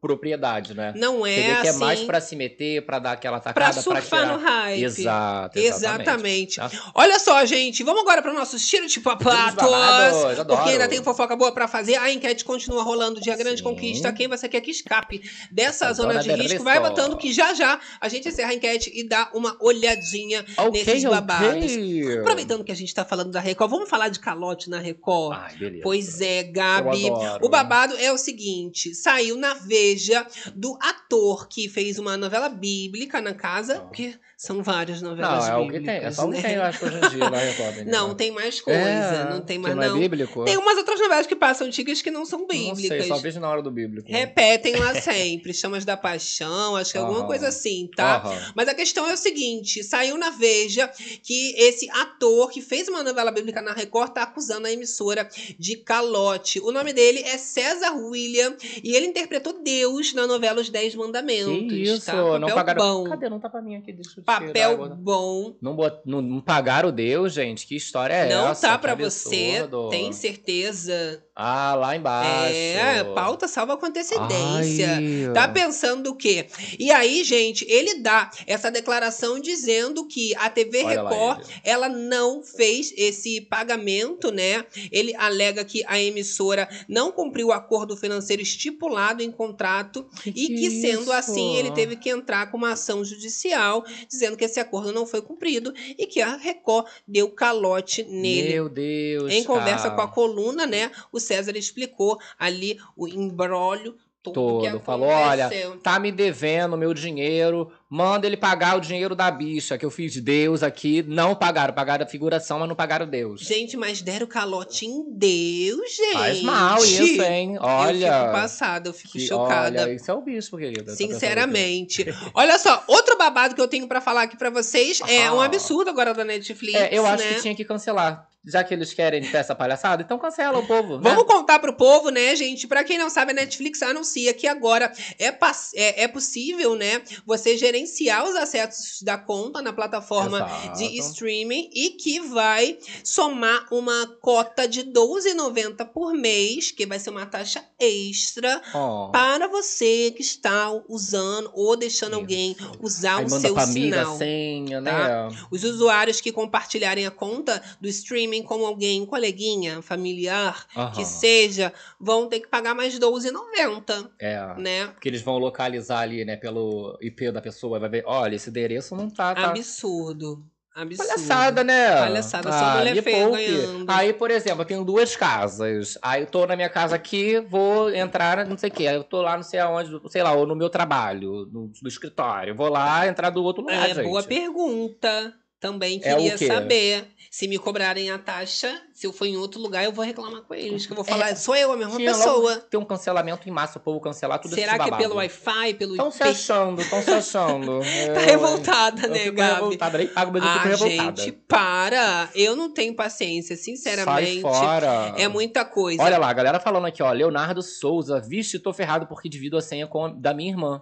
Speaker 2: propriedade, né?
Speaker 1: Não é
Speaker 2: Você vê que é mais
Speaker 1: assim-
Speaker 2: pra se meter, pra dar aquela tacada, pra,
Speaker 1: surfar
Speaker 2: tirar.
Speaker 1: no hype.
Speaker 2: Exato,
Speaker 1: Exatamente.
Speaker 2: exatamente. Tá?
Speaker 1: Olha só, gente, vamos agora para nossos tiros de papatos.
Speaker 2: babados, adoro.
Speaker 1: Porque ainda tem fofoca boa pra fazer. A enquete continua rolando. Dia Grande Conquista. Quem você quer que escape dessa
Speaker 2: Essa
Speaker 1: zona de risco? Vai votando que já já a gente encerra a enquete e dá uma olhadinha
Speaker 2: Ok,
Speaker 1: nesses babados. Aproveitando que a gente tá falando da Record, vamos falar de calote na Record?
Speaker 2: Ai, beleza.
Speaker 1: Pois é, Gabi. O babado é o seguinte: saiu na Veja do ator que fez uma novela bíblica na casa, porque são várias novelas
Speaker 2: Não, é o que
Speaker 1: bíblicas.
Speaker 2: tem. É só o que
Speaker 1: né?
Speaker 2: tem, eu acho, hoje em dia na Record. menina.
Speaker 1: Não, tem mais coisa.
Speaker 2: É,
Speaker 1: não tem
Speaker 2: que
Speaker 1: mais,
Speaker 2: não é
Speaker 1: não.
Speaker 2: bíblico?
Speaker 1: Tem umas outras novelas que passam antigas que não são
Speaker 2: Não
Speaker 1: bíblicas.
Speaker 2: sei, só vejo na hora do bíblico.
Speaker 1: Repetem lá sempre. Chamas da Paixão, acho que é alguma coisa assim, tá?
Speaker 2: Aham.
Speaker 1: Mas a questão é o seguinte: saiu na Veja que esse ator que fez uma novela bíblica na Record tá acusando a emissora de calote. O nome dele é César William e ele interpretou Deus na novela Os Dez Mandamentos.
Speaker 2: Que isso,
Speaker 1: tá? Papel
Speaker 2: não pagaram.
Speaker 1: bom.
Speaker 2: Cadê? Não tá pra mim aqui, deixa eu tirar
Speaker 1: Papel
Speaker 2: agora.
Speaker 1: bom.
Speaker 2: Não, bot... não, não pagaram o Deus, gente? Que história é
Speaker 1: não
Speaker 2: essa?
Speaker 1: tá
Speaker 2: Que
Speaker 1: pra você, tem certeza?
Speaker 2: Ah, lá embaixo.
Speaker 1: É, pauta salva com antecedência.
Speaker 2: Ai.
Speaker 1: Tá pensando o quê? E aí, gente, ele dá essa declaração dizendo que a TV
Speaker 2: Olha lá
Speaker 1: Record, ela não fez esse pagamento, né? Ele alega que a emissora não cumpriu o acordo financeiro estipulado em contrato e que,
Speaker 2: que
Speaker 1: sendo
Speaker 2: isso?
Speaker 1: assim, ele teve que entrar com uma ação judicial dizendo que esse acordo não foi cumprido e que a Record deu calote nele.
Speaker 2: Meu Deus.
Speaker 1: Em conversa com a coluna, né, o César explicou ali o embrólio todo, que
Speaker 2: todo. Falou: olha, tá me devendo meu dinheiro, manda ele pagar o dinheiro da bicha que eu fiz de Deus aqui. Não pagaram, pagaram a figuração, mas não pagaram Deus.
Speaker 1: Gente, mas deram calote em Deus, gente.
Speaker 2: Faz mal isso, hein? Olha.
Speaker 1: Eu fico passada, eu fico
Speaker 2: Que-
Speaker 1: chocada.
Speaker 2: Olha, isso é o bispo, querida. Tá
Speaker 1: Sinceramente. Olha só, outro babado que eu tenho pra falar aqui pra vocês é um
Speaker 2: Ah.
Speaker 1: absurdo agora da Netflix.
Speaker 2: É, eu acho
Speaker 1: né?
Speaker 2: que tinha que cancelar. Já que eles querem ter essa palhaçada, então cancela o povo. né?
Speaker 1: Vamos contar pro povo, né, gente? Pra quem não sabe, a Netflix anuncia que agora é, é, é possível, né, você gerenciar os acessos da conta na plataforma
Speaker 2: Exato.
Speaker 1: de streaming e que vai somar uma cota de R$12,90 por mês, que vai ser uma taxa extra
Speaker 2: Ó.
Speaker 1: para você que está usando ou deixando alguém usar
Speaker 2: Aí
Speaker 1: o
Speaker 2: manda
Speaker 1: seu
Speaker 2: pra amiga
Speaker 1: sinal.
Speaker 2: senha, né?
Speaker 1: tá? Os usuários que compartilharem a conta do streaming com alguém, coleguinha, familiar,
Speaker 2: Aham.
Speaker 1: que seja, vão ter que pagar mais R$12,90,
Speaker 2: É.
Speaker 1: né?
Speaker 2: Porque eles vão localizar ali, né, pelo IP da pessoa, vai ver, olha, esse endereço não tá. tá...
Speaker 1: Absurdo. Absurdo.
Speaker 2: Palhaçada, né?
Speaker 1: Palhaçada, só
Speaker 2: me
Speaker 1: feia
Speaker 2: poupe.
Speaker 1: ganhando.
Speaker 2: Aí, por exemplo, eu tenho duas casas. Aí eu tô na minha casa aqui, vou entrar, não sei o quê. Aí eu tô lá, não sei aonde, sei lá, ou no meu trabalho, no, no escritório. Vou lá entrar do outro lugar,
Speaker 1: É,
Speaker 2: gente.
Speaker 1: boa pergunta. Também
Speaker 2: É
Speaker 1: queria
Speaker 2: quê?
Speaker 1: saber. Se me cobrarem a taxa, se eu for em outro lugar, eu vou reclamar com eles. Que eu vou falar,
Speaker 2: É,
Speaker 1: sou eu, a mesma
Speaker 2: Tinha
Speaker 1: pessoa.
Speaker 2: logo ter um cancelamento em massa, o povo cancelar tudo
Speaker 1: Será
Speaker 2: esse
Speaker 1: que é pelo Wi-Fi, pelo
Speaker 2: Estão se achando, estão se achando.
Speaker 1: Tá
Speaker 2: Eu,
Speaker 1: revoltada,
Speaker 2: eu
Speaker 1: né,
Speaker 2: fico
Speaker 1: Gabi?
Speaker 2: revoltada, nem pago, mas eu
Speaker 1: ah,
Speaker 2: fico revoltada.
Speaker 1: gente, para. Eu não tenho paciência, sinceramente.
Speaker 2: Sai fora.
Speaker 1: É muita coisa.
Speaker 2: Olha lá, a galera falando aqui, ó. Leonardo Souza, vixe, tô ferrado porque divido a senha com a- da minha irmã.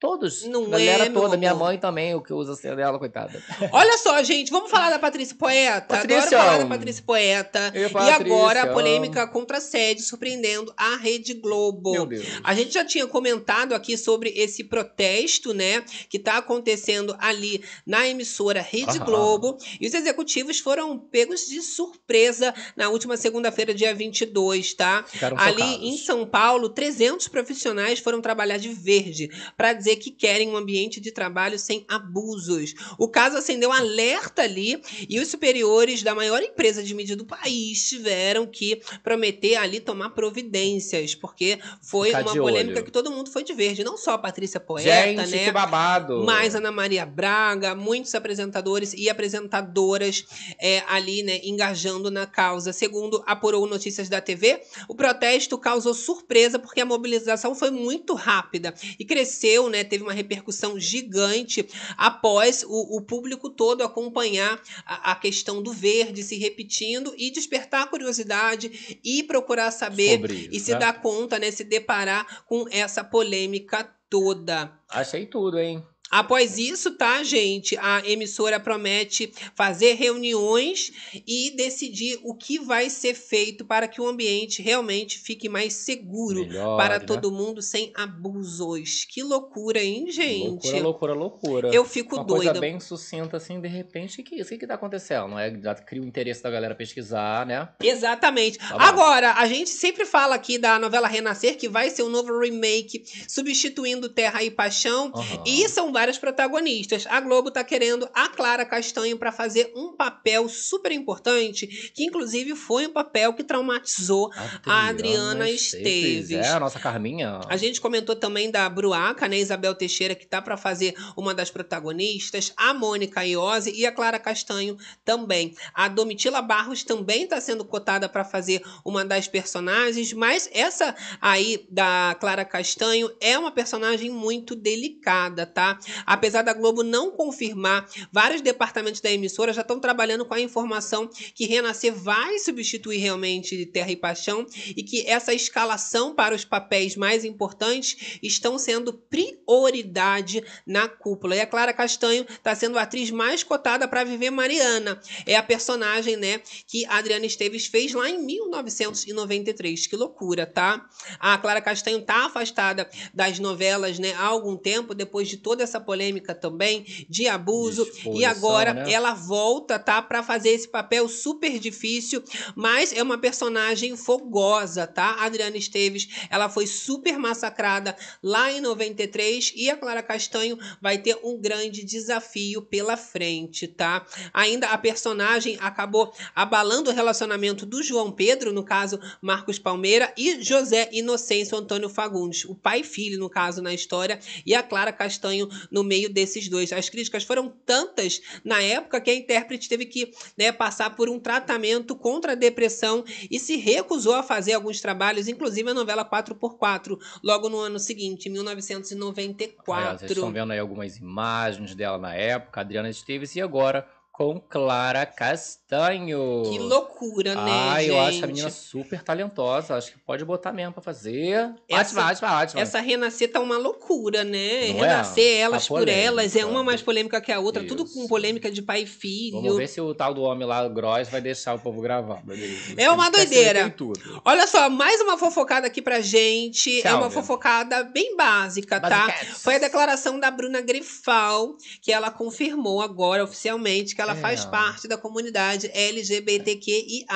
Speaker 2: Todos.
Speaker 1: Não
Speaker 2: galera
Speaker 1: é,
Speaker 2: toda. Minha mãe também, o que usa a senha dela, coitada.
Speaker 1: Olha só, gente, vamos falar da Patrícia Poeta?
Speaker 2: Patrícia.
Speaker 1: Adoro falar da Patrícia Poeta.
Speaker 2: E
Speaker 1: E, agora a polêmica contra a sede surpreendendo a Rede Globo.
Speaker 2: Meu Deus.
Speaker 1: A gente já tinha comentado aqui sobre esse protesto, né, que tá acontecendo ali na emissora Rede
Speaker 2: Aham.
Speaker 1: Globo. E os executivos foram pegos de surpresa na última segunda-feira, dia 22, tá?
Speaker 2: Ficaram
Speaker 1: ali em São Paulo, 300 profissionais foram trabalhar de verde para dizer que querem um ambiente de trabalho sem abusos. O caso acendeu um alerta ali e os superiores da maior empresa de mídia do país tiveram que prometer ali tomar providências, porque foi
Speaker 2: Ficar
Speaker 1: uma polêmica
Speaker 2: olho.
Speaker 1: que todo mundo foi de verde, não só a Patrícia Poeta,
Speaker 2: Gente,
Speaker 1: né?
Speaker 2: que babado.
Speaker 1: Mas Ana Maria Braga, muitos apresentadores e apresentadoras é, ali, né, engajando na causa. Segundo apurou Notícias da TV, o protesto causou surpresa porque a mobilização foi muito rápida e cresceu, né, teve uma repercussão gigante após o, o público todo acompanhar a, a questão do verde se repetindo e despertar curiosidade e procurar saber
Speaker 2: isso,
Speaker 1: e se
Speaker 2: né?
Speaker 1: dar conta, né, se deparar com essa polêmica toda.
Speaker 2: Achei tudo, hein?
Speaker 1: Após isso, tá, gente? A emissora promete fazer reuniões e decidir o que vai ser feito para que o ambiente realmente fique mais seguro
Speaker 2: Melhor,
Speaker 1: para
Speaker 2: né?
Speaker 1: todo mundo sem abusos. Que loucura, hein, gente?
Speaker 2: Loucura, loucura, loucura.
Speaker 1: Eu fico
Speaker 2: Uma
Speaker 1: doida.
Speaker 2: coisa bem sucinta, assim, de repente, que isso O que, que tá acontecendo? Não é? Já cria o interesse da galera pesquisar, né?
Speaker 1: Exatamente.
Speaker 2: Tá.
Speaker 1: Agora, a gente sempre fala aqui da novela Renascer, que vai ser um novo remake, substituindo Terra e Paixão.
Speaker 2: Aham.
Speaker 1: E são várias protagonistas. A Globo tá querendo a Clara Castanho para fazer um papel super importante, que inclusive foi um papel que traumatizou a Adriana Esteves.
Speaker 2: É, a nossa Carminha.
Speaker 1: A gente comentou também da Bruaca, né? Isabel Teixeira, que tá para fazer uma das protagonistas, a Mônica Iose e a Clara Castanho também. A Domitila Barros também tá sendo cotada para fazer uma das personagens, mas essa aí da Clara Castanho é uma personagem muito delicada, tá? Apesar da Globo não confirmar, vários departamentos da emissora já estão trabalhando com a informação que Renascer vai substituir realmente Terra e Paixão e que essa escalação para os papéis mais importantes estão sendo prioridade na cúpula. E a Clara Castanho está sendo a atriz mais cotada para viver Mariana. É a personagem, né, que Adriana Esteves fez lá em 1993. Que loucura, tá? A Clara Castanho tá afastada das novelas, né, há algum tempo depois de toda essa polêmica também de abuso. e agora
Speaker 2: né?
Speaker 1: ela volta, tá? Pra fazer esse papel super difícil, mas é uma personagem fogosa, tá? A Adriana Esteves, ela foi super massacrada lá em 93 e a Clara Castanho vai ter um grande desafio pela frente, tá? Ainda a personagem acabou abalando o relacionamento do João Pedro, no caso Marcos Palmeira, e José Inocêncio Antônio Fagundes, o pai e filho, no caso, na história, e a Clara Castanho no meio desses dois. As críticas foram tantas na época que a intérprete teve que né, passar por um tratamento contra a depressão e se recusou a fazer alguns trabalhos, inclusive a novela 4x4, logo no ano seguinte, em
Speaker 2: É, vocês
Speaker 1: 1994.
Speaker 2: estão vendo aí algumas imagens dela na época, Adriana Esteves, e agora com Clara Castanho.
Speaker 1: Que loucura, né,
Speaker 2: Ah, eu acho a menina super talentosa. Acho que pode botar mesmo pra fazer.
Speaker 1: Essa-
Speaker 2: ótima, ótima, ótima.
Speaker 1: Essa renascer tá uma loucura, né?
Speaker 2: Não é?
Speaker 1: renascer elas
Speaker 2: Tá
Speaker 1: por
Speaker 2: polêmica.
Speaker 1: elas, é uma mais polêmica que a outra, tudo com polêmica de pai e filho.
Speaker 2: Vamos ver se o tal do homem lá, o Gross, vai deixar o povo gravar.
Speaker 1: É uma doideira. Olha só, mais uma fofocada aqui pra gente. É
Speaker 2: Tchau,
Speaker 1: uma
Speaker 2: meu.
Speaker 1: fofocada bem básica, tá? Foi a declaração da Bruna Grifal, que ela confirmou agora oficialmente que ela
Speaker 2: É.
Speaker 1: faz parte da comunidade LGBTQIAPN+,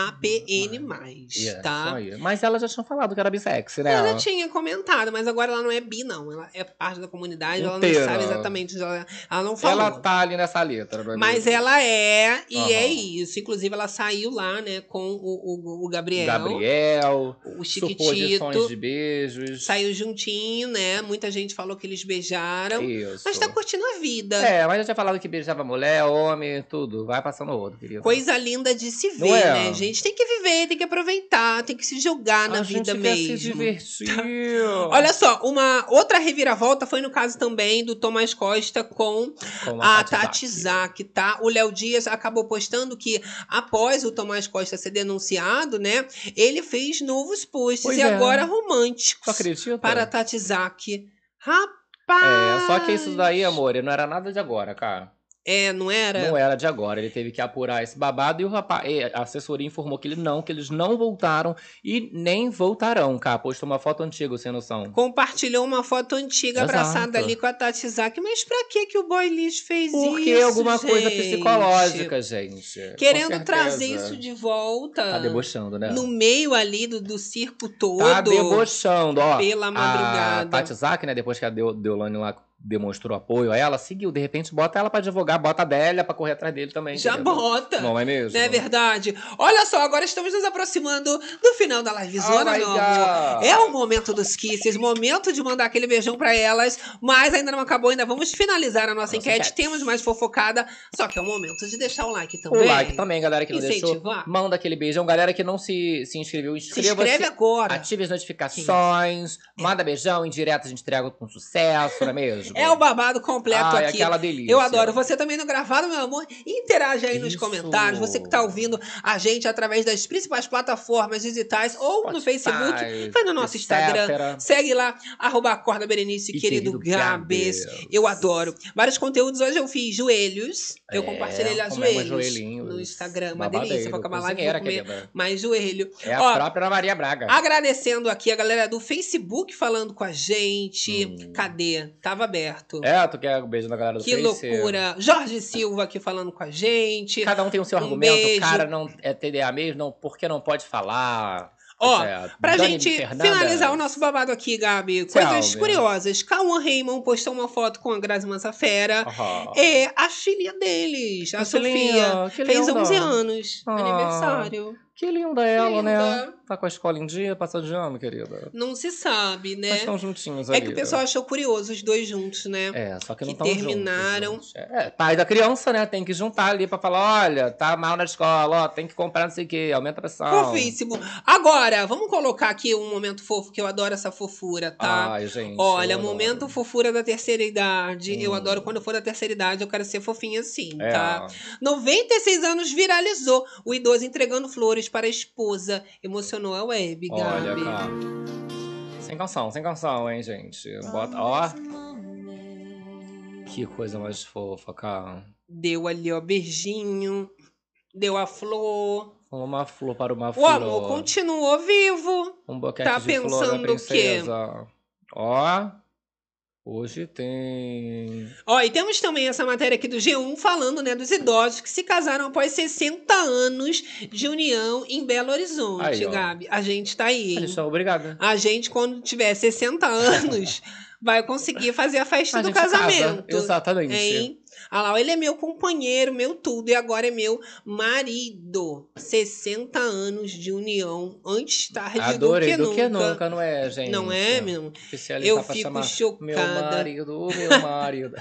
Speaker 2: Yeah,
Speaker 1: tá?
Speaker 2: Mas ela já tinha falado que era bissexy, né?
Speaker 1: Ela já tinha comentado, mas agora ela não é bi, não. Ela é parte da comunidade, ela não sabe exatamente. Ela, ela não falou.
Speaker 2: Ela tá ali nessa letra. é
Speaker 1: Mas ela é, e
Speaker 2: Aham.
Speaker 1: é isso. Inclusive, ela saiu lá, né, com o, o, o Gabriel.
Speaker 2: Gabriel,
Speaker 1: O Chiquitito.
Speaker 2: de beijos.
Speaker 1: Saiu juntinho, né? Muita gente falou que eles beijaram.
Speaker 2: Isso.
Speaker 1: Mas tá curtindo a vida.
Speaker 2: É, mas eu tinha falado que beijava mulher, homem, tudo. Vai passando o outro, querido.
Speaker 1: Coisa linda de se ver,
Speaker 2: é?
Speaker 1: né, gente? Tem que viver, tem que aproveitar, tem que se jogar na
Speaker 2: A
Speaker 1: vida
Speaker 2: gente quer se
Speaker 1: mesmo.
Speaker 2: divertir.
Speaker 1: Olha só, uma outra reviravolta foi no caso também do Tomás Costa com,
Speaker 2: Com
Speaker 1: a
Speaker 2: a Tati
Speaker 1: Zak, tá? O Léo Dias acabou postando que após o Tomás Costa ser denunciado, né, ele fez novos posts
Speaker 2: Pois
Speaker 1: e
Speaker 2: é.
Speaker 1: agora românticos
Speaker 2: Tu acredita?
Speaker 1: para a Tati Zak. Rapaz!
Speaker 2: É, só que isso daí, amor, não era nada de agora, cara.
Speaker 1: É, não era?
Speaker 2: Não era de agora. Ele teve que apurar esse babado e o rapaz, a assessoria informou que ele não, que eles não voltaram e nem voltarão, cara. Postou uma foto antiga, sem noção.
Speaker 1: Compartilhou uma foto antiga
Speaker 2: Exato.
Speaker 1: abraçada ali com a Tati Zak. Mas pra que que o boy fez
Speaker 2: Porque
Speaker 1: isso,
Speaker 2: alguma coisa
Speaker 1: gente?
Speaker 2: psicológica, gente.
Speaker 1: Querendo trazer isso de volta.
Speaker 2: Tá debochando, né?
Speaker 1: No meio ali do, do circo todo.
Speaker 2: Tá debochando, ó.
Speaker 1: Pela madrugada.
Speaker 2: A Tati Zak, né, depois que a Deu- Deolane lá demonstrou apoio a ela, seguiu. De repente, bota ela pra advogar, bota a Délia pra correr atrás dele também.
Speaker 1: Já
Speaker 2: entendeu?
Speaker 1: bota.
Speaker 2: Não é mesmo?
Speaker 1: Não é verdade? Olha só, agora estamos nos aproximando do final da livezona,
Speaker 2: Oh
Speaker 1: meu amor. É o momento dos kisses, momento de mandar aquele beijão pra elas, mas ainda não acabou, ainda vamos finalizar a nossa,
Speaker 2: Nossa
Speaker 1: enquete.
Speaker 2: enquete.
Speaker 1: Temos mais fofocada, só que é o momento de deixar o like
Speaker 2: O
Speaker 1: também.
Speaker 2: like também, galera que não deixou.
Speaker 1: Incentivar.
Speaker 2: Manda aquele beijão. Galera que não se, se inscreveu,
Speaker 1: Se
Speaker 2: inscreva-se.
Speaker 1: inscreve agora.
Speaker 2: Ative as notificações. Manda beijão, indireto a gente entrega com sucesso, não é mesmo?
Speaker 1: É o babado completo
Speaker 2: Ai,
Speaker 1: aqui.
Speaker 2: aquela delícia.
Speaker 1: Eu adoro. Você também no gravado, meu amor? Interage aí nos
Speaker 2: Isso.
Speaker 1: comentários. Você que tá ouvindo a gente através das principais plataformas digitais ou no Facebook, vai no nosso. Instagram. Segue lá, arroba Acorda Berenice,
Speaker 2: E
Speaker 1: querido,
Speaker 2: querido
Speaker 1: Gabes.
Speaker 2: Gabes.
Speaker 1: Eu adoro. Vários conteúdos. Hoje eu fiz joelhos. Eu
Speaker 2: É,
Speaker 1: compartilhei lá joelhos no Instagram. Uma delícia. Vou acabar lá comer mais joelho.
Speaker 2: É
Speaker 1: Ó,
Speaker 2: a própria Ana Maria Braga.
Speaker 1: Agradecendo aqui a galera do Facebook falando com a gente.
Speaker 2: Hum.
Speaker 1: Cadê? Tava
Speaker 2: É, tu quer um beijo na galera do
Speaker 1: Que
Speaker 2: Face?
Speaker 1: loucura. Jorge Silva aqui falando com a gente.
Speaker 2: Cada um tem o seu
Speaker 1: Um
Speaker 2: argumento.
Speaker 1: beijo.
Speaker 2: O cara não é TDA mesmo, não, por que não pode falar?
Speaker 1: Ó,
Speaker 2: É,
Speaker 1: Pra
Speaker 2: Dani
Speaker 1: gente
Speaker 2: Fernandes.
Speaker 1: finalizar o nosso babado aqui, Gabi, coisas
Speaker 2: meu.
Speaker 1: curiosas. Cauã Raymond postou uma foto com a Grazi Massafera.
Speaker 2: Aham.
Speaker 1: É a filha deles, a
Speaker 2: Que
Speaker 1: Sofia.
Speaker 2: linda, que
Speaker 1: Fez
Speaker 2: linda.
Speaker 1: 11 anos.
Speaker 2: Ah.
Speaker 1: Aniversário.
Speaker 2: Que linda ela, né?
Speaker 1: Linda.
Speaker 2: Tá com a escola em dia, passa de ano, querida.
Speaker 1: Não se sabe, né?
Speaker 2: Mas estão juntinhos
Speaker 1: É
Speaker 2: ali.
Speaker 1: que o pessoal achou curioso os dois juntos, né?
Speaker 2: É, só que não
Speaker 1: que
Speaker 2: estão
Speaker 1: terminaram.
Speaker 2: É, pai da criança, né? Tem que juntar ali pra falar, olha, tá mal na escola, ó, tem que comprar não sei o quê, aumenta a pressão.
Speaker 1: Fofíssimo. Agora, vamos colocar aqui um momento fofo, que eu adoro essa fofura, tá?
Speaker 2: Ai, gente.
Speaker 1: Olha, momento fofura da terceira idade. Eu adoro quando eu for da terceira idade, eu quero ser fofinha assim,
Speaker 2: É.
Speaker 1: tá? 96 anos viralizou o idoso entregando flores para a esposa. Emocionou a web,
Speaker 2: Olha,
Speaker 1: Gabi.
Speaker 2: cara. Sem canção, sem canção, hein, gente. Bota, ó. Que coisa mais fofa, cara.
Speaker 1: Deu ali, ó, beijinho. Deu a flor.
Speaker 2: Uma flor para uma
Speaker 1: O
Speaker 2: flor.
Speaker 1: amor continuou vivo.
Speaker 2: Um boquete
Speaker 1: Tá
Speaker 2: de flor da
Speaker 1: pensando o quê?
Speaker 2: princesa. Ó. Hoje tem.
Speaker 1: Ó, e temos também essa matéria aqui do G1 falando, né, dos idosos que se casaram após 60 anos de união em Belo Horizonte,
Speaker 2: Aí.
Speaker 1: Gabi. A gente tá aí.
Speaker 2: A gente tá obrigada.
Speaker 1: A gente, quando tiver 60 anos, vai conseguir fazer a festa
Speaker 2: A
Speaker 1: do
Speaker 2: gente casa.
Speaker 1: casamento.
Speaker 2: Exatamente.
Speaker 1: Hein? Olha lá, ele é meu companheiro, meu tudo, e agora é meu marido. 60 anos de união, antes tarde
Speaker 2: Adorei
Speaker 1: do que
Speaker 2: do
Speaker 1: nunca.
Speaker 2: que nunca, não é, gente?
Speaker 1: Não é, meu? Eu
Speaker 2: pra
Speaker 1: fico chocada.
Speaker 2: Meu marido, meu marido.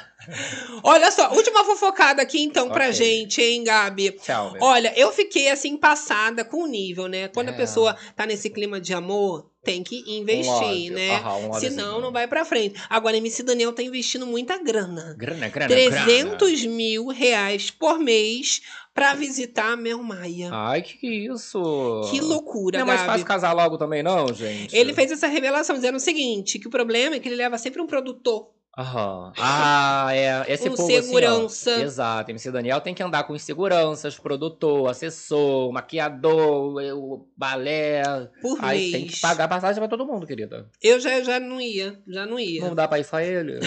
Speaker 1: Olha só, última fofocada aqui então pra
Speaker 2: Ok.
Speaker 1: gente, hein, Gabi?
Speaker 2: Tchau, meu.
Speaker 1: Olha, eu fiquei assim passada com o nível, né? Quando a
Speaker 2: É.
Speaker 1: pessoa tá nesse clima de amor, tem que investir, né?
Speaker 2: aham, um.
Speaker 1: Senão não vai pra frente. Agora, MC Daniel tá investindo muita grana.
Speaker 2: Grana, grana,
Speaker 1: 300 mil reais por mês pra visitar Mel Maia.
Speaker 2: Ai, que isso?
Speaker 1: Que loucura,
Speaker 2: Não é mais
Speaker 1: Gabi.
Speaker 2: fácil casar logo também, não, gente?
Speaker 1: Ele fez essa revelação dizendo o seguinte, que o problema é que ele leva sempre um produtor.
Speaker 2: Aham. Ah, é. Esse
Speaker 1: Um
Speaker 2: povo, assim, ó,
Speaker 1: segurança.
Speaker 2: exato. MC Daniel tem que andar com seguranças, produtor, assessor, maquiador, o balé.
Speaker 1: Por
Speaker 2: Aí tem
Speaker 1: mês.
Speaker 2: que pagar passagem pra todo mundo, querida.
Speaker 1: Eu já, já não ia, já não ia.
Speaker 2: Não dá pra ir só ele.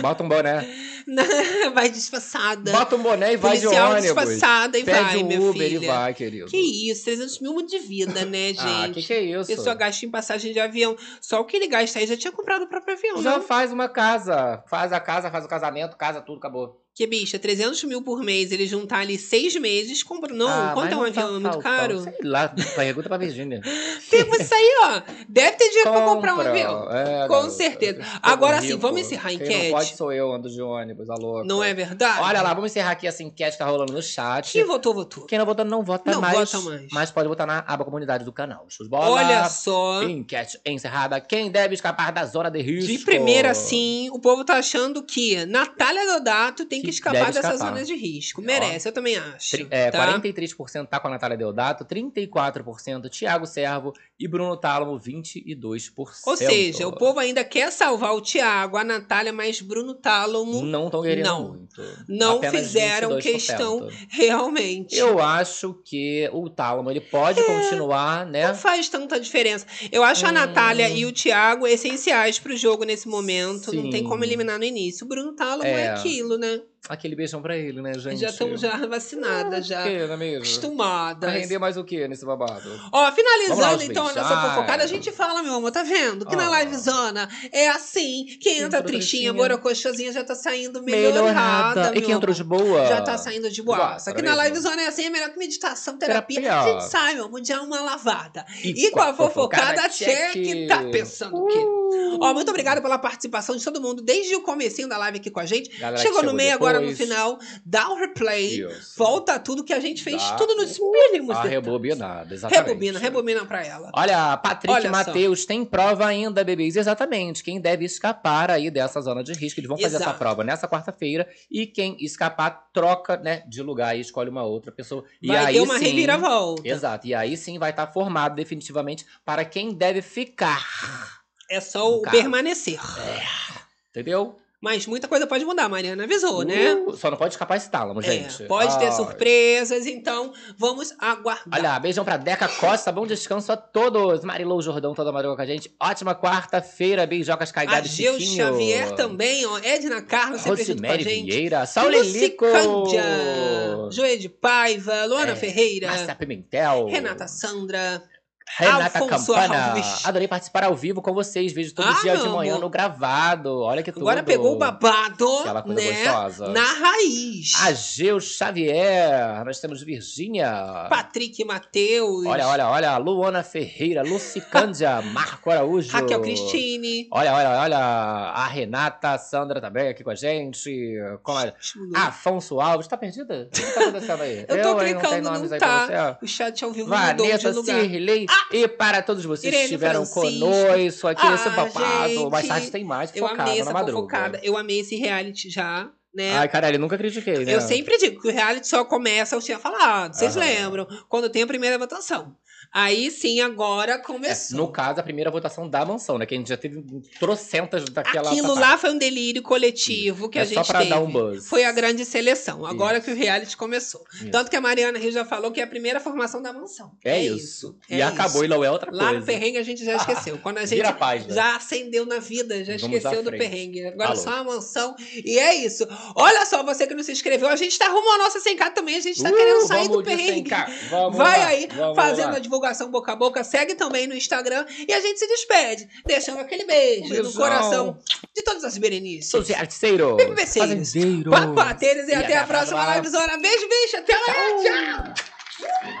Speaker 2: Bota um boné.
Speaker 1: vai disfarçada.
Speaker 2: Bota um boné e vai de ônibus.
Speaker 1: disfarçada e
Speaker 2: Pede
Speaker 1: vai,
Speaker 2: um Uber
Speaker 1: filha.
Speaker 2: e vai, querido.
Speaker 1: Que isso, 300 mil de vida, né, gente?
Speaker 2: Ah, que que é isso?
Speaker 1: Pessoa gasta em passagem de avião. Só o que ele gasta aí já tinha comprado o próprio avião,
Speaker 2: Já
Speaker 1: né?
Speaker 2: faz uma casa. Faz a casa, faz o casamento, casa tudo, acabou.
Speaker 1: Que bicha, 300 mil por mês, ele juntar ali seis meses, compra. Não,
Speaker 2: Ah,
Speaker 1: quanto é um
Speaker 2: não tá
Speaker 1: avião? É muito caro?
Speaker 2: Sei lá, pergunta pra Virgínia.
Speaker 1: Tipo, isso aí, ó. Deve ter dinheiro pra comprar um
Speaker 2: Compra.
Speaker 1: avião.
Speaker 2: É,
Speaker 1: Com
Speaker 2: garota.
Speaker 1: certeza. Agora sim, vamos encerrar a
Speaker 2: Quem
Speaker 1: enquete.
Speaker 2: não pode sou eu, ando de ônibus, a louca.
Speaker 1: Não é verdade?
Speaker 2: Olha lá, vamos encerrar aqui essa enquete que tá rolando no chat.
Speaker 1: Quem votou, votou.
Speaker 2: Quem não votou, não vota
Speaker 1: Não
Speaker 2: mais.
Speaker 1: vota mais.
Speaker 2: Mas pode votar na aba comunidade do canal. Show bola.
Speaker 1: Olha só.
Speaker 2: Enquete encerrada. Quem deve escapar da zona de risco?
Speaker 1: De primeira, sim, o povo tá achando que Natália Dodato tem que,
Speaker 2: Que
Speaker 1: escapar dessa
Speaker 2: escapar.
Speaker 1: zona de risco. Merece, eu também acho.
Speaker 2: Tri- É,
Speaker 1: tá?
Speaker 2: 43% tá com a Natália Deodato, 34% Thiago Servo e Bruno Tálamo, 22%.
Speaker 1: Ou seja, o povo ainda quer salvar o Thiago, a Natália, mas Bruno Tálamo
Speaker 2: não estão querendo
Speaker 1: não.
Speaker 2: muito.
Speaker 1: não
Speaker 2: Apenas
Speaker 1: fizeram
Speaker 2: 22%.
Speaker 1: questão realmente.
Speaker 2: Eu acho que o Tálamo ele pode continuar, né?
Speaker 1: Não faz tanta diferença. Eu acho a
Speaker 2: Hum.
Speaker 1: Natália e o Thiago essenciais pro jogo nesse momento. Não tem
Speaker 2: Sim.
Speaker 1: como eliminar no início. O Bruno Tálamo é,
Speaker 2: É.
Speaker 1: aquilo, né?
Speaker 2: Aquele beijão pra ele, né, gente?
Speaker 1: Já estamos já vacinadas, já.
Speaker 2: Que, não é mesmo?
Speaker 1: Acostumadas.
Speaker 2: Vai render mais o que nesse babado?
Speaker 1: Ó, finalizando então a nossa
Speaker 2: beijais.
Speaker 1: fofocada, a gente fala, meu amor, tá vendo? Que na
Speaker 2: Ah.
Speaker 1: livezona é assim, quem entra tristinha, borocochazinha já tá saindo melhorada,
Speaker 2: E quem entrou de boa?
Speaker 1: Já tá saindo de boaça.
Speaker 2: Boaça,
Speaker 1: Aqui na livezona é assim, é melhor que meditação, terapia.
Speaker 2: Terapia.
Speaker 1: A gente sai, meu amor, de uma lavada.
Speaker 2: E
Speaker 1: E, com a fofocada, check,
Speaker 2: check.
Speaker 1: tá pensando o quê? Ó, muito obrigada pela participação de todo mundo, desde o comecinho da live aqui com a gente.
Speaker 2: Galera que
Speaker 1: chegou no meio agora no
Speaker 2: depois.
Speaker 1: final, dá o replay,
Speaker 2: Isso.
Speaker 1: volta tudo que a gente fez,
Speaker 2: Dá
Speaker 1: tudo nos mínimos
Speaker 2: A
Speaker 1: detalhes.
Speaker 2: rebobinada, exatamente.
Speaker 1: Rebobina, rebobina pra ela.
Speaker 2: Olha, Patrick
Speaker 1: Olha só.
Speaker 2: Matheus tem prova ainda, bebês. Exatamente. Quem deve escapar aí dessa zona de risco. Eles vão fazer essa
Speaker 1: Exato.
Speaker 2: prova nessa quarta-feira. E quem escapar, troca, né, de lugar e escolhe uma outra pessoa. E
Speaker 1: Vai
Speaker 2: aí
Speaker 1: ter uma
Speaker 2: sim,
Speaker 1: reviravolta.
Speaker 2: Exato. E aí sim vai estar formado definitivamente para quem deve ficar.
Speaker 1: É só o
Speaker 2: caso.
Speaker 1: permanecer.
Speaker 2: Entendeu?
Speaker 1: Mas muita coisa pode mudar, Mariana avisou, né?
Speaker 2: Uh, Só não pode escapar esse tálamo, gente.
Speaker 1: É, pode ter
Speaker 2: Ai.
Speaker 1: surpresas, então vamos aguardar.
Speaker 2: Olha, beijão pra Deca Costa, bom descanso a todos. Marilou Jordão, toda madrugada com a gente. Ótima quarta-feira, beijocas caigadas Chiquinho.
Speaker 1: Xavier também, ó. Edna Carlos sempre junto com a gente.
Speaker 2: Vieira, Saulelico.
Speaker 1: Joê de Paiva, Luana
Speaker 2: É,
Speaker 1: Ferreira,
Speaker 2: Márcia Pimentel.
Speaker 1: Renata Sandra,
Speaker 2: Renata
Speaker 1: Afonso
Speaker 2: Campana.
Speaker 1: Alves.
Speaker 2: Adorei participar ao vivo com vocês. Vejo todo
Speaker 1: Ah,
Speaker 2: dia de manhã
Speaker 1: amor.
Speaker 2: no gravado. Olha que tudo.
Speaker 1: agora pegou o babado,
Speaker 2: Aquela coisa
Speaker 1: né?
Speaker 2: gostosa.
Speaker 1: Na raiz.
Speaker 2: Ageu Xavier. Nós temos Virgínia.
Speaker 1: Patrick Matheus.
Speaker 2: Olha, olha, olha. Luana Ferreira, Lucicândia, Marco Araújo.
Speaker 1: Raquel Cristine.
Speaker 2: Olha, olha, olha. A Renata, a Sandra também aqui com a gente. Com a... Afonso Alves. Tá perdida? O que tá acontecendo aí?
Speaker 1: Eu tô
Speaker 2: não tem
Speaker 1: clicando, não
Speaker 2: pra
Speaker 1: tá. O chat ao vivo mudou de
Speaker 2: Vanessa,
Speaker 1: lugar.
Speaker 2: Cirlei e para todos vocês
Speaker 1: Irene
Speaker 2: que estiveram
Speaker 1: Francisco.
Speaker 2: conosco aqui nesse
Speaker 1: Ah,
Speaker 2: babado.
Speaker 1: gente,
Speaker 2: Mais tarde tem mais
Speaker 1: amei
Speaker 2: na
Speaker 1: essa
Speaker 2: madruga.
Speaker 1: fofocada. Eu amei esse reality já, né?
Speaker 2: Ai, caralho, eu nunca critiquei, né?
Speaker 1: Eu sempre digo que o reality só começa, eu tinha falado, vocês
Speaker 2: Aham.
Speaker 1: lembram, quando tem a primeira votação. Aí sim, agora
Speaker 2: É,
Speaker 1: começou.
Speaker 2: no caso, a primeira votação da mansão, né? Que a gente já teve trocentas daquela.
Speaker 1: Aquilo lá foi um delírio coletivo que
Speaker 2: É
Speaker 1: a
Speaker 2: só
Speaker 1: gente
Speaker 2: pra
Speaker 1: teve.
Speaker 2: dar um buzz.
Speaker 1: Foi a grande seleção. Agora que o reality começou.
Speaker 2: Isso.
Speaker 1: Tanto que a Mariana Rio já falou que é a primeira formação da mansão.
Speaker 2: É, isso.
Speaker 1: é
Speaker 2: e acabou
Speaker 1: isso.
Speaker 2: e não é outra
Speaker 1: Lá
Speaker 2: coisa.
Speaker 1: no perrengue a gente já esqueceu. Quando a gente
Speaker 2: Vira a página.
Speaker 1: já acendeu na vida, já
Speaker 2: Vamos
Speaker 1: esqueceu do perrengue. Agora
Speaker 2: Alô.
Speaker 1: só a mansão. E é isso. Olha só, você que não se inscreveu, a gente tá rumo ao nosso 100k também. A gente tá
Speaker 2: Uh,
Speaker 1: querendo sair do perrengue.
Speaker 2: 100K. Vamos
Speaker 1: Vai
Speaker 2: lá,
Speaker 1: aí, fazendo
Speaker 2: lá.
Speaker 1: a divulgação boca a boca. Segue também no Instagram. E a gente se despede, deixando aquele beijo no
Speaker 2: Beijão.
Speaker 1: coração de todas as berenices.
Speaker 2: Sou de articeiro.
Speaker 1: Bebeceiros.
Speaker 2: Fazendeiro.
Speaker 1: Papateiros e,
Speaker 2: E
Speaker 1: até a
Speaker 2: próxima
Speaker 1: livezona. Beijo, beijo. Até amanhã. Tchau.